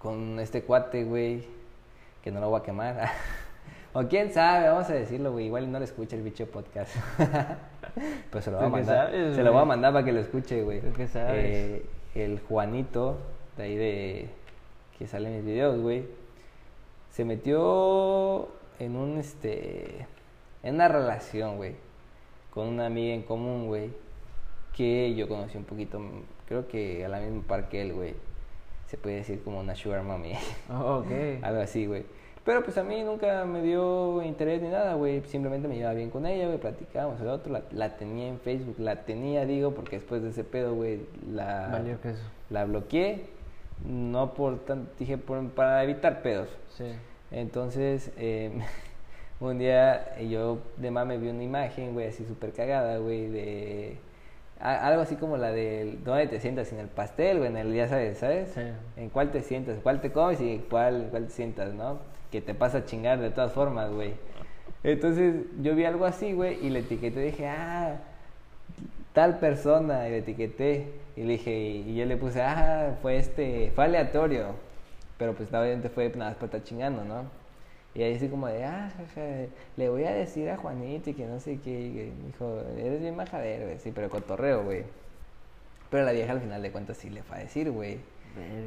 Speaker 1: Con este cuate, güey, que no lo voy a quemar. o quién sabe, vamos a decirlo, güey, igual no lo escucha el bicho podcast. pues se lo voy a
Speaker 2: ¿Tú qué
Speaker 1: mandar.
Speaker 2: sabes,
Speaker 1: se lo voy a mandar para que lo escuche, güey. Eh, el Juanito, de ahí de que sale en mis videos, güey, se metió en un este en una relación, güey, con una amiga en común, güey, que yo conocí un poquito, creo que a la misma par que él, güey. Se puede decir como una sugar mommy.
Speaker 2: Oh, ok.
Speaker 1: Algo así, güey. Pero pues a mí nunca me dio interés ni nada, güey. Simplemente me llevaba bien con ella, güey. Platicábamos el otro. La, la tenía en Facebook. La tenía, digo, porque después de ese pedo, güey, la,
Speaker 2: Valió eso.
Speaker 1: la bloqueé. No por tan, dije por, para evitar pedos.
Speaker 2: Sí.
Speaker 1: Entonces, eh, un día yo de mame vi una imagen, güey, así súper cagada, güey, de... a- Algo así como la del... ¿Dónde te sientas? En el pastel, güey, en el... Ya sabes, ¿sabes?
Speaker 2: Sí.
Speaker 1: En cuál te sientas, cuál te comes y cuál, cuál te sientas, ¿no? Que te pasa a chingar de todas formas, güey. Entonces, yo vi algo así, güey, y le etiqueté, dije, ah, tal persona, y le etiqueté, y le dije, y yo le puse, ah, fue este, fue aleatorio, pero pues obviamente fue nada más para estar chingando, ¿no? Y ahí así como de, ah, jaja, le voy a decir a Juanito y que no sé qué, y que dijo, eres bien majadero, güey, sí, pero cotorreo, güey. Pero la vieja al final de cuentas sí le fue a decir, güey.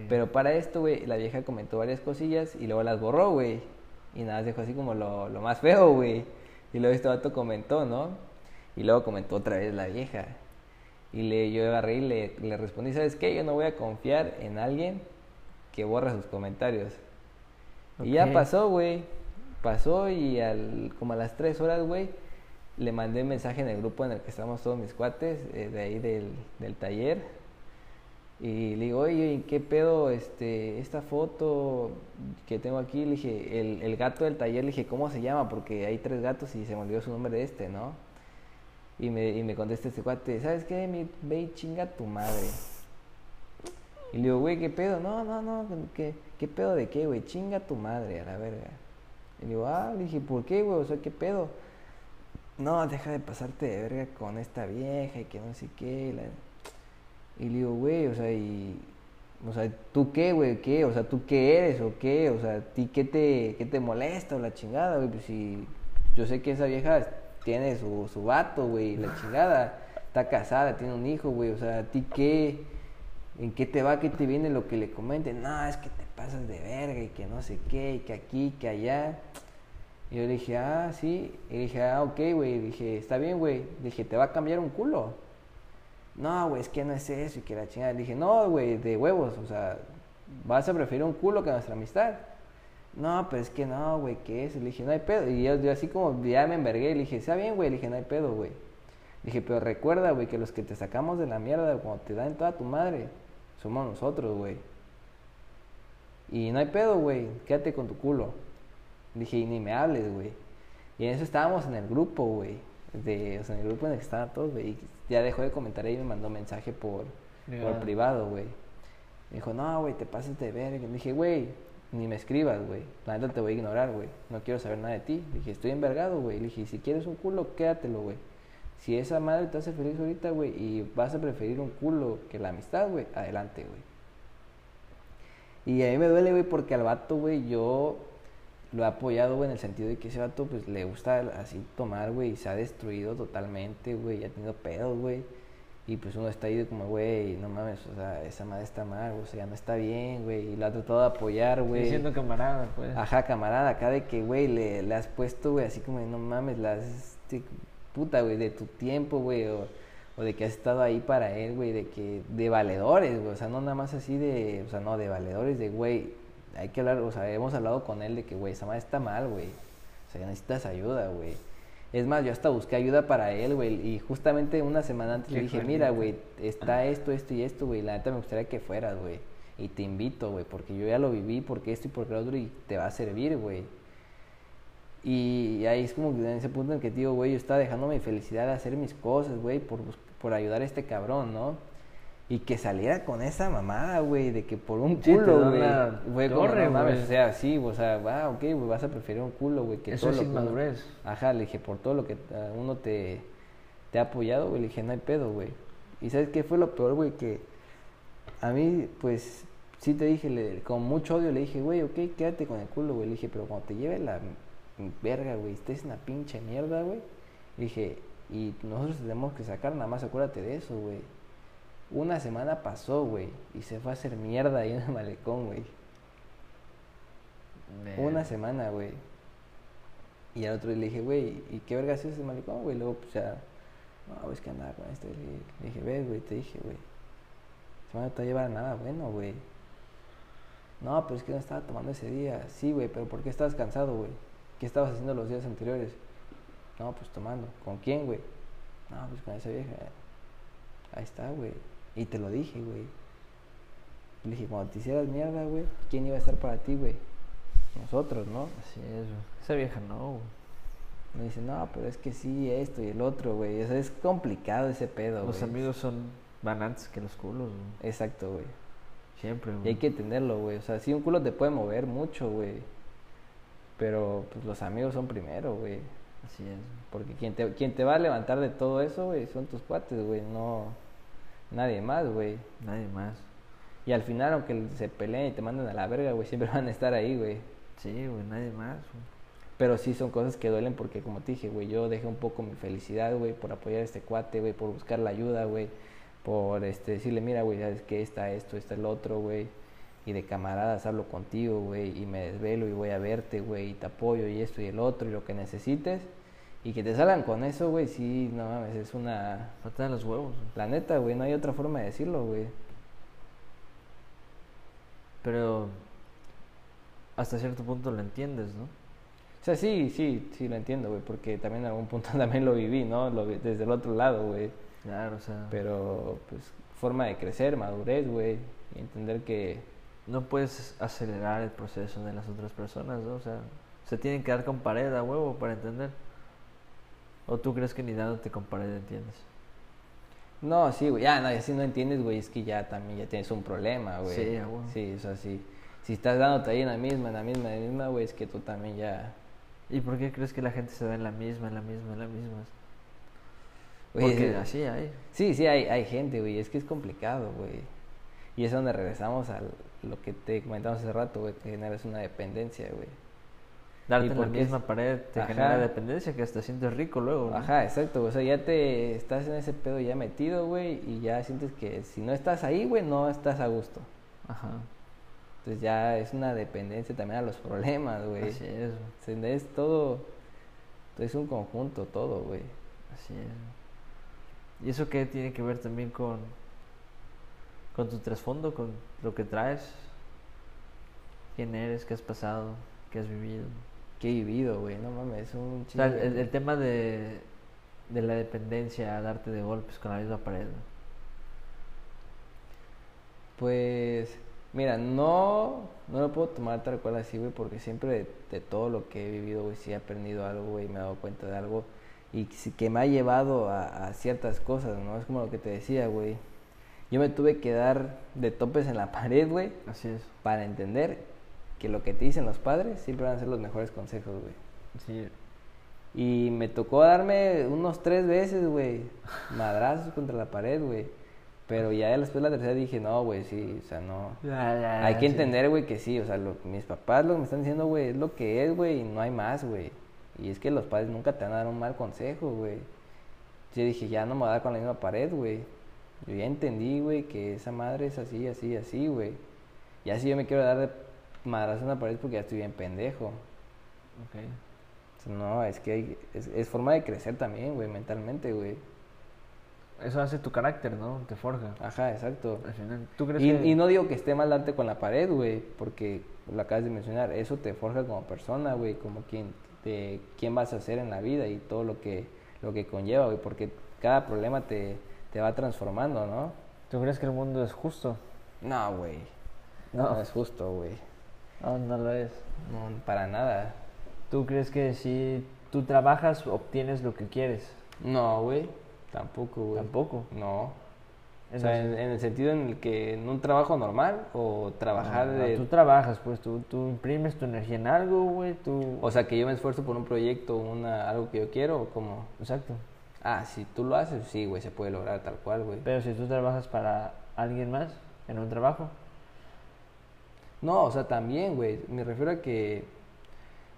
Speaker 1: Pero para esto, güey, la vieja comentó varias cosillas y luego las borró, güey. Y nada, dejó así como lo, lo más feo, güey. Y luego este vato comentó, ¿no? Y luego comentó otra vez la vieja. Y le, yo agarré y le, le respondí, ¿sabes qué? Yo no voy a confiar en alguien que borra sus comentarios. Y ya pasó, güey. Pasó y al, como a las tres horas, güey, le mandé un mensaje en el grupo en el que estamos todos mis cuates, eh, de ahí del, del taller. Y le digo, oye, ¿y ¿qué pedo este, esta foto que tengo aquí? Le dije, el, el gato del taller, le dije, ¿cómo se llama? Porque hay tres gatos y se me olvidó su nombre de este, ¿no? Y me, y me contesta este cuate, ¿sabes qué? Mi, ve y chinga tu madre. Y le digo, güey, ¿qué pedo? No, no, no, ¿qué, qué pedo de qué, güey? Chinga tu madre, a la verga. Y le digo, ah, le dije, ¿por qué, güey? O sea, ¿qué pedo? No, deja de pasarte de verga con esta vieja y que no sé qué. y la- Y le digo, güey, o sea, y... O sea, ¿tú qué, güey? ¿Qué? O sea, ¿tú qué eres o qué? O sea, ¿a ti qué te, qué te molesta o la chingada, güey? Pues si yo sé que esa vieja tiene su, su vato, güey, la chingada. Está casada, tiene un hijo, güey. O sea, ¿a ti qué? ¿En qué te va, qué te viene lo que le comenten? No, es que te de verga y que no sé qué, y que aquí, que allá. Y yo le dije, ah, sí. Y dije, ah, ok, güey. Dije, está bien, güey. Dije, te va a cambiar un culo. No, güey, es que no es eso y que la chingada. Le dije, no, güey, de huevos. O sea, vas a preferir un culo que nuestra amistad. No, pero es que no, güey, ¿qué es? Le dije, no hay pedo. Y yo, así como ya me envergué. Le dije, está bien, güey. Le dije, no hay pedo, güey. Dije, pero recuerda, güey, que los que te sacamos de la mierda cuando te dan toda tu madre, somos nosotros, güey. Y no hay pedo, güey. Quédate con tu culo. Dije, y ni me hables, güey. Y en eso estábamos en el grupo, güey. De, o sea, en el grupo en el que estaban todos, güey. y Ya dejó de comentar ahí y me mandó mensaje por, por
Speaker 2: Privado.
Speaker 1: güey. Me dijo, no, güey, te pasas de verga. Le dije, güey, ni me escribas, güey. La neta te voy a ignorar, güey. No quiero saber nada de ti. Le dije, estoy envergado, güey. Le dije, si quieres un culo, quédatelo, güey. Si esa madre te hace feliz ahorita, güey, y vas a preferir un culo que la amistad, güey, adelante, güey. Y a mí me duele, güey, porque al vato, güey, yo lo he apoyado, güey, en el sentido de que ese vato, pues, le gusta así tomar, güey, y se ha destruido totalmente, güey, y ha tenido pedos, güey. Y pues uno está ahí de como, güey, no mames, o sea, esa madre está mal, o sea, ya no está bien, güey, y lo ha tratado de apoyar, güey.
Speaker 2: Siendo camarada, pues.
Speaker 1: Ajá, camarada, acá de que, güey, le, le has puesto, güey, así como, no mames, la has, este, puta, güey, de tu tiempo, güey, o, o de que has estado ahí para él, güey, de que, de valedores, güey, o sea, no nada más así de, o sea, no, de valedores, de, güey, hay que hablar, o sea, hemos hablado con él de que, güey, esa madre está mal, güey, o sea, necesitas ayuda, güey. Es más, yo hasta busqué ayuda para él, güey, y justamente una semana antes le
Speaker 2: Qué
Speaker 1: dije,
Speaker 2: fuerte.
Speaker 1: mira, güey, está esto, esto y esto, güey, la neta me gustaría que fueras, güey, y te invito, güey, porque yo ya lo viví, porque esto y porque lo otro, y te va a servir, güey. Y ahí es como que en ese punto en que digo, güey, yo estaba dejando mi felicidad de hacer mis cosas, güey, por, por ayudar a este cabrón, ¿no? Y que saliera con esa mamada, güey, de que por un
Speaker 2: Sí,
Speaker 1: culo, güey. como,
Speaker 2: torre,
Speaker 1: no mames,
Speaker 2: güey.
Speaker 1: o sea, sí, o sea, va, ok, güey, vas a preferir un culo, güey, que
Speaker 2: Eso
Speaker 1: todo
Speaker 2: es
Speaker 1: lo que uno-
Speaker 2: inmadurez.
Speaker 1: Ajá, le dije, por todo lo que ah, uno te, te ha apoyado, güey, le dije, no hay pedo, güey. Y ¿sabes qué fue lo peor, güey? Que a mí, pues, sí te dije, le- con mucho odio le dije, güey, ok, quédate con el culo, güey. Le dije, pero cuando te lleve la verga, güey, estés una pinche mierda, güey. Le dije, y nosotros tenemos que sacar, nada más acuérdate de eso, güey. Una semana pasó, güey, y se fue a hacer mierda ahí en el malecón, güey. Una semana, güey. Y al otro día le dije, güey, ¿y qué verga es ese malicón, güey? Luego, pues ya, no, es que andaba con este. Le dije, ves, güey, te dije, güey. Se no te va a llevar nada bueno, güey. No, pero es que no estaba tomando ese día. Sí, güey, pero ¿por qué estabas cansado, güey? ¿Qué estabas haciendo los días anteriores? No, pues tomando. ¿Con quién, güey? No, pues con esa vieja. Ahí está, güey. Y te lo dije, güey. Le dije, cuando te hicieras mierda, güey, ¿quién iba a estar para ti, güey? Nosotros, ¿no?
Speaker 2: Así es, güey. Esa vieja no, güey.
Speaker 1: Me dice, no, pero es que sí, esto y el otro, güey. O sea, es complicado ese pedo,
Speaker 2: Los
Speaker 1: güey.
Speaker 2: amigos son van antes que los culos, güey.
Speaker 1: Exacto, güey.
Speaker 2: Siempre,
Speaker 1: Y
Speaker 2: güey.
Speaker 1: hay que entenderlo, güey. O sea, sí, un culo te puede mover mucho, güey. Pero, pues, los amigos son primero, güey.
Speaker 2: Así es.
Speaker 1: Porque quien te, quien te va a levantar de todo eso, güey, son tus cuates, güey. No, nadie más, güey.
Speaker 2: Nadie más.
Speaker 1: Y al final, aunque se peleen y te manden a la verga, güey, siempre van a estar ahí, güey.
Speaker 2: Sí, güey, nadie más, güey.
Speaker 1: Pero sí son cosas que duelen porque, como te dije, güey, yo dejé un poco mi felicidad, güey, por apoyar a este cuate, güey, por buscar la ayuda, güey, por este, decirle, mira, güey, sabes que está esto, está el otro, güey, y de camaradas hablo contigo, güey, y me desvelo y voy a verte, güey, y te apoyo y esto y el otro y lo que necesites. Y que te salgan con eso, güey, sí, no mames, es una...
Speaker 2: Faltan los huevos.
Speaker 1: La neta, güey, no hay otra forma de decirlo, güey.
Speaker 2: Pero hasta cierto punto lo entiendes, ¿no?
Speaker 1: O sea, sí, sí, sí lo entiendo, güey, porque también en algún punto también lo viví, ¿no? Lo vi desde el otro lado, güey.
Speaker 2: Claro, o sea,
Speaker 1: Pero, pues, forma de crecer, madurez, güey. Y entender que,
Speaker 2: no puedes acelerar el proceso de las otras personas, ¿no? O sea, se tienen que dar con pared a huevo para entender. ¿O tú crees que ni dándote con pared entiendes?
Speaker 1: no, sí, güey, ya, no, ya si no entiendes, güey, es que ya también ya tienes un problema, güey.
Speaker 2: Sí, huevo.
Speaker 1: Sí, o sea, sí. Si estás dándote ahí en la misma, en la misma, en la misma, güey, es que tú también ya...
Speaker 2: ¿Y por qué crees que la gente se da en la misma, en la misma, en la misma?
Speaker 1: Güey,
Speaker 2: Porque
Speaker 1: es-
Speaker 2: así hay.
Speaker 1: Sí, sí, hay, hay gente, güey, es que es complicado, güey. Y es donde regresamos a lo que te comentamos hace rato, güey, que generas una dependencia, güey.
Speaker 2: Darte
Speaker 1: ¿Y
Speaker 2: en la
Speaker 1: es-
Speaker 2: misma pared te
Speaker 1: Ajá.
Speaker 2: genera dependencia que hasta sientes rico luego. ¿no?
Speaker 1: Ajá, exacto, güey, o sea, ya te estás en ese pedo ya metido, güey, y ya sientes que si no estás ahí, güey, no estás a gusto.
Speaker 2: Ajá.
Speaker 1: Entonces ya es una dependencia también a los problemas, güey.
Speaker 2: Así es, güey.
Speaker 1: Es todo, es un conjunto todo, güey.
Speaker 2: Así es. ¿Y eso qué tiene que ver también con, con tu trasfondo, con lo que traes? ¿Quién eres? ¿Qué has pasado? ¿Qué has vivido?
Speaker 1: Que he vivido, güey, no mames, es un
Speaker 2: O sea, el, el tema de, de la dependencia darte de golpes con la misma pared. ¿no?
Speaker 1: Pues, mira, no, no lo puedo tomar tal cual así, güey, porque siempre de, de todo lo que he vivido, güey, sí he aprendido algo, güey, me he dado cuenta de algo y que me ha llevado a, a ciertas cosas, ¿no? Es como lo que te decía, güey. Yo me tuve que dar de topes en la pared, güey,
Speaker 2: Así es.
Speaker 1: para entender que lo que te dicen los padres siempre van a ser los mejores consejos, güey.
Speaker 2: Sí.
Speaker 1: Y me tocó darme unos tres veces, güey, madrazos contra la pared, güey. Pero ya después la tercera dije, no, güey, sí, o sea, no. Hay que entender, güey, que sí, o sea, lo- mis papás lo que me están diciendo, güey, es lo que es, güey, y no hay más, güey. Y es que los padres nunca te van a dar un mal consejo, güey. Yo dije, ya no me voy a dar con la misma pared, güey. Yo ya entendí, güey, que esa madre es así, así, así, güey. Y así yo me quiero dar de madrazo en la pared porque ya estoy bien pendejo.
Speaker 2: Ok.
Speaker 1: No, es que hay- es, es forma de crecer también, güey, mentalmente, güey.
Speaker 2: Eso hace tu carácter, ¿no? Te forja.
Speaker 1: Ajá, exacto.
Speaker 2: Al final, ¿tú crees
Speaker 1: Y,
Speaker 2: que...?
Speaker 1: y no digo que esté mal darte con la pared, güey, porque lo acabas de mencionar, eso te forja como persona, güey, como quien, de quién vas a ser en la vida y todo lo que, lo que conlleva, güey, porque cada problema te, te va transformando, ¿no?
Speaker 2: ¿Tú crees que el mundo es justo?
Speaker 1: No, güey,
Speaker 2: No.
Speaker 1: no es justo, güey,
Speaker 2: No, no lo es.
Speaker 1: no, para nada.
Speaker 2: ¿Tú crees que si tú trabajas, obtienes lo que quieres?
Speaker 1: No, güey, tampoco, güey.
Speaker 2: Tampoco.
Speaker 1: No. O sea, en, en el sentido en el que en un trabajo normal o trabajar
Speaker 2: Ah,
Speaker 1: de...
Speaker 2: Tú trabajas, pues, tú, tú imprimes tu energía en algo, güey, tú...
Speaker 1: O sea, que yo me esfuerzo por un proyecto, una, algo que yo quiero, o como...
Speaker 2: Exacto.
Speaker 1: Ah, si tú lo haces, sí, güey, se puede lograr tal cual, güey.
Speaker 2: Pero si tú trabajas para alguien más en un trabajo,
Speaker 1: No, o sea, también, güey, me refiero a que,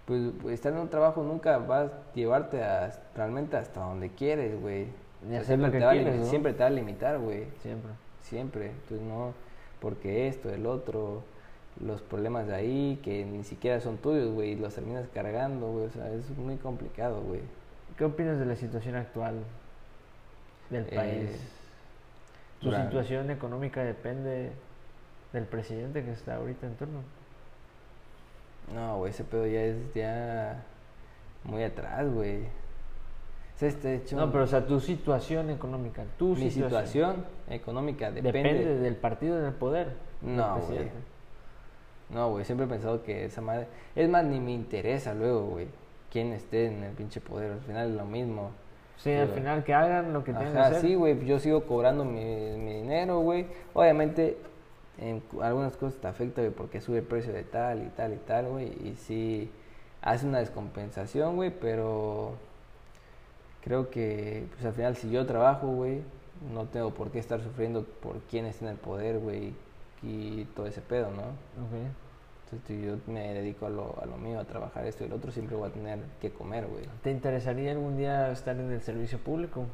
Speaker 1: pues, estar en un trabajo nunca va a llevarte a, realmente hasta donde quieres, güey. O sea,
Speaker 2: que
Speaker 1: te
Speaker 2: quieres, ¿no?
Speaker 1: Siempre te va a limitar, güey,
Speaker 2: siempre.
Speaker 1: siempre. Entonces, no, porque esto, el otro, los problemas de ahí que ni siquiera son tuyos, güey, y los terminas cargando, güey, o sea, es muy complicado, güey.
Speaker 2: ¿Qué opinas de la situación actual del país? ¿Tu situación económica depende del presidente que está ahorita en turno?
Speaker 1: No, güey, ese pedo ya es ya muy atrás, güey. Este hecho,
Speaker 2: No, pero o sea, tu situación económica, tu
Speaker 1: mi
Speaker 2: situación,
Speaker 1: situación económica depende.
Speaker 2: depende del partido en el poder.
Speaker 1: No, güey. No, güey, siempre he pensado que esa madre... Es más, ni me interesa luego, güey, quién esté en el pinche poder. Al final es lo mismo.
Speaker 2: Sí, al
Speaker 1: Pero-
Speaker 2: final que hagan lo que tengan que
Speaker 1: Ajá,
Speaker 2: hacer.
Speaker 1: sí, güey, yo sigo cobrando mi, mi dinero, güey. Obviamente, en algunas cosas te afecta, güey, porque sube el precio de tal y tal y tal, güey. Y sí, hace una descompensación, güey, pero creo que, pues al final, si yo trabajo, güey, no tengo por qué estar sufriendo por quién está en el poder, güey, y todo ese pedo, ¿no?
Speaker 2: Ok.
Speaker 1: Entonces, si yo me dedico a lo, a lo mío, a trabajar esto y lo otro, siempre voy a tener que comer, güey.
Speaker 2: ¿Te interesaría algún día estar en el servicio público?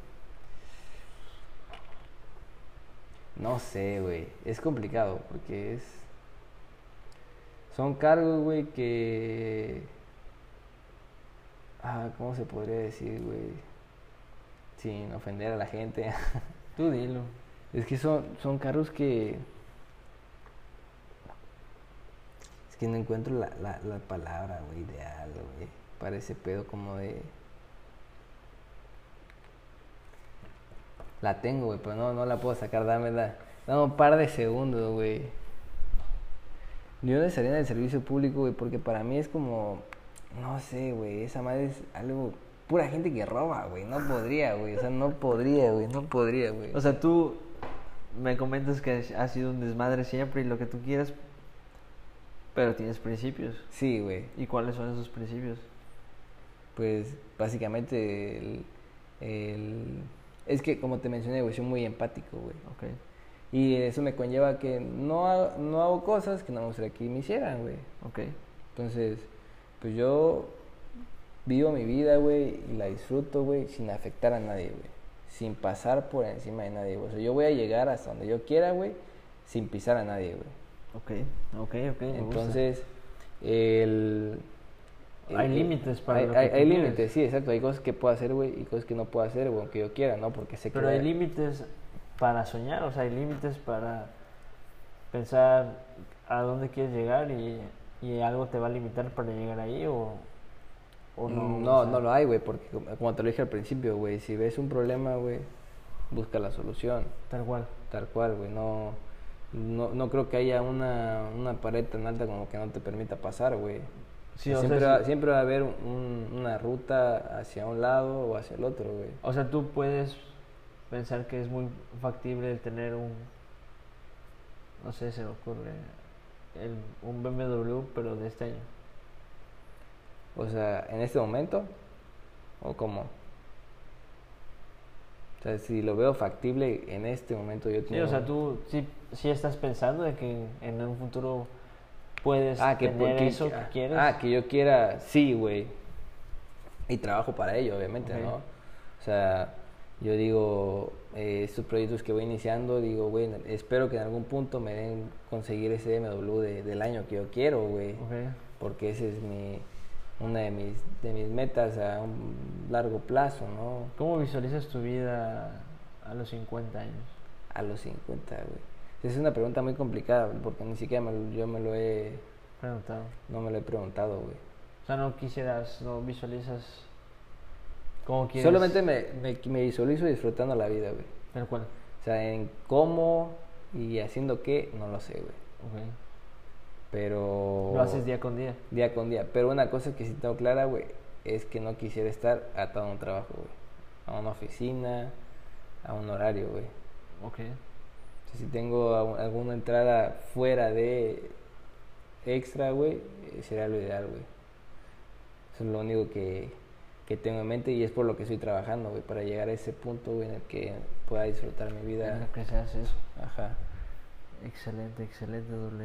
Speaker 1: No sé, güey. Es complicado porque es. Son cargos, güey, que. Ah, ¿cómo se podría decir, güey? Sin ofender a la gente.
Speaker 2: Tú dilo.
Speaker 1: es que son, son cargos que. Es que no encuentro la, la, la palabra, güey, ideal, güey. Para ese pedo como de. La tengo, güey, pero no, no la puedo sacar. Dámela. Dame un par de segundos, güey. Yo no estaría en el servicio público, güey, porque para mí es como. No sé, güey. Esa madre es algo. Pura gente que roba, güey. No podría, güey. O sea, no podría, güey. No podría, güey.
Speaker 2: O sea, tú me comentas que has sido un desmadre siempre y lo que tú quieras, pero tienes principios.
Speaker 1: Sí, güey.
Speaker 2: ¿Y cuáles son esos principios?
Speaker 1: Pues básicamente el, el- Es que como te mencioné, güey, soy muy empático, güey.
Speaker 2: Ok.
Speaker 1: Y eso me conlleva que no, ha- no hago cosas que no me gustaría que me hicieran, güey.
Speaker 2: Ok.
Speaker 1: Entonces, pues yo vivo mi vida, güey, y la disfruto, güey, sin afectar a nadie, güey. Sin pasar por encima de nadie, güey. O sea, yo voy a llegar hasta donde yo quiera, güey, sin pisar a nadie, güey.
Speaker 2: Ok, ok, ok.
Speaker 1: Entonces, el...
Speaker 2: Hay
Speaker 1: el-
Speaker 2: límites para
Speaker 1: hay,
Speaker 2: lo que
Speaker 1: hay- hay límites, sí, exacto. Hay cosas que puedo hacer, güey, y cosas que no puedo hacer, güey, aunque yo quiera, ¿no? Porque sé que...
Speaker 2: Pero hay límites para soñar, o sea, hay límites para pensar a dónde quieres llegar y, y algo te va a limitar para llegar ahí o, o no.
Speaker 1: Mm,
Speaker 2: o
Speaker 1: No,
Speaker 2: sea,
Speaker 1: no lo hay, güey, porque como te lo dije al principio, güey, si ves un problema, güey, busca la solución,
Speaker 2: Tal cual.
Speaker 1: tal cual, güey, no, no, no creo que haya una, una pared tan alta como que no te permita pasar, güey.
Speaker 2: Sí, o sea,
Speaker 1: siempre, va,
Speaker 2: sí.
Speaker 1: siempre va a haber un- una ruta hacia un lado o hacia el otro, güey.
Speaker 2: O sea, tú puedes pensar que es muy factible el tener un, no sé, se me ocurre, el, un BMW, pero de este año.
Speaker 1: O sea, en este momento, o cómo. O sea, si lo veo factible en este momento, yo
Speaker 2: Sí,
Speaker 1: tengo...
Speaker 2: o sea, tú sí, sí estás pensando de que en un futuro puedes
Speaker 1: Ah, que,
Speaker 2: tener
Speaker 1: que-
Speaker 2: eso que
Speaker 1: ah,
Speaker 2: quieres.
Speaker 1: Ah, que yo quiera, sí, güey. Y trabajo para ello, obviamente,
Speaker 2: Ok.
Speaker 1: ¿no? O sea, yo digo, eh, estos proyectos que voy iniciando, digo, güey, espero que en algún punto me den conseguir ese MW de- del año que yo quiero, güey.
Speaker 2: Ok.
Speaker 1: Porque ese es mi, una de mis, de mis metas a un largo plazo, ¿no?
Speaker 2: ¿Cómo visualizas tu vida a los 50 años?
Speaker 1: A los 50, güey. Es una pregunta muy complicada, porque ni siquiera me lo- yo me lo he,
Speaker 2: Preguntado.
Speaker 1: no me lo he preguntado, güey.
Speaker 2: O sea, no quisieras, no visualizas cómo quieres.
Speaker 1: Solamente me, me, me visualizo disfrutando la vida, güey.
Speaker 2: Tal cual.
Speaker 1: O sea, en cómo y haciendo qué, no lo sé, güey.
Speaker 2: Ok.
Speaker 1: Pero...
Speaker 2: Lo haces día con día.
Speaker 1: Día con día. Pero una cosa que sí tengo clara, güey, es que no quisiera estar atado a un trabajo, güey. A una oficina, a un horario, güey.
Speaker 2: Ok.
Speaker 1: Si tengo alguna entrada fuera de extra, güey, eh, sería lo ideal, güey. Eso es lo único que, que tengo en mente y es por lo que estoy trabajando, güey, para llegar a ese punto, güey, en el que pueda disfrutar mi
Speaker 2: En
Speaker 1: vida.
Speaker 2: lo que se hace eso.
Speaker 1: Ajá.
Speaker 2: Excelente, excelente, doble.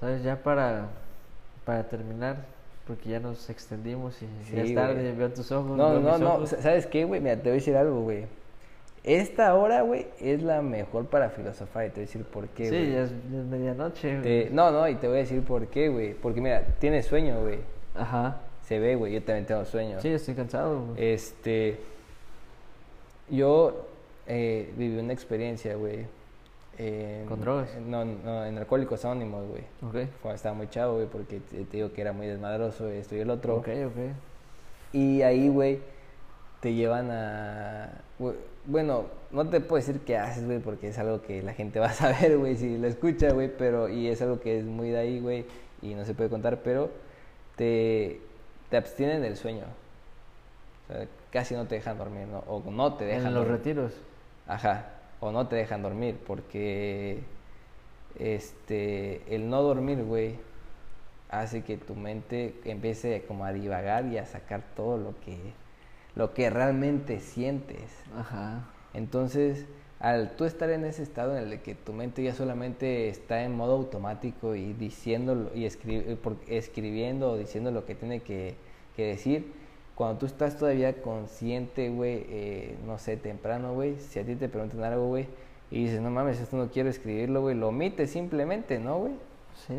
Speaker 2: ¿Sabes? Ya para, para terminar, porque ya nos extendimos y ya
Speaker 1: Sí,
Speaker 2: es tarde, veo tus ojos.
Speaker 1: No, no, no,
Speaker 2: ojos.
Speaker 1: sa- ¿sabes qué, güey? Mira, te voy a decir algo, güey. Esta hora, güey, es la mejor para filosofar y te voy a decir por qué,
Speaker 2: Sí,
Speaker 1: güey.
Speaker 2: ya es, ya es medianoche.
Speaker 1: Te-
Speaker 2: güey.
Speaker 1: no, no, y te voy a decir por qué, güey. Porque mira, tienes sueño, güey.
Speaker 2: Ajá.
Speaker 1: Se ve, güey, yo también tengo sueño.
Speaker 2: Sí, estoy cansado. güey.
Speaker 1: Este, yo eh, viví una experiencia, güey. en-
Speaker 2: ¿Con drogas?
Speaker 1: No, no, en Alcohólicos Anónimos, güey.
Speaker 2: Ok.
Speaker 1: Cuando estaba muy chavo, güey, porque te, te digo que era muy desmadroso, esto y el otro.
Speaker 2: Ok, ok.
Speaker 1: Y ahí, güey, te llevan a... Bueno, no te puedo decir qué haces, güey, porque es algo que la gente va a saber, güey, si lo escucha, güey, pero... Y es algo que es muy de ahí, güey, y no se puede contar, pero te, te abstienen del sueño. O sea, casi no te dejan dormir, ¿no? O no te dejan
Speaker 2: En los
Speaker 1: dormir.
Speaker 2: retiros.
Speaker 1: Ajá, o no te dejan dormir, porque este, el no dormir, güey, hace que tu mente empiece como a divagar y a sacar todo lo que, lo que realmente sientes.
Speaker 2: Ajá.
Speaker 1: Entonces, al tú estar en ese estado en el que tu mente ya solamente está en modo automático y diciendo y escri- por- escribiendo o diciendo lo que tiene que, que decir, cuando tú estás todavía consciente, güey, eh, no sé, temprano, güey, si a ti te preguntan algo, güey, y dices, no mames, esto no quiero escribirlo, güey, lo omites simplemente, ¿no, güey?
Speaker 2: Sí.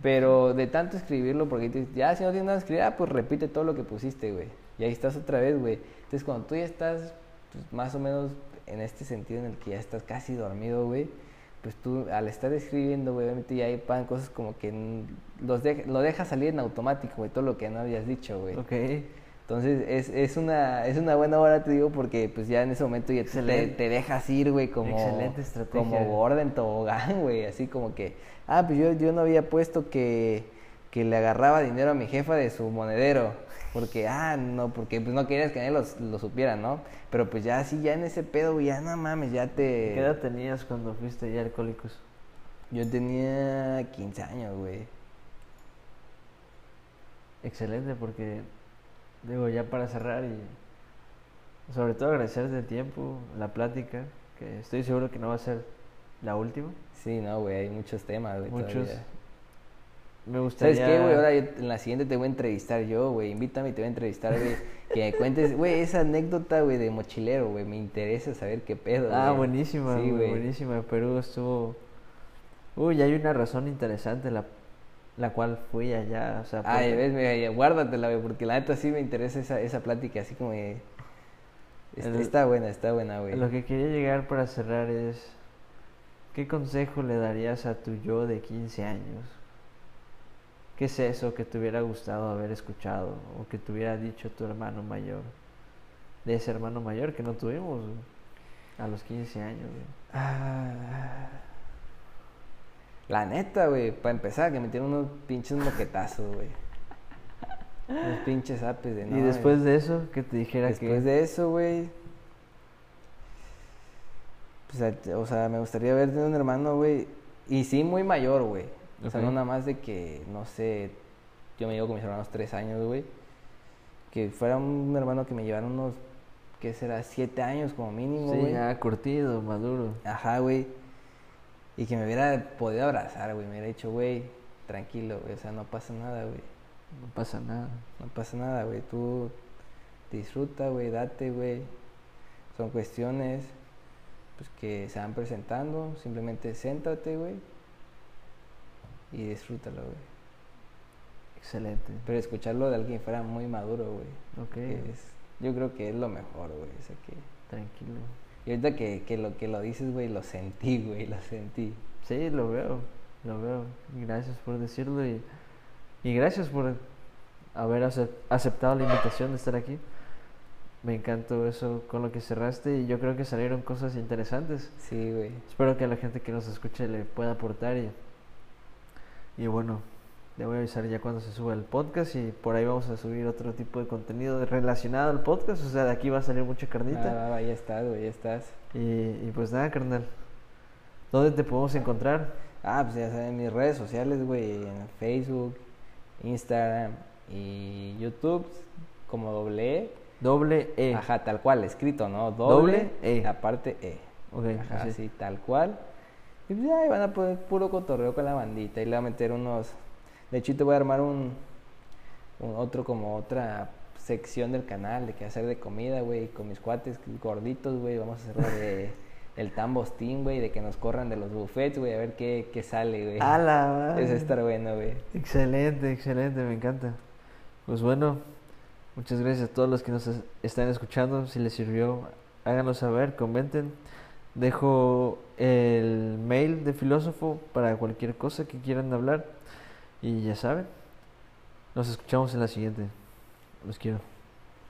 Speaker 1: Pero de tanto escribirlo, porque ya si no tienes nada que escribir, ah, pues repite todo lo que pusiste, güey. Y ahí estás otra vez, güey. Entonces cuando tú ya estás pues, más o menos en este sentido en el que ya estás casi dormido, güey, pues tú al estar escribiendo, güey, obviamente ya hay pan cosas como que los de- lo dejas salir en automático, güey, todo lo que no habías dicho, güey.
Speaker 2: Ok.
Speaker 1: Entonces es, es, una, es una buena hora, te digo, porque pues ya en ese momento ya te, te dejas ir, güey, como,
Speaker 2: Excelente estrategia.
Speaker 1: como gorda en tobogán, güey, así como que, ah, pues yo, yo no había puesto que, que le agarraba dinero a mi jefa de su monedero, porque, ah, no, porque pues no querías que nadie lo, lo supiera, ¿no? Pero pues ya así, ya en ese pedo, güey, ya no mames, ya te...
Speaker 2: ¿Qué edad tenías cuando fuiste ya alcohólicos?
Speaker 1: Yo tenía 15 años, güey.
Speaker 2: Excelente, porque digo, ya para cerrar y sobre todo agradecerte el tiempo, la plática, que estoy seguro que no va a ser la última.
Speaker 1: Sí, no, güey, hay muchos temas, güey,
Speaker 2: Muchos.
Speaker 1: todavía.
Speaker 2: Me gustaría.
Speaker 1: ¿Sabes qué, güey? Ahora yo- en la siguiente te voy a entrevistar yo, güey. Invítame y te voy a entrevistar, güey. que me cuentes, güey, esa anécdota, güey, de mochilero, güey. Me interesa saber qué pedo,
Speaker 2: Ah, buenísima,
Speaker 1: Sí,
Speaker 2: güey, buenísima. Perú estuvo. Uy, hay una razón interesante la, la cual fui allá. O sea,
Speaker 1: Ay, ves, mira, guárdatela, güey, porque la neta sí me interesa esa, esa plática, así como de... Está,
Speaker 2: El-
Speaker 1: está buena, está buena, güey.
Speaker 2: Lo que quería llegar para cerrar es, ¿qué consejo le darías a tu yo de 15 años? ¿Qué es eso que te hubiera gustado haber escuchado o que te hubiera dicho tu hermano mayor? De ese hermano mayor que no tuvimos güey, a los 15 años. güey.
Speaker 1: Ah, la neta, güey, para empezar, que me tienen unos pinches moquetazos, güey. Unos pinches apes de
Speaker 2: y
Speaker 1: no,
Speaker 2: después de eso, que te dijera
Speaker 1: Después
Speaker 2: que...
Speaker 1: de eso, güey. Pues, o sea, me gustaría haber tenido un hermano, güey. Y sí, muy mayor, güey. O sea, no nada más de que, no sé, yo me llevo con mis hermanos tres años, güey. Que fuera un hermano que me llevara unos, ¿qué será? Siete años como mínimo,
Speaker 2: Sí,
Speaker 1: güey.
Speaker 2: ya curtido, maduro.
Speaker 1: Ajá, güey. Y que me hubiera podido abrazar, güey. Me hubiera dicho, güey, tranquilo, güey. O sea, no pasa nada, güey.
Speaker 2: No pasa nada.
Speaker 1: No pasa nada, güey. Tú disfruta, güey, date, güey. Son cuestiones pues, que se van presentando. Simplemente céntrate, güey. Y disfrútalo, güey.
Speaker 2: Excelente.
Speaker 1: Pero escucharlo de alguien fuera muy maduro, güey.
Speaker 2: Ok,
Speaker 1: que es- yo creo que es lo mejor, güey. O sea, que...
Speaker 2: tranquilo.
Speaker 1: Y ahorita que, que, lo, que lo dices, güey, lo sentí, güey, lo sentí.
Speaker 2: Sí, lo veo, lo veo. Gracias por decirlo y, y gracias por haber acep- aceptado la invitación de estar aquí. Me encantó eso con lo que cerraste y yo creo que salieron cosas interesantes.
Speaker 1: Sí, güey.
Speaker 2: Espero que a la gente que nos escuche le pueda aportar y, y bueno, le voy a avisar ya cuando se suba el podcast y por ahí vamos a subir otro tipo de contenido relacionado al podcast. O sea, de aquí va a salir mucha carnita.
Speaker 1: Ah, ya estás, güey, ya estás.
Speaker 2: Y, y pues nada, carnal. ¿Dónde te podemos encontrar?
Speaker 1: Ah, pues ya saben, mis redes sociales, güey, en Facebook, Instagram y YouTube, como doble E.
Speaker 2: Doble E.
Speaker 1: Ajá, tal cual, escrito, ¿no?
Speaker 2: Doble
Speaker 1: Doble,
Speaker 2: E.
Speaker 1: Aparte E.
Speaker 2: Ok,
Speaker 1: Ajá,
Speaker 2: así.
Speaker 1: así, tal cual. Y pues ya van a poner puro cotorreo con la bandita. Y le voy a meter unos. De hecho, te voy a armar un. un otro como otra sección del canal de qué hacer de comida, güey, con mis cuates gorditos, güey. Vamos a hacer de el tambostín, güey, de que nos corran de los buffets, güey, a ver qué, qué sale, güey.
Speaker 2: A la.
Speaker 1: Es estar bueno, güey.
Speaker 2: Excelente, excelente, me encanta. Pues bueno, muchas gracias a todos los que nos es- están escuchando. Si les sirvió, háganlo saber, comenten. Dejo el mail de filósofo para cualquier cosa que quieran hablar. Y ya saben, nos escuchamos en la siguiente. Los quiero.